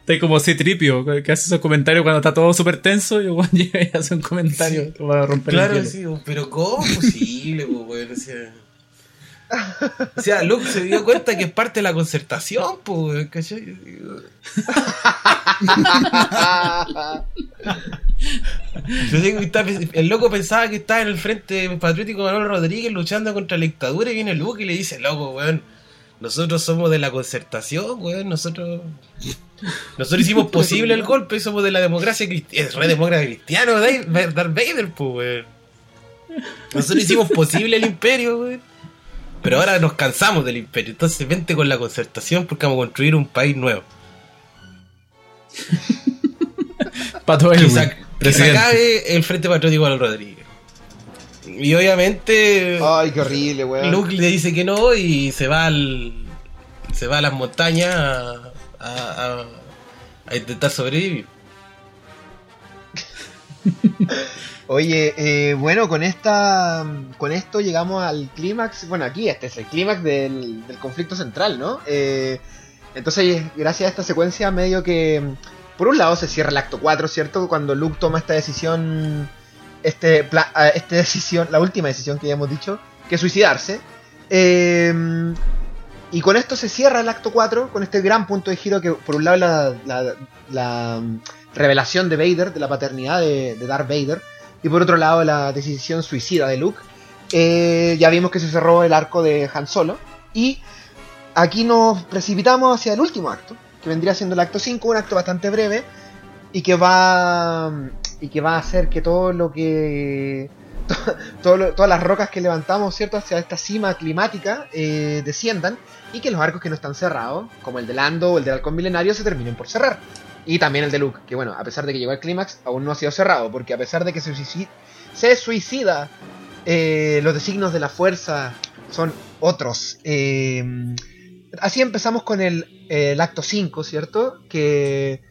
Está como C-Tripio, que hace esos comentarios cuando está todo súper tenso y weón llega y hace un comentario que va a romper Claro, el hielo. sí, pero ¿cómo es posible, weón? O sea. O sea, Luke se dio cuenta que es parte de la concertación, pues, ¿cachai? Yo digo que está- el loco pensaba que estaba en el frente patriótico Manuel Rodríguez luchando contra la dictadura y viene Luke y le dice, loco, weón, nosotros somos de la concertación, weón, nosotros... Nosotros hicimos posible el golpe, somos de la democracia cristiana, es re demócrata cristiano, Darth Vader, pues, weón. Nosotros hicimos posible el imperio, weón. Pero ahora nos cansamos del imperio, entonces vente con la concertación porque vamos a construir un país nuevo. Pato que, se, que se presidente. acabe el Frente Patriótico Manuel Rodríguez. Y obviamente Ay, qué horrible, weón. Luke le dice que no y se va al se va a las montañas a, a- a- a intentar sobrevivir. Oye, eh, bueno, con esta, con esto llegamos al clímax. Bueno, aquí este es el clímax del, del conflicto central, ¿no? Eh, entonces, gracias a esta secuencia, medio que, por un lado, se cierra el acto 4, ¿cierto? Cuando Luke toma esta decisión, este, ah, esta decisión, la última decisión que ya hemos dicho, que es suicidarse. Eh, y con esto se cierra el acto 4, con este gran punto de giro que, por un lado, la, la- mm, revelación de Vader, de la paternidad de, Darth Vader, y por otro lado, la decisión suicida de Luke. Eh, ya vimos que se cerró el arco de Han Solo, y aquí nos precipitamos hacia el último acto, que vendría siendo el acto 5, un acto bastante breve, y que va, y que va a hacer que todo lo que todas las rocas que levantamos, ¿cierto? Hacia esta cima climática eh, desciendan y que los arcos que no están cerrados, como el de Lando o el del Halcón Milenario, se terminen por cerrar. Y también el de Luke, que bueno, a pesar de que llegó al clímax, aún no ha sido cerrado, porque a pesar de que se suicida, se suicida eh, los designios de la fuerza son otros. Eh, así empezamos con el, el acto 5, ¿cierto? Que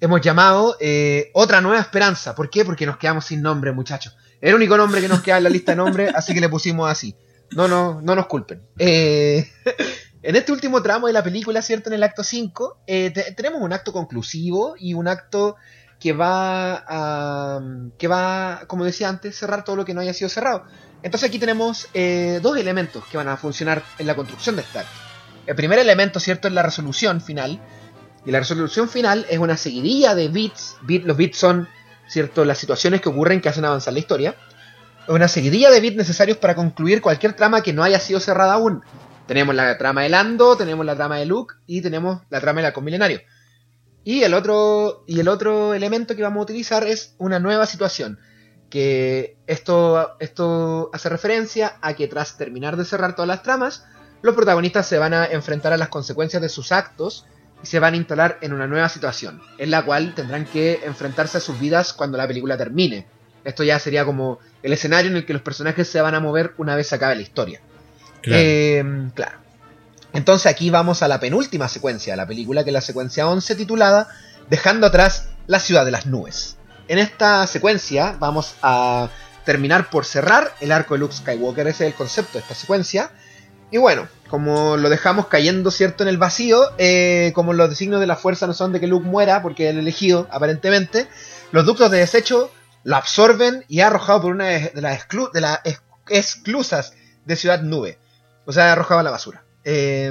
hemos llamado eh, Otra Nueva Esperanza. ¿Por qué? Porque nos quedamos sin nombre, muchachos. Era el único nombre que nos queda en la lista de nombres, así que le pusimos así. No, no, no nos culpen. Eh, en este último tramo de la película, ¿cierto? En el acto 5, eh, te- tenemos un acto conclusivo y un acto que va a, que va, como decía antes, cerrar todo lo que no haya sido cerrado. Entonces aquí tenemos eh, dos elementos que van a funcionar en la construcción de este acto. El primer elemento, ¿cierto? Es la resolución final. Y la resolución final es una seguidilla de bits. Bit- los bits son, ¿cierto? Las situaciones que ocurren que hacen avanzar la historia. Una seguidilla de bits necesarios para concluir cualquier trama que no haya sido cerrada aún. Tenemos la trama de Lando, tenemos la trama de Luke y tenemos la trama del halcón milenario. Y el otro, y el otro elemento que vamos a utilizar es una nueva situación. Que esto, esto hace referencia a que tras terminar de cerrar todas las tramas, los protagonistas se van a enfrentar a las consecuencias de sus actos y se van a instalar en una nueva situación, en la cual tendrán que enfrentarse a sus vidas cuando la película termine. Esto ya sería como el escenario en el que los personajes se van a mover una vez se acabe la historia. Claro. Eh, claro. Entonces aquí vamos a la penúltima secuencia de la película, que es la secuencia 11 titulada Dejando atrás la ciudad de las nubes. En esta secuencia vamos a terminar por cerrar el arco de Luke Skywalker, ese es el concepto de esta secuencia. Y bueno, como lo dejamos cayendo cierto en el vacío, eh, como los designios de la fuerza no son de que Luke muera, porque el elegido aparentemente, los ductos de desecho lo absorben y es arrojado por una de las, exclu- de las ex- esclusas de Ciudad Nube. O sea, arrojado a la basura. Eh,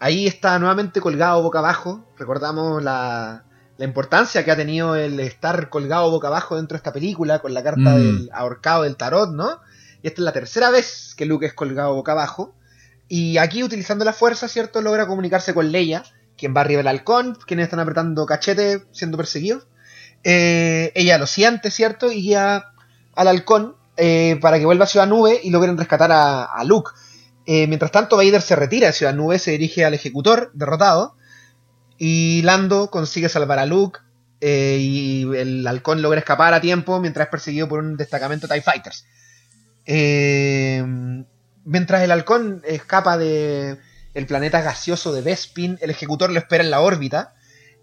ahí está nuevamente colgado boca abajo. Recordamos la, la importancia que ha tenido el estar colgado boca abajo dentro de esta película con la carta Mm. del ahorcado del tarot, ¿no? Y esta es la tercera vez que Luke es colgado boca abajo. Y aquí, utilizando la fuerza, ¿cierto? Logra comunicarse con Leia, quien va arriba del halcón, quienes están apretando cachete siendo perseguidos. Eh, ella lo siente, ¿cierto? Y guía al halcón eh, para que vuelva a Ciudad Nube y logren rescatar a, Luke. Eh, mientras tanto, Vader se retira de Ciudad Nube, se dirige al ejecutor, derrotado. Y Lando consigue salvar a Luke. y el halcón logra escapar a tiempo mientras es perseguido por un destacamento de TIE Fighters. Eh, mientras el halcón escapa de el planeta gaseoso de Bespin, el ejecutor lo espera en la órbita.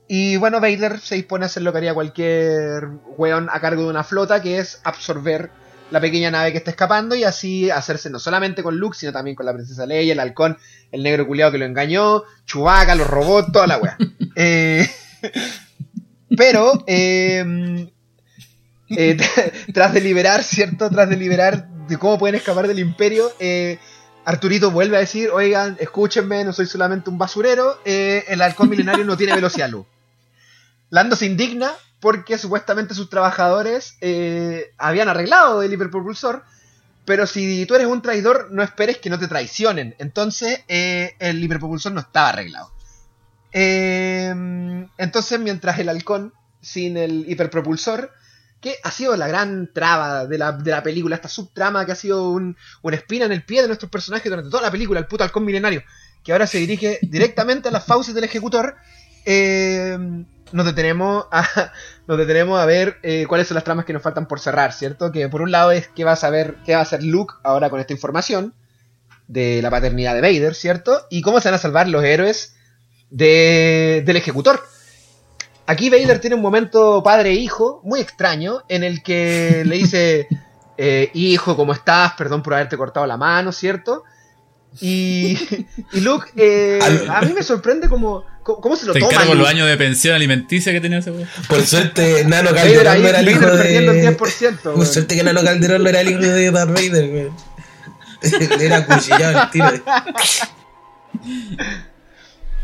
Y bueno, Vader se dispone a hacer lo que haría cualquier weón a cargo de una flota, que es absorber la pequeña nave que está escapando y así hacerse no solamente con Luke, sino también con la princesa Leia, el halcón, el negro culiado que lo engañó, Chewbacca, los robots, toda la wea. Eh, pero, eh, eh, tras de liberar, ¿cierto? Tras de liberar de cómo pueden escapar del imperio, eh, Arturito vuelve a decir, oigan, escúchenme, no soy solamente un basurero, eh, el halcón milenario no tiene velocidad luz. Lando se indigna porque supuestamente sus trabajadores eh, habían arreglado el hiperpropulsor, pero si tú eres un traidor, no esperes que no te traicionen. Entonces, eh, el hiperpropulsor no estaba arreglado. Entonces, mientras el halcón, sin el hiperpropulsor, que ha sido la gran traba de la, de la película, esta subtrama que ha sido un, una espina en el pie de nuestros personajes durante toda la película, el puto halcón milenario, que ahora se dirige directamente a las fauces del ejecutor, eh, nos detenemos a, nos detenemos a ver eh, cuáles son las tramas que nos faltan por cerrar, ¿cierto? Que por un lado es qué va a saber, qué va a hacer Luke ahora con esta información de la paternidad de Vader, ¿cierto? Y cómo se van a salvar los héroes de, del ejecutor. Aquí Vader tiene un momento padre-hijo muy extraño en el que le dice, eh, hijo, ¿cómo estás? Perdón por haberte cortado la mano, ¿cierto? Y, y Luke, eh, a mí me sorprende cómo, cómo se lo Te toma. los años de pensión alimenticia que tenía ese weón. Por suerte, Nano Vader Calderón no era el hijo Vader perdiendo el de... 10%. Por suerte que Nano Calderón no era el hijo de Darth Vader. Era cuchillado el tiro.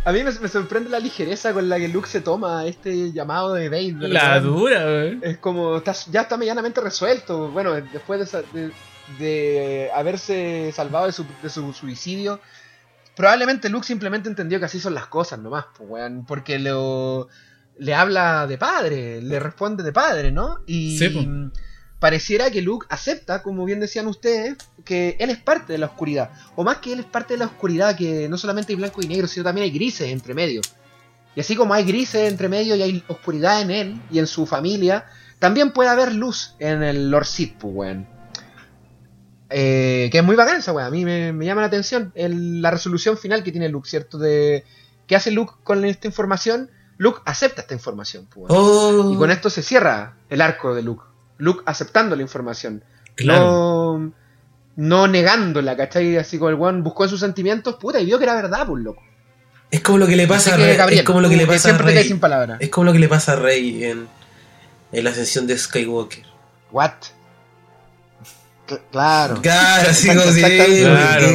A mí me, me sorprende la ligereza con la que Luke se toma este llamado de Vader. La dura. Es como, está- ya está medianamente resuelto. Bueno, después de, esa- de- de haberse salvado de su, de su suicidio, probablemente Luke simplemente entendió que así son las cosas nomás, pues, weón, porque lo, le habla de padre, le responde de padre, ¿no? Y Sí, pues. Pareciera que Luke acepta, como bien decían ustedes, que él es parte de la oscuridad. O más que él es parte de la oscuridad, que no solamente hay blanco y negro, sino también hay grises entre medio. Y así como hay grises entre medio y hay oscuridad en él y en su familia, también puede haber luz en el Lord Sith, pues, weón. Eh, que es muy bacán esa weón. A mí me, me llama la atención el- la resolución final que tiene Luke, ¿cierto? De ¿Qué hace Luke con esta información? Luke acepta esta información, pues. Oh, Y con esto se cierra el arco de Luke. Luke aceptando la información. claro. No, no negándola, ¿cachai? Así como el weón buscó en sus sentimientos, puta, y vio que era verdad, pues, loco. Es como lo que le pasa a Rey. Gabriel, es como lo que le pasa a Rey. sin palabras. Es como lo que le pasa a Rey en, en la ascensión de Skywalker. What? Cl- Claro. Claro, así como si. Claro.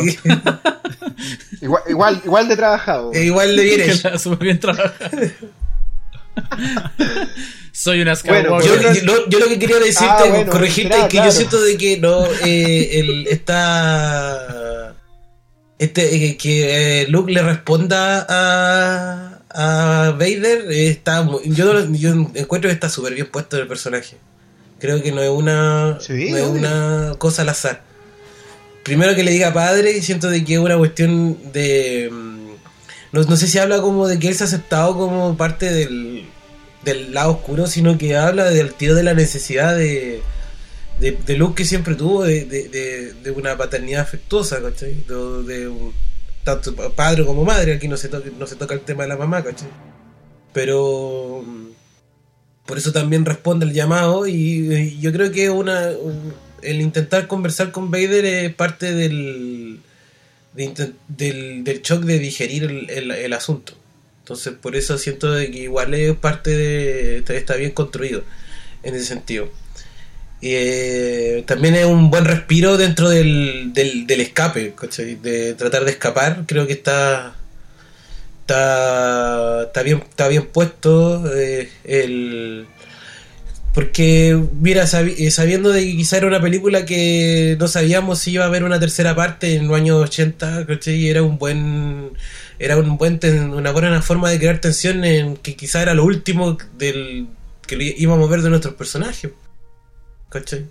Igual, igual, igual de trabajado. Igual de bien súper bien trabajada. Soy una Bueno. Yo, lo que quería decirte, Ah, bueno, corregirte, es que claro. yo siento de que no, eh, el, está. Este, eh, que eh, Luke le responda a, a Vader, eh, está, yo, encuentro que está súper bien puesto el personaje. Creo que no es una, Sí, no es una cosa al azar. Primero que le diga padre, siento de que es una cuestión de. mm, No, no sé si habla como de que él se ha aceptado como parte del, del lado oscuro, sino que habla del tío de la necesidad de, de, Luke que siempre tuvo de, de, de- una paternidad afectuosa, ¿cachai? De, tanto pa- padre como madre, aquí no se, no se toca el tema de la mamá, ¿cachai? Pero mm, por eso también responde el llamado y, yo creo que una un- el intentar conversar con Vader es parte del, del, del shock de digerir el- el asunto. Entonces, por eso siento que igual es parte de. Está, bien construido en ese sentido. Eh, también es un buen respiro dentro del, del, del escape, ¿cachai? De tratar de escapar. Creo que está. Está, está, bien, está bien puesto. eh, el, porque, mira, sabi- eh, sabiendo de que quizá era una película que no sabíamos si iba a haber una tercera parte en los años 80, ¿cachai? Era un buen. Era un buen ten- una buena forma de crear tensión en que quizá era lo último del que íbamos a ver de nuestros personajes. ¿Cachai?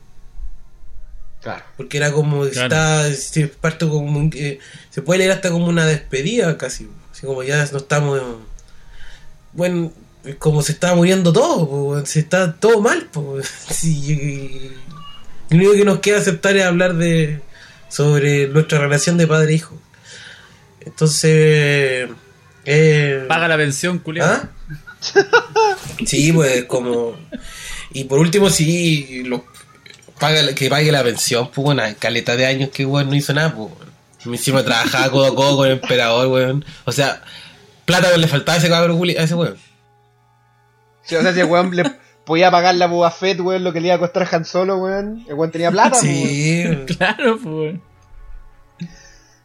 Claro. Porque era como. Claro. Está, se, parte como un- eh, se puede leer hasta como una despedida casi. Así como ya no estamos. Bueno, como se está muriendo todo, po, se está todo mal. Sí, y lo único que nos queda aceptar es hablar de sobre nuestra relación de padre e hijo. Entonces. Eh, Paga la pensión, culiado. ¿Ah? Sí, pues como. Y por último, sí, lo, paga, que pague la pensión, pues bueno, hay caleta de años que weón no hizo nada, pues. weón. Encima trabajaba codo a codo con el emperador, weón. O sea, plata le faltaba a ese cabrón a ese weón. Sí, o sea, si el weón le podía pagar la Boba Fett, weón, lo que le iba a costar a Han Solo, weón. El weón tenía plata, pues, weón. Sí, weón. Claro, pues.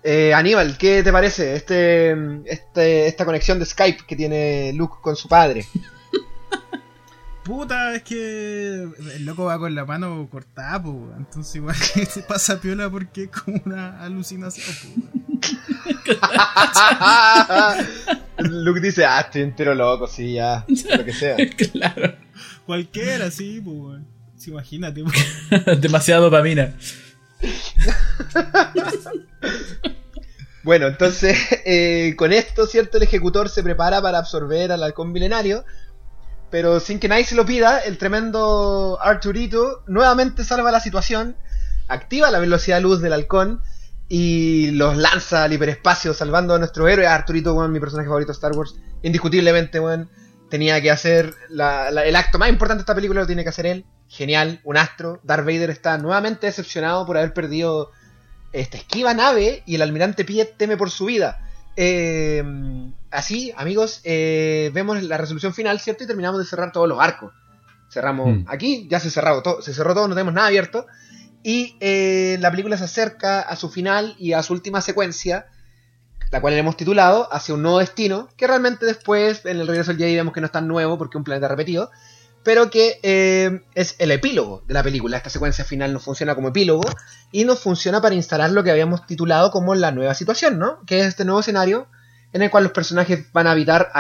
Eh, Aníbal, ¿qué te parece este, este, esta conexión de Skype que tiene Luke con su padre? Puta, es que el loco va con la mano cortada, po, entonces igual que se pasa piola porque es como una alucinación, po. Luke dice, ah, estoy entero loco, sí, ya, lo que sea. claro. Cualquiera, sí, pues, imagínate, weón. Demasiada dopamina. Bueno, entonces, eh, con esto, ¿cierto? El ejecutor se prepara para absorber al halcón milenario. Pero sin que nadie se lo pida, el tremendo Arturito nuevamente salva la situación, activa la velocidad de luz del halcón y los lanza al hiperespacio, salvando a nuestro héroe. Arturito, bueno, mi personaje favorito de Star Wars, indiscutiblemente, bueno, tenía que hacer el acto más importante de esta película, lo tiene que hacer él. Genial, un astro. Darth Vader está nuevamente decepcionado por haber perdido esta esquiva nave y el almirante Piet teme por su vida. Eh, así, amigos, eh, vemos la resolución final, ¿cierto? Y terminamos de cerrar todos los arcos. Cerramos Mm. aquí, ya se, cerrado todo, se cerró todo, no tenemos nada abierto. Y eh, la película se acerca a su final y a su última secuencia, la cual le hemos titulado Hacia un nuevo destino, que realmente después en el regreso del Jedi vemos que no es tan nuevo porque es un planeta repetido, pero que eh, es el epílogo de la película. Esta secuencia final nos funciona como epílogo y nos funciona para instalar lo que habíamos titulado como la nueva situación, ¿no? Que es este nuevo escenario en el cual los personajes van a habitar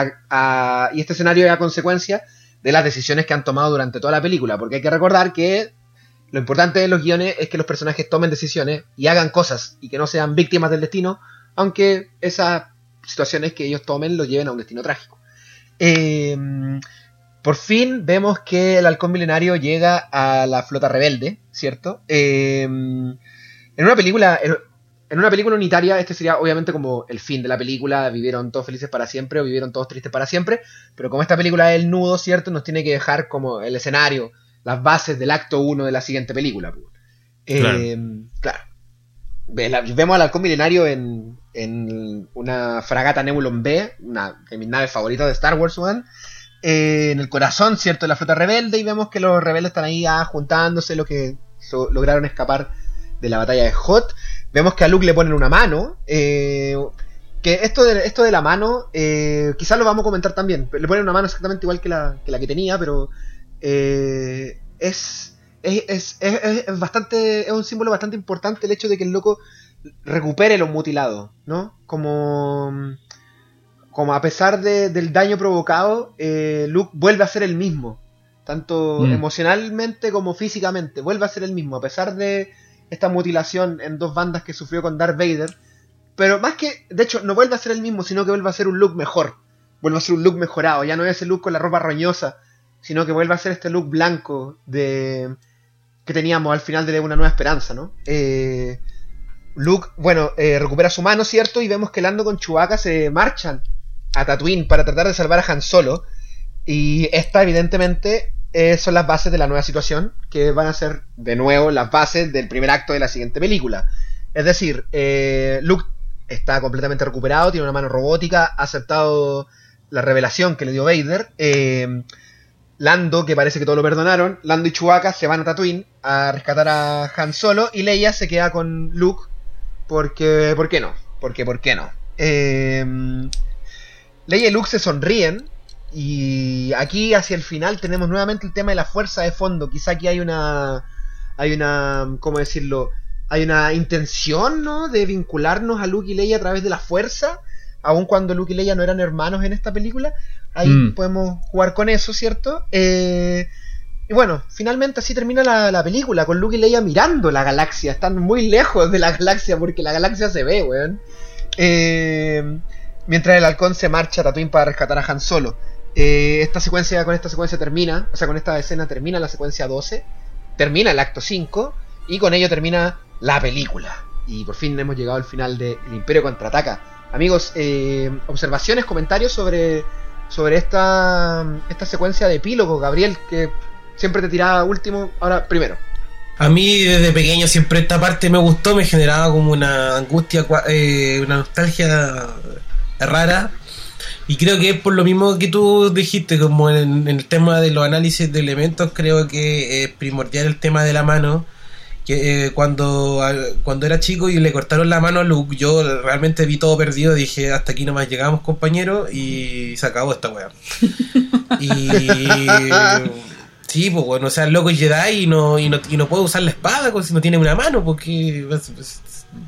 y este escenario es a consecuencia de las decisiones que han tomado durante toda la película, porque hay que recordar que lo importante de los guiones es que los personajes tomen decisiones y hagan cosas y que no sean víctimas del destino, aunque esas situaciones que ellos tomen los lleven a un destino trágico. Eh, por fin vemos que el halcón milenario llega a la flota rebelde, ¿cierto? Eh, en una película, en, en una película unitaria, este sería obviamente como el fin de la película, vivieron todos felices para siempre o vivieron todos tristes para siempre, pero como esta película es el nudo, ¿cierto? Nos tiene que dejar como el escenario, las bases del acto 1 de la siguiente película. pues. Eh, claro. Ve- la- Vemos al halcón milenario en, en una fragata Nebulon B, una de mis naves favoritas de Star Wars, weón. Eh, en el corazón, ¿cierto?, de la flota rebelde, y vemos que los rebeldes están ahí ah, juntándose, los que lograron escapar de la batalla de Hot. Vemos que a Luke le ponen una mano. eh, que esto de, esto de la mano, eh, quizás lo vamos a comentar también. Le ponen una mano exactamente igual que la que, la que tenía, pero eh, es, es, es, es- bastante, es un símbolo bastante importante el hecho de que el loco recupere los mutilados, ¿no? Como, como a pesar de- del daño provocado, eh, Luke vuelve a ser el mismo, tanto Mm. emocionalmente como físicamente, vuelve a ser el mismo, a pesar de esta mutilación en dos bandas que sufrió con Darth Vader. Pero más que, de hecho, no vuelve a ser el mismo, sino que vuelve a ser un look mejor. Vuelve a ser un look mejorado. Ya no es ese look con la ropa roñosa, sino que vuelve a ser este look blanco de que teníamos al final de Una Nueva Esperanza, ¿no? Eh, Luke, bueno, eh, recupera su mano, ¿cierto? Y vemos que Lando con Chewbacca se marchan a Tatooine para tratar de salvar a Han Solo. Y esta, evidentemente, eh, son las bases de la nueva situación, que van a ser, de nuevo, las bases del primer acto de la siguiente película. Es decir, eh, Luke está completamente recuperado, tiene una mano robótica, ha aceptado la revelación que le dio Vader. eh, Lando, que parece que todo lo perdonaron, Lando y Chewbacca se van a Tatooine a rescatar a Han Solo y Leia se queda con Luke porque, ¿por qué no? Porque, ¿por qué no? Eh, Leia y Luke se sonríen y aquí hacia el final tenemos nuevamente el tema de la fuerza de fondo. Quizá aquí hay una, hay una, ¿cómo decirlo? Hay una intención, ¿no? De vincularnos a Luke y Leia a través de la fuerza, aun cuando Luke y Leia no eran hermanos en esta película. Ahí Mm. podemos jugar con eso, ¿cierto? Eh, y bueno, finalmente así termina la, la película, con Luke y Leia mirando la galaxia. Están muy lejos de la galaxia porque la galaxia se ve, weón. Eh, mientras el halcón se marcha a Tatooine para rescatar a Han Solo. Eh, esta secuencia, con esta secuencia termina, o sea, con esta escena termina la secuencia 12, termina el acto 5 y con ello termina la película. Y por fin hemos llegado al final de El Imperio Contraataca. Amigos, eh, observaciones, comentarios sobre, sobre esta, esta secuencia de epílogo, Gabriel, que siempre te tiraba último, ahora primero. A mí desde pequeño siempre esta parte me gustó, me generaba como una angustia, eh, una nostalgia rara. Y creo que es por lo mismo que tú dijiste, como en, en el tema de los análisis de elementos, creo que es primordial el tema de la mano. Que eh, cuando, cuando era chico y le cortaron la mano a Luke, yo realmente vi todo perdido. Dije, hasta aquí nomás llegamos, compañero, y se acabó esta weá. Y Sí, pues bueno, o sea, el loco es Jedi y no, y no, y no puede usar la espada pues, si no tiene una mano, porque. pues,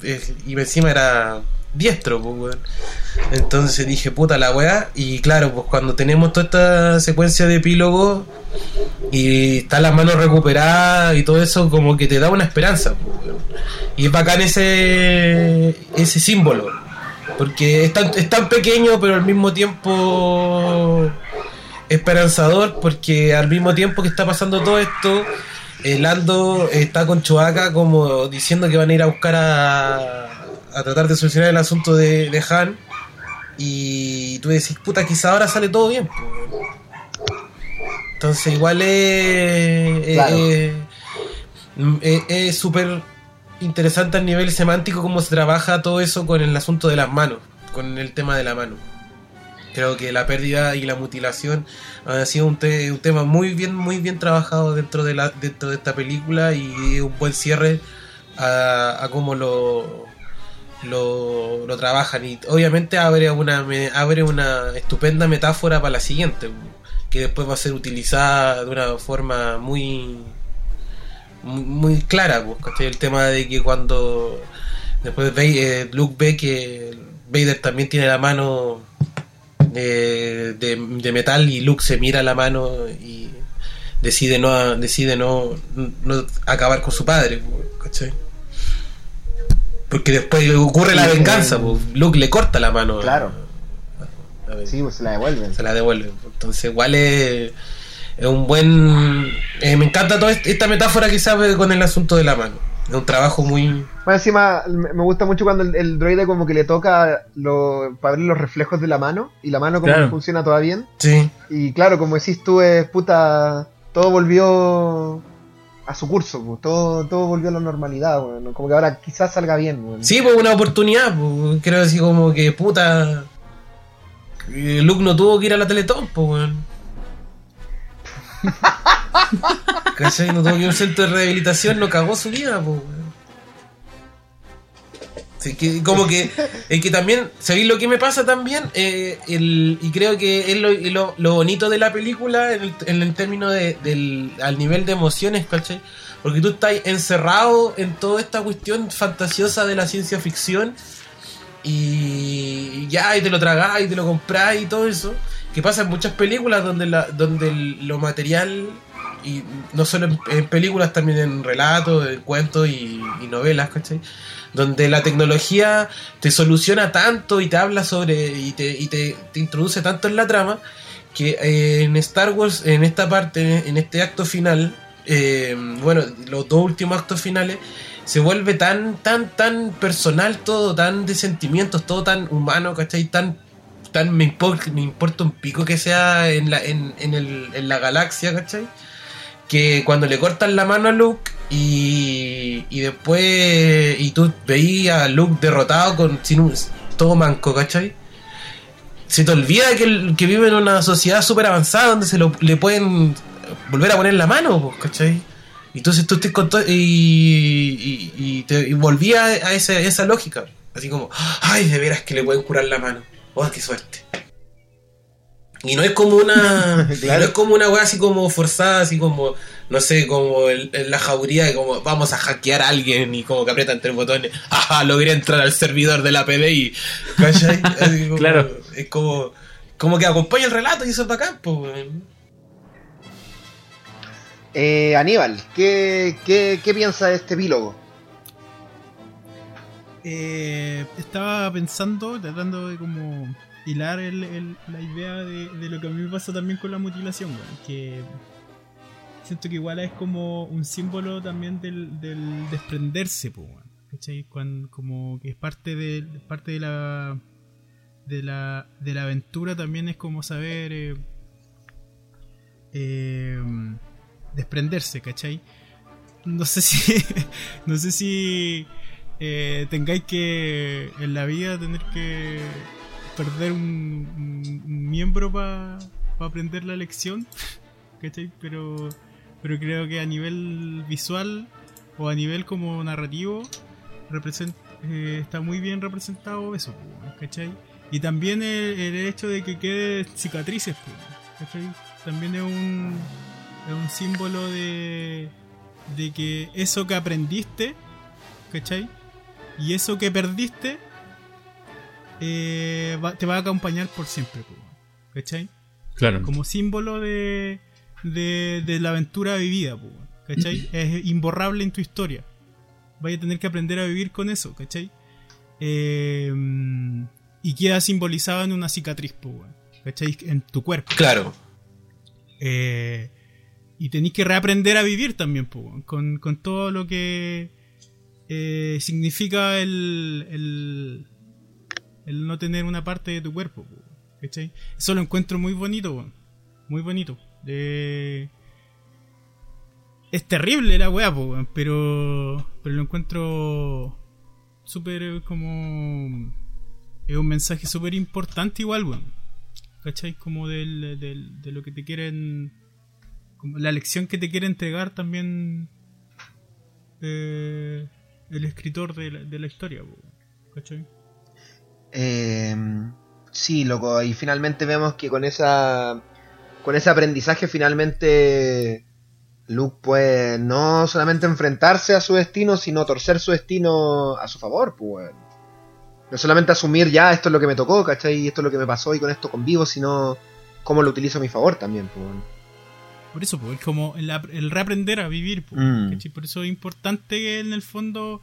pues, y encima era diestro, pues. Entonces dije, puta la weá. Y claro, pues cuando tenemos toda esta secuencia de epílogo y está la mano recuperada y todo eso, como que te da una esperanza. Y es bacán ese, ese símbolo. Porque es tan, es tan pequeño, pero al mismo tiempo esperanzador porque al mismo tiempo que está pasando todo esto, eh, Lando está con Chewbacca como diciendo que van a ir a buscar a, a tratar de solucionar el asunto de, de Han y tú decís, puta, quizá ahora sale todo bien. Entonces igual es Claro. es- súper interesante a nivel semántico cómo se trabaja todo eso con el asunto de las manos, con el tema de la mano. Creo que la pérdida y la mutilación ha sido un, te- un tema muy bien, muy bien trabajado dentro de la, dentro de esta película y un buen cierre a, a cómo lo, lo, lo trabajan. Y obviamente abre una, abre una estupenda metáfora para la siguiente, que después va a ser utilizada de una forma muy muy, clara, pues. El tema de que cuando después eh, Luke ve que Vader también tiene la mano eh, de, de metal y Luke se mira la mano y decide no decide no, no acabar con su padre, pues. Porque después ocurre la venganza, pues, Luke le corta la mano. Claro. a- a- Sí, pues se la devuelven. se la devuelve. Entonces, igual es, es un buen. eh, me encanta toda est- esta metáfora que sabe con el asunto de la mano. Es un trabajo muy. Más encima, me me gusta mucho cuando el, el droide como que le toca lo, para ver los reflejos de la mano y la mano como Claro. que funciona toda bien. Sí, Y claro, como decís tú, es puta, todo volvió a su curso, pues, todo, todo volvió a la normalidad, bueno, como que ahora quizás salga bien. bueno. sí, pues una oportunidad. Pues, creo así como que puta. eh, Luke no tuvo que ir a la Teletón, pues, weón. ¿Cachai? No tuvo que ir a un centro de rehabilitación, no cagó su vida, pues, weón. Sí, que, como que, es que también, ¿sabéis lo que me pasa también? Eh, el, y creo que es lo, lo- lo bonito de la película en el, en el término de, del, al nivel de emociones, ¿cachai? Porque tú estás encerrado en toda esta cuestión fantasiosa de la ciencia ficción y ya, y te lo tragás y te lo comprás y todo eso. Que pasa en muchas películas donde, la, donde el- lo material, y no solo en, en películas, también en relatos, en cuentos y, y novelas, ¿cachai? Donde la tecnología te soluciona tanto y te habla sobre y te, y te, te introduce tanto en la trama que eh, en Star Wars, en esta parte, en este acto final, eh, bueno, los dos últimos actos finales, se vuelve tan, tan, tan personal todo, tan de sentimientos, todo tan humano, ¿cachai? Tan, tan me, impor- me importa un pico que sea en la, en, en, el, en la galaxia, ¿cachai? Que cuando le cortan la mano a Luke y, y después, y tú veías a Luke derrotado con sin un, todo manco, ¿cachai? Se te olvida que, que vive en una sociedad súper avanzada donde se lo, le pueden volver a poner la mano, pues, ¿cachai? Entonces tú estés con todo. Y, y, y te y volví a, esa, esa lógica. Así como, ay, de veras que le pueden curar la mano. Oh, qué suerte. Y no es como una. Claro. No es como una weá así como forzada, así como, no sé, como el- en la jauría de como vamos a hackear a alguien y como que aprietan tres botones. Ajá, logré entrar al servidor de la PDI. ¿Cachai? Como- Claro. Es como. Como que acompaña el relato y eso es bacán, pues, weón. Eh, Aníbal, ¿qué, qué, qué piensa de este epílogo? Eh, estaba pensando, tratando de como hilar la idea de, lo que a mí me pasa también con la mutilación, que siento que igual es como un símbolo también del, desprenderse. Cuan- como que es parte de parte de la de la aventura también es como saber eh, eh, desprenderse, ¿cachai? No sé si no sé si eh, tengáis que en la vida tener que perder un, miembro para aprender la lección. Pero, pero creo que a nivel visual o a nivel como narrativo eh, está muy bien representado eso. Y también el, hecho de que quede cicatrices. También es un, es un símbolo de, de que eso que aprendiste. Y eso que perdiste eh, va- te va a acompañar por siempre, ¿cachai? Claro. Como símbolo de, de, de la aventura vivida, ¿cachai? Es imborrable en tu historia. Vaya a tener que aprender a vivir con eso, ¿cachai? Eh, y queda simbolizado en una cicatriz, ¿cachai? En tu cuerpo. Claro. Eh, y tenéis que reaprender a vivir también, po, con, con todo lo que eh, significa el, el, el no tener una parte de tu cuerpo. po, ¿cachai? Eso lo encuentro muy bonito, muy bonito. Eh, es terrible la weá, pero, pero lo encuentro súper como... Es un mensaje súper importante igual, weón. ¿Cachai? Como del, del- de lo que te quieren. Como la lección que te quiere entregar también. eh, el escritor de la, historia, ¿cachai? Eh, sí, loco, y finalmente vemos que con esa con ese aprendizaje finalmente Luke puede no solamente enfrentarse a su destino, sino torcer su destino a su favor, pues. No solamente asumir ya esto es lo que me tocó, ¿cachai? Y esto es lo que me pasó y con esto convivo, sino cómo lo utilizo a mi favor también, pues. Por eso, pues, es como el, ap- el reaprender a vivir, po, Mm. Por eso es importante que en el fondo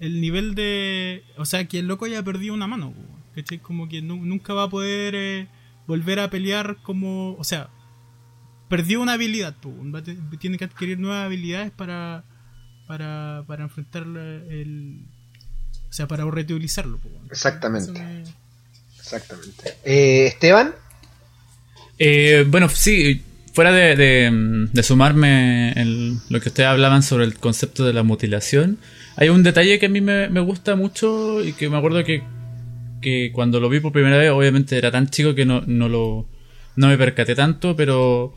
el nivel de. O sea, que el loco haya perdido una mano, ¿cachai? Como que nu- nunca va a poder eh, volver a pelear como. O sea, perdió una habilidad, va tiene que adquirir nuevas habilidades para. Para, para enfrentar el. O sea, para reutilizarlo. po, Exactamente. Me- Exactamente. Eh, Esteban, Eh, bueno, sí, fuera de, de- de sumarme en lo que ustedes hablaban sobre el concepto de la mutilación, hay un detalle que a mí me, gusta mucho y que me acuerdo que, que cuando lo vi por primera vez, obviamente era tan chico que no, no lo no me percaté tanto, pero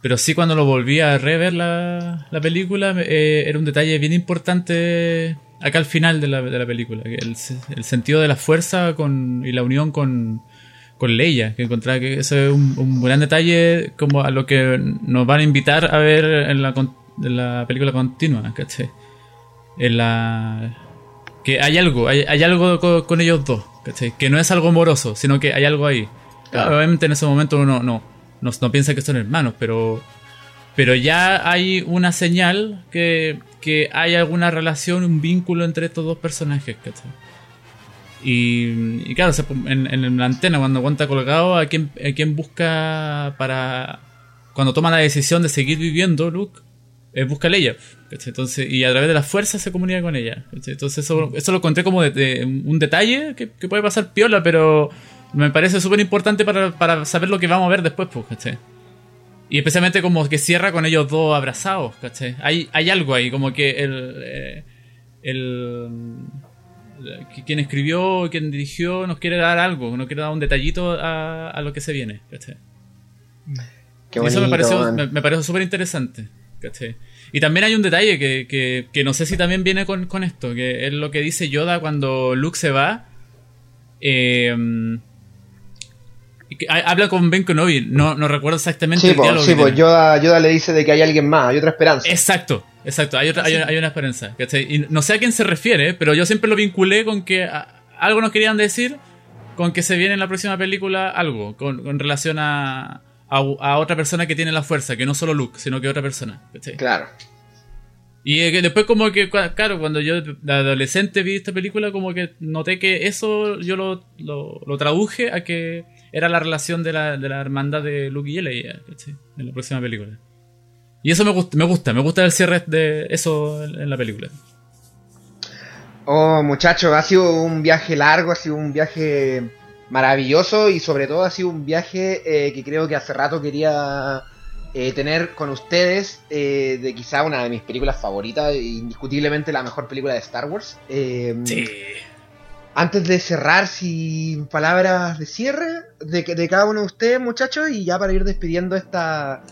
pero sí cuando lo volví a rever la, la película, eh, era un detalle bien importante acá al final de la, de la película, el, el sentido de la fuerza con, y la unión con, con Leia, que encontraba que ese es un, un gran detalle como a lo que nos van a invitar a ver en la, en la película continua, ¿cachai? En la... Que hay algo, hay, hay algo co- con, ellos dos, ¿cachai? Que no es algo amoroso, sino que hay algo ahí. Claro. Obviamente en ese momento uno no, no, no piensa que son hermanos, pero... Pero ya hay una señal que, que hay alguna relación, un vínculo entre estos dos personajes, ¿cachai? Y, y claro, en, en la antena, cuando aguanta colgado, ¿a quién, a quién busca para. Cuando toma la decisión de seguir viviendo, Luke, eh, busca a. ¿cachai? Entonces, y a través de la fuerza se comunica con ella. ¿cachai? Entonces, eso, eso lo encontré como de, de un detalle que, que puede pasar piola, pero me parece súper importante para, para saber lo que vamos a ver después, pues, ¿cachai? Y especialmente como que cierra con ellos dos abrazados, ¿cachai? Hay, hay algo ahí, como que el. eh, el que quien escribió, quien dirigió, nos quiere dar algo, nos quiere dar un detallito a, a lo que se viene, Y eso me pareció, man. me, me pareció súper interesante, ¿cachai? Y también hay un detalle que, que, que no sé si también viene con, con esto, que es lo que dice Yoda cuando Luke se va. Eh, habla con Ben Kenobi, no, no recuerdo exactamente Sí, el pues, diálogo sí, pues. Yoda, Yoda le dice de que hay alguien más, hay otra esperanza. Exacto, exacto. Hay, otra, hay, hay una esperanza. ¿cachai? Y no sé a quién se refiere, pero yo siempre lo vinculé con que a- algo nos querían decir con que se viene en la próxima película algo, con, con relación a, a, a otra persona que tiene la fuerza, que no solo Luke, sino que otra persona. ¿cachai? Claro. Y eh, después como que, claro, cuando yo de adolescente vi esta película, como que noté que eso yo lo, lo, lo traduje a que era la relación de la, de la hermandad de Luke y Leia, ¿cachai? En la próxima película. Y eso me gusta, me gusta, me gusta el cierre de eso en, en la película. Oh, muchachos, ha sido un viaje largo, ha sido un viaje maravilloso y sobre todo ha sido un viaje eh, que creo que hace rato quería eh, tener con ustedes eh, de quizá una de mis películas favoritas, indiscutiblemente la mejor película de Star Wars. Eh, Antes de cerrar, sin palabras de cierre de, de cada uno de ustedes, muchachos, y ya para ir despidiendo esta,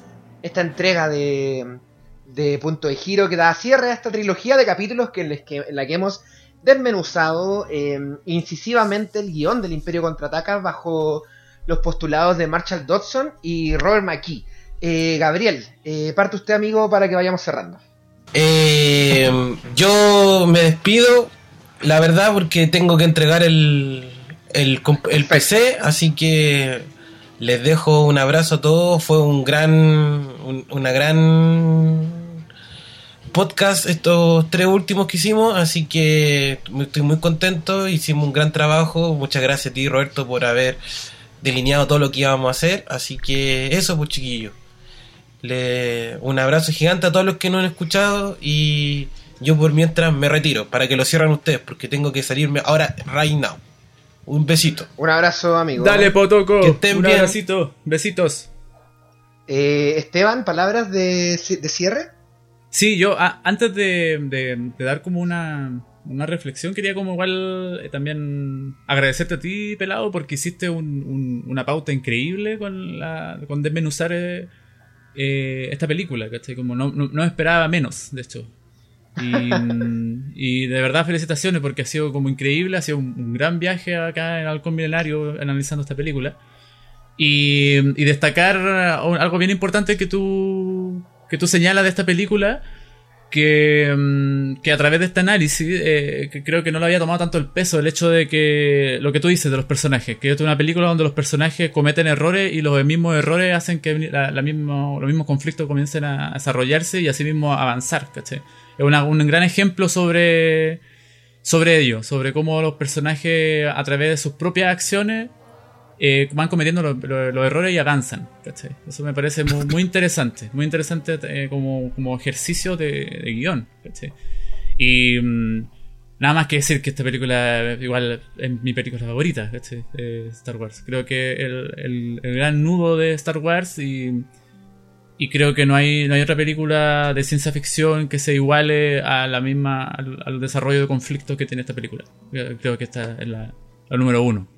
esta entrega de, de Punto de Giro que da cierre a esta trilogía de capítulos que en, les que, en la que hemos desmenuzado eh, incisivamente el guion del Imperio Contraataca bajo los postulados de Marshall Dodson y Robert McKee. Eh, Gabriel, eh, parte usted, amigo, para que vayamos cerrando. Eh, yo me despido, la verdad, porque tengo que entregar el, el, PC, así que les dejo un abrazo a todos. Fue un gran, un- una gran podcast estos tres últimos que hicimos, así que me- estoy muy contento. Hicimos un gran trabajo. Muchas gracias a ti, Roberto, por haber delineado todo lo que íbamos a hacer. Así que eso, pues chiquillos. Le, un abrazo gigante a todos los que no han escuchado y yo por mientras me retiro para que lo cierren ustedes porque tengo que salirme ahora right now. Un besito. Un abrazo, amigo. Dale, Potoco. Que estén un bien. abracito. Besitos. Eh, Esteban, palabras de, de cierre. Sí, yo a- antes de, de- de dar como una, una reflexión, quería como igual eh, también agradecerte a ti, Pelado, porque hiciste un- un- una pauta increíble con, la, con desmenuzar eh, eh, esta película, ¿cachai? Como no, no, no esperaba menos, de hecho. Y, y de verdad felicitaciones porque ha sido como increíble, ha sido un, un gran viaje acá en Halcón Milenario analizando esta película. Y, y destacar uh, algo bien importante que tú, que tú señalas de esta película, que, mm, que a través de este análisis eh, que creo que no lo había tomado tanto el peso, el hecho de que lo que tú dices de los personajes, que es una película donde los personajes cometen errores y los mismos errores hacen que la, mismo, los mismos conflictos comiencen a desarrollarse y así mismo avanzar. Es un gran ejemplo sobre, sobre ello, sobre cómo los personajes a través de sus propias acciones eh, van cometiendo los, errores y avanzan. ¿cachai? Eso me parece muy, interesante, muy interesante eh, como, como ejercicio de, de guion. ¿cachai? Y mm, nada más que decir que esta película igual es mi película favorita, ¿cachai? Star Wars. Creo que el, el- gran nudo de Star Wars y, y creo que no hay, no hay otra película de ciencia ficción que se iguale a la misma, al, desarrollo de conflictos que tiene esta película. Creo que esta es la, número uno.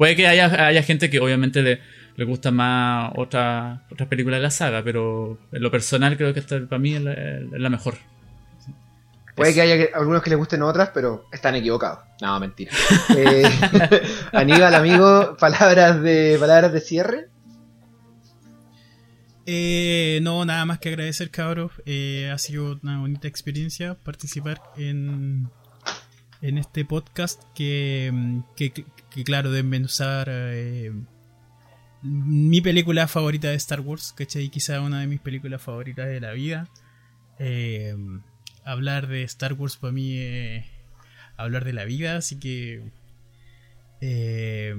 Puede que haya, haya gente que obviamente le, le gusta más otra- otras películas de la saga, pero en lo personal creo que esta para mí es la, es la mejor. Puede que haya algunos que les gusten otras, pero están equivocados. No, mentira. Eh, Aníbal, amigo, palabras de palabras de cierre. Eh, no, nada más que agradecer, cabros. Eh, ha sido una bonita experiencia participar en, en este podcast que, que, que- claro, desmenuzar eh, mi película favorita de Star Wars, ¿cachai? Quizá una de mis películas favoritas de la vida. Eh, hablar de Star Wars para mí es hablar de la vida, así que... eh,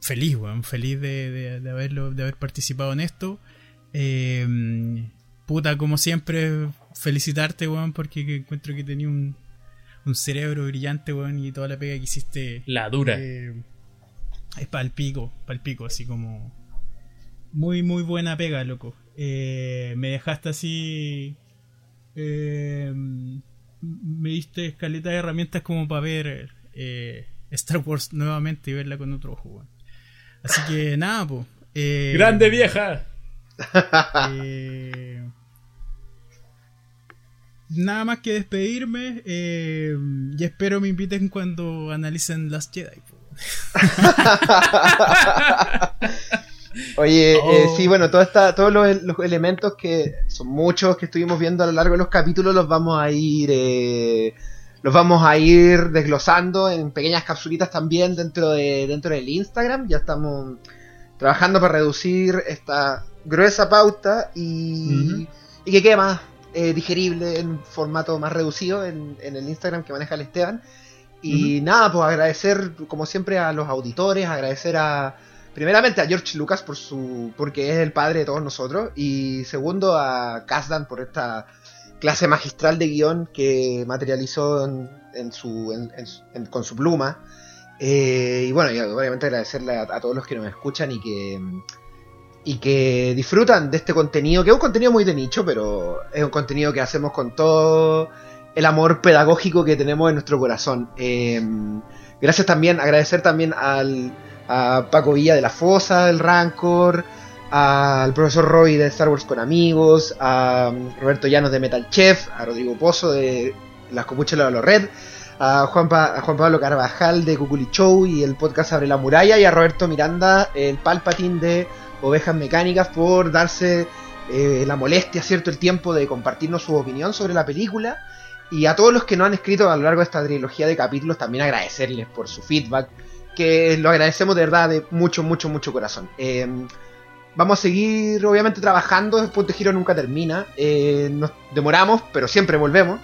feliz, weón, feliz de, de- haberlo, de haber participado en esto. Eh, puta, como siempre, felicitarte, weón, porque que encuentro que tenía un, un cerebro brillante, weón, y toda la pega que hiciste La dura. eh, es pa'l pico, pa'l pico, así como. Muy, muy buena pega, loco. Eh, me dejaste así. eh, me diste escaleta de herramientas como para ver eh, Star Wars nuevamente y verla con otro ojo, weón. Así que nada, pues. ¡Grande vieja! Eh, nada más que despedirme. eh, y espero me inviten cuando analicen las Jedi. Oye, Oh. eh, sí, bueno, todo esta, todos los, los elementos que son muchos que estuvimos viendo a lo largo de los capítulos los vamos a ir eh, los vamos a ir desglosando en pequeñas capsulitas también dentro de dentro del Instagram. Ya estamos trabajando para reducir esta gruesa pauta y, y que quede más eh, digerible en formato más reducido en, en el Instagram que maneja el Esteban. Y nada, pues agradecer como siempre a los auditores, agradecer a primeramente a George Lucas por su porque es el padre de todos nosotros y segundo a Kasdan por esta clase magistral de guion que materializó en, en su, en- en su- en- con su pluma. Eh, y bueno, y obviamente agradecerle a, a todos los que nos escuchan y que y que disfrutan de este contenido, que es un contenido muy de nicho, pero es un contenido que hacemos con todo el amor pedagógico que tenemos en nuestro corazón. Eh, gracias también, agradecer también al, a Paco Villa de la Fosa, del Rancor, al profesor Roy de Star Wars con Amigos, a Roberto Llanos de Metal Chef, a Rodrigo Pozo de Las Copuchas de los Red, a Juan, Pa- a Juan Pablo Carvajal de Cuculi Show y el podcast Abre la Muralla, y a Roberto Miranda, el Palpatín de Ovejas Mecánicas por darse eh, la molestia, ¿cierto? El tiempo de compartirnos su opinión sobre la película. Y a todos los que nos han escrito a lo largo de esta trilogía de capítulos, también agradecerles por su feedback, que lo agradecemos de verdad de mucho, mucho, mucho corazón. Eh, vamos a seguir, obviamente, trabajando, el punto de giro nunca termina. Eh, nos demoramos, pero siempre volvemos.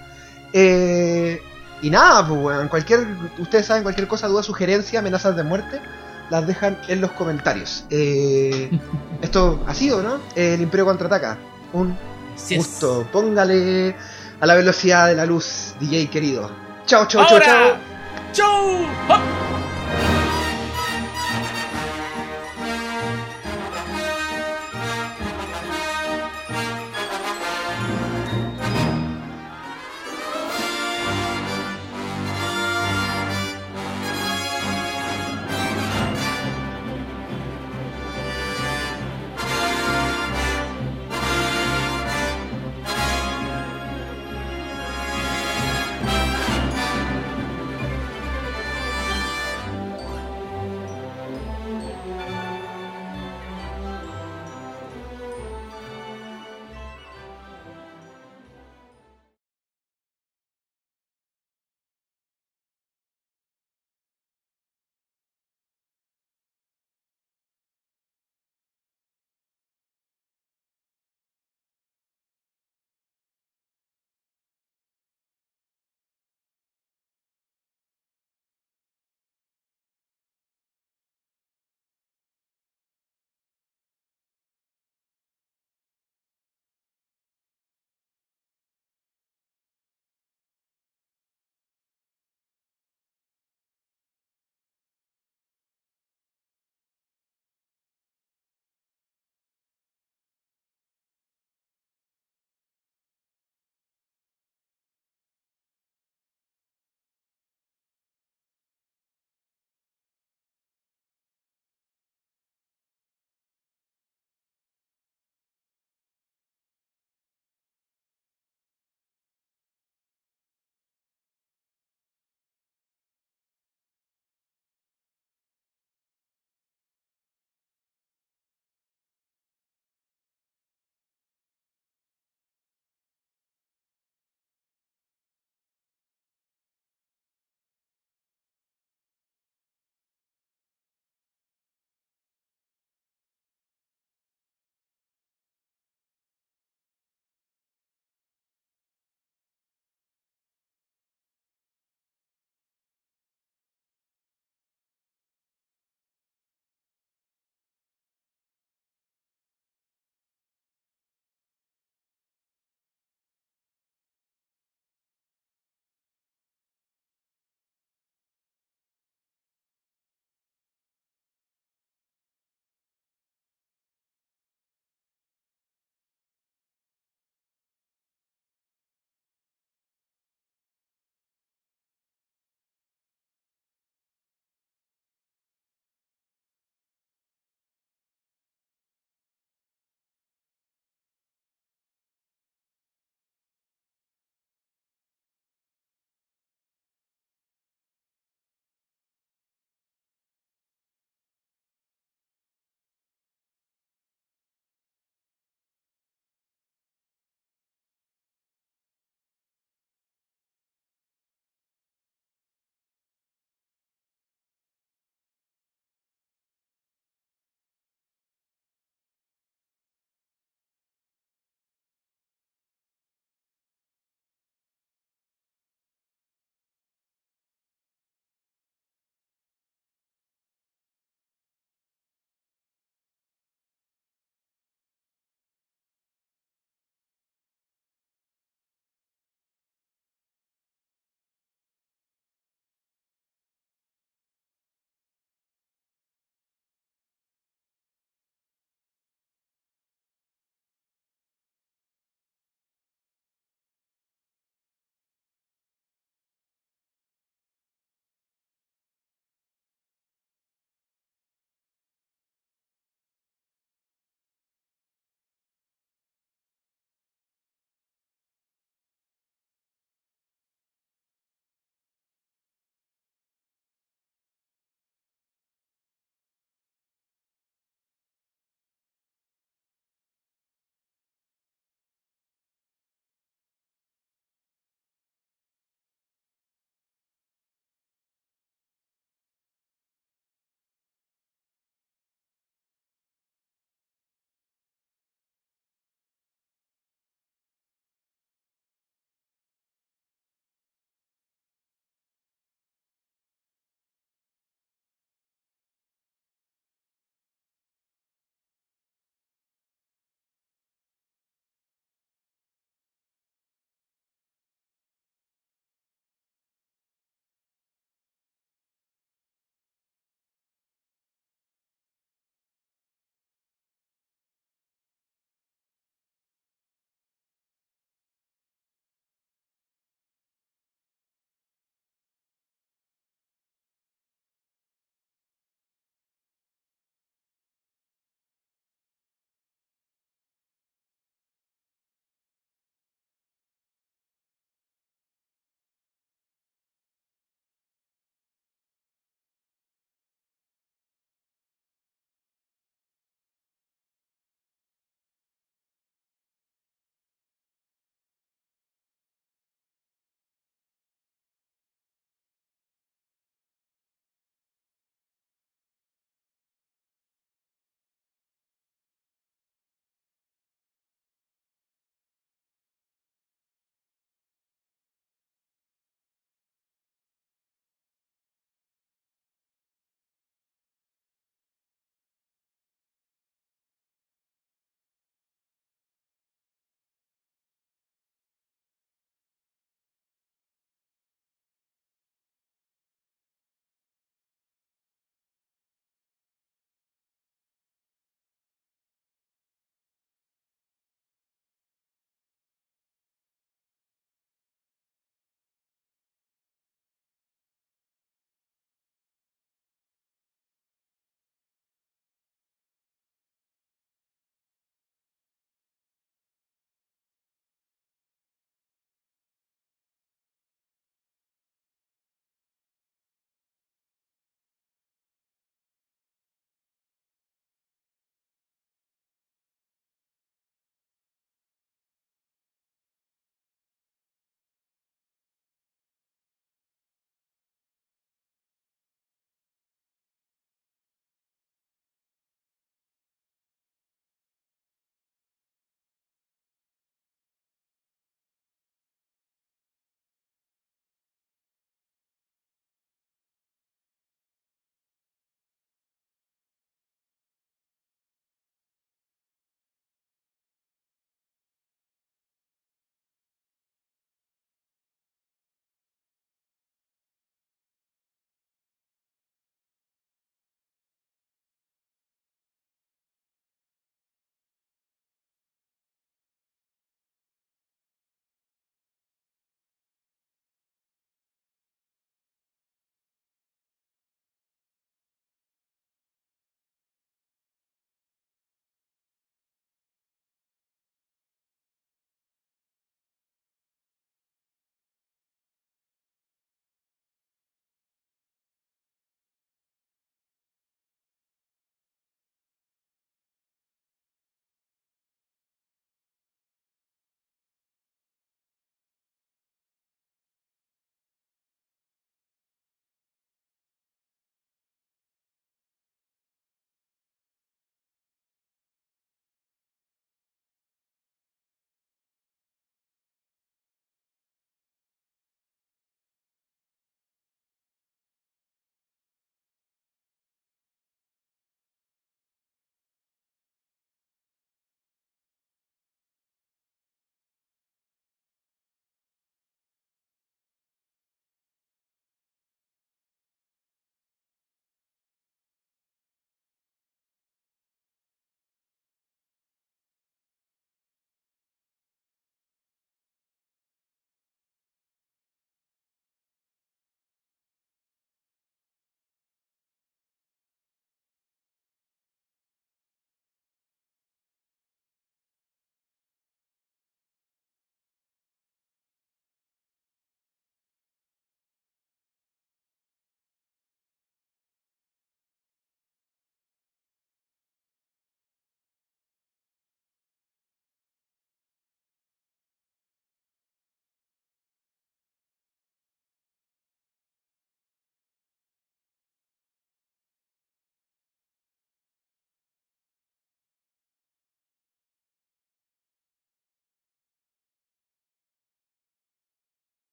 Eh, y nada, pues, weón, cualquier, ustedes saben, cualquier cosa, duda, sugerencia, amenazas de muerte, las dejan en los comentarios. Eh, esto ha sido, ¿no? El Imperio contraataca. Un es. gusto. Póngale a la velocidad de la luz, DJ querido. Chao, chao, chao, chao. ¡Hop!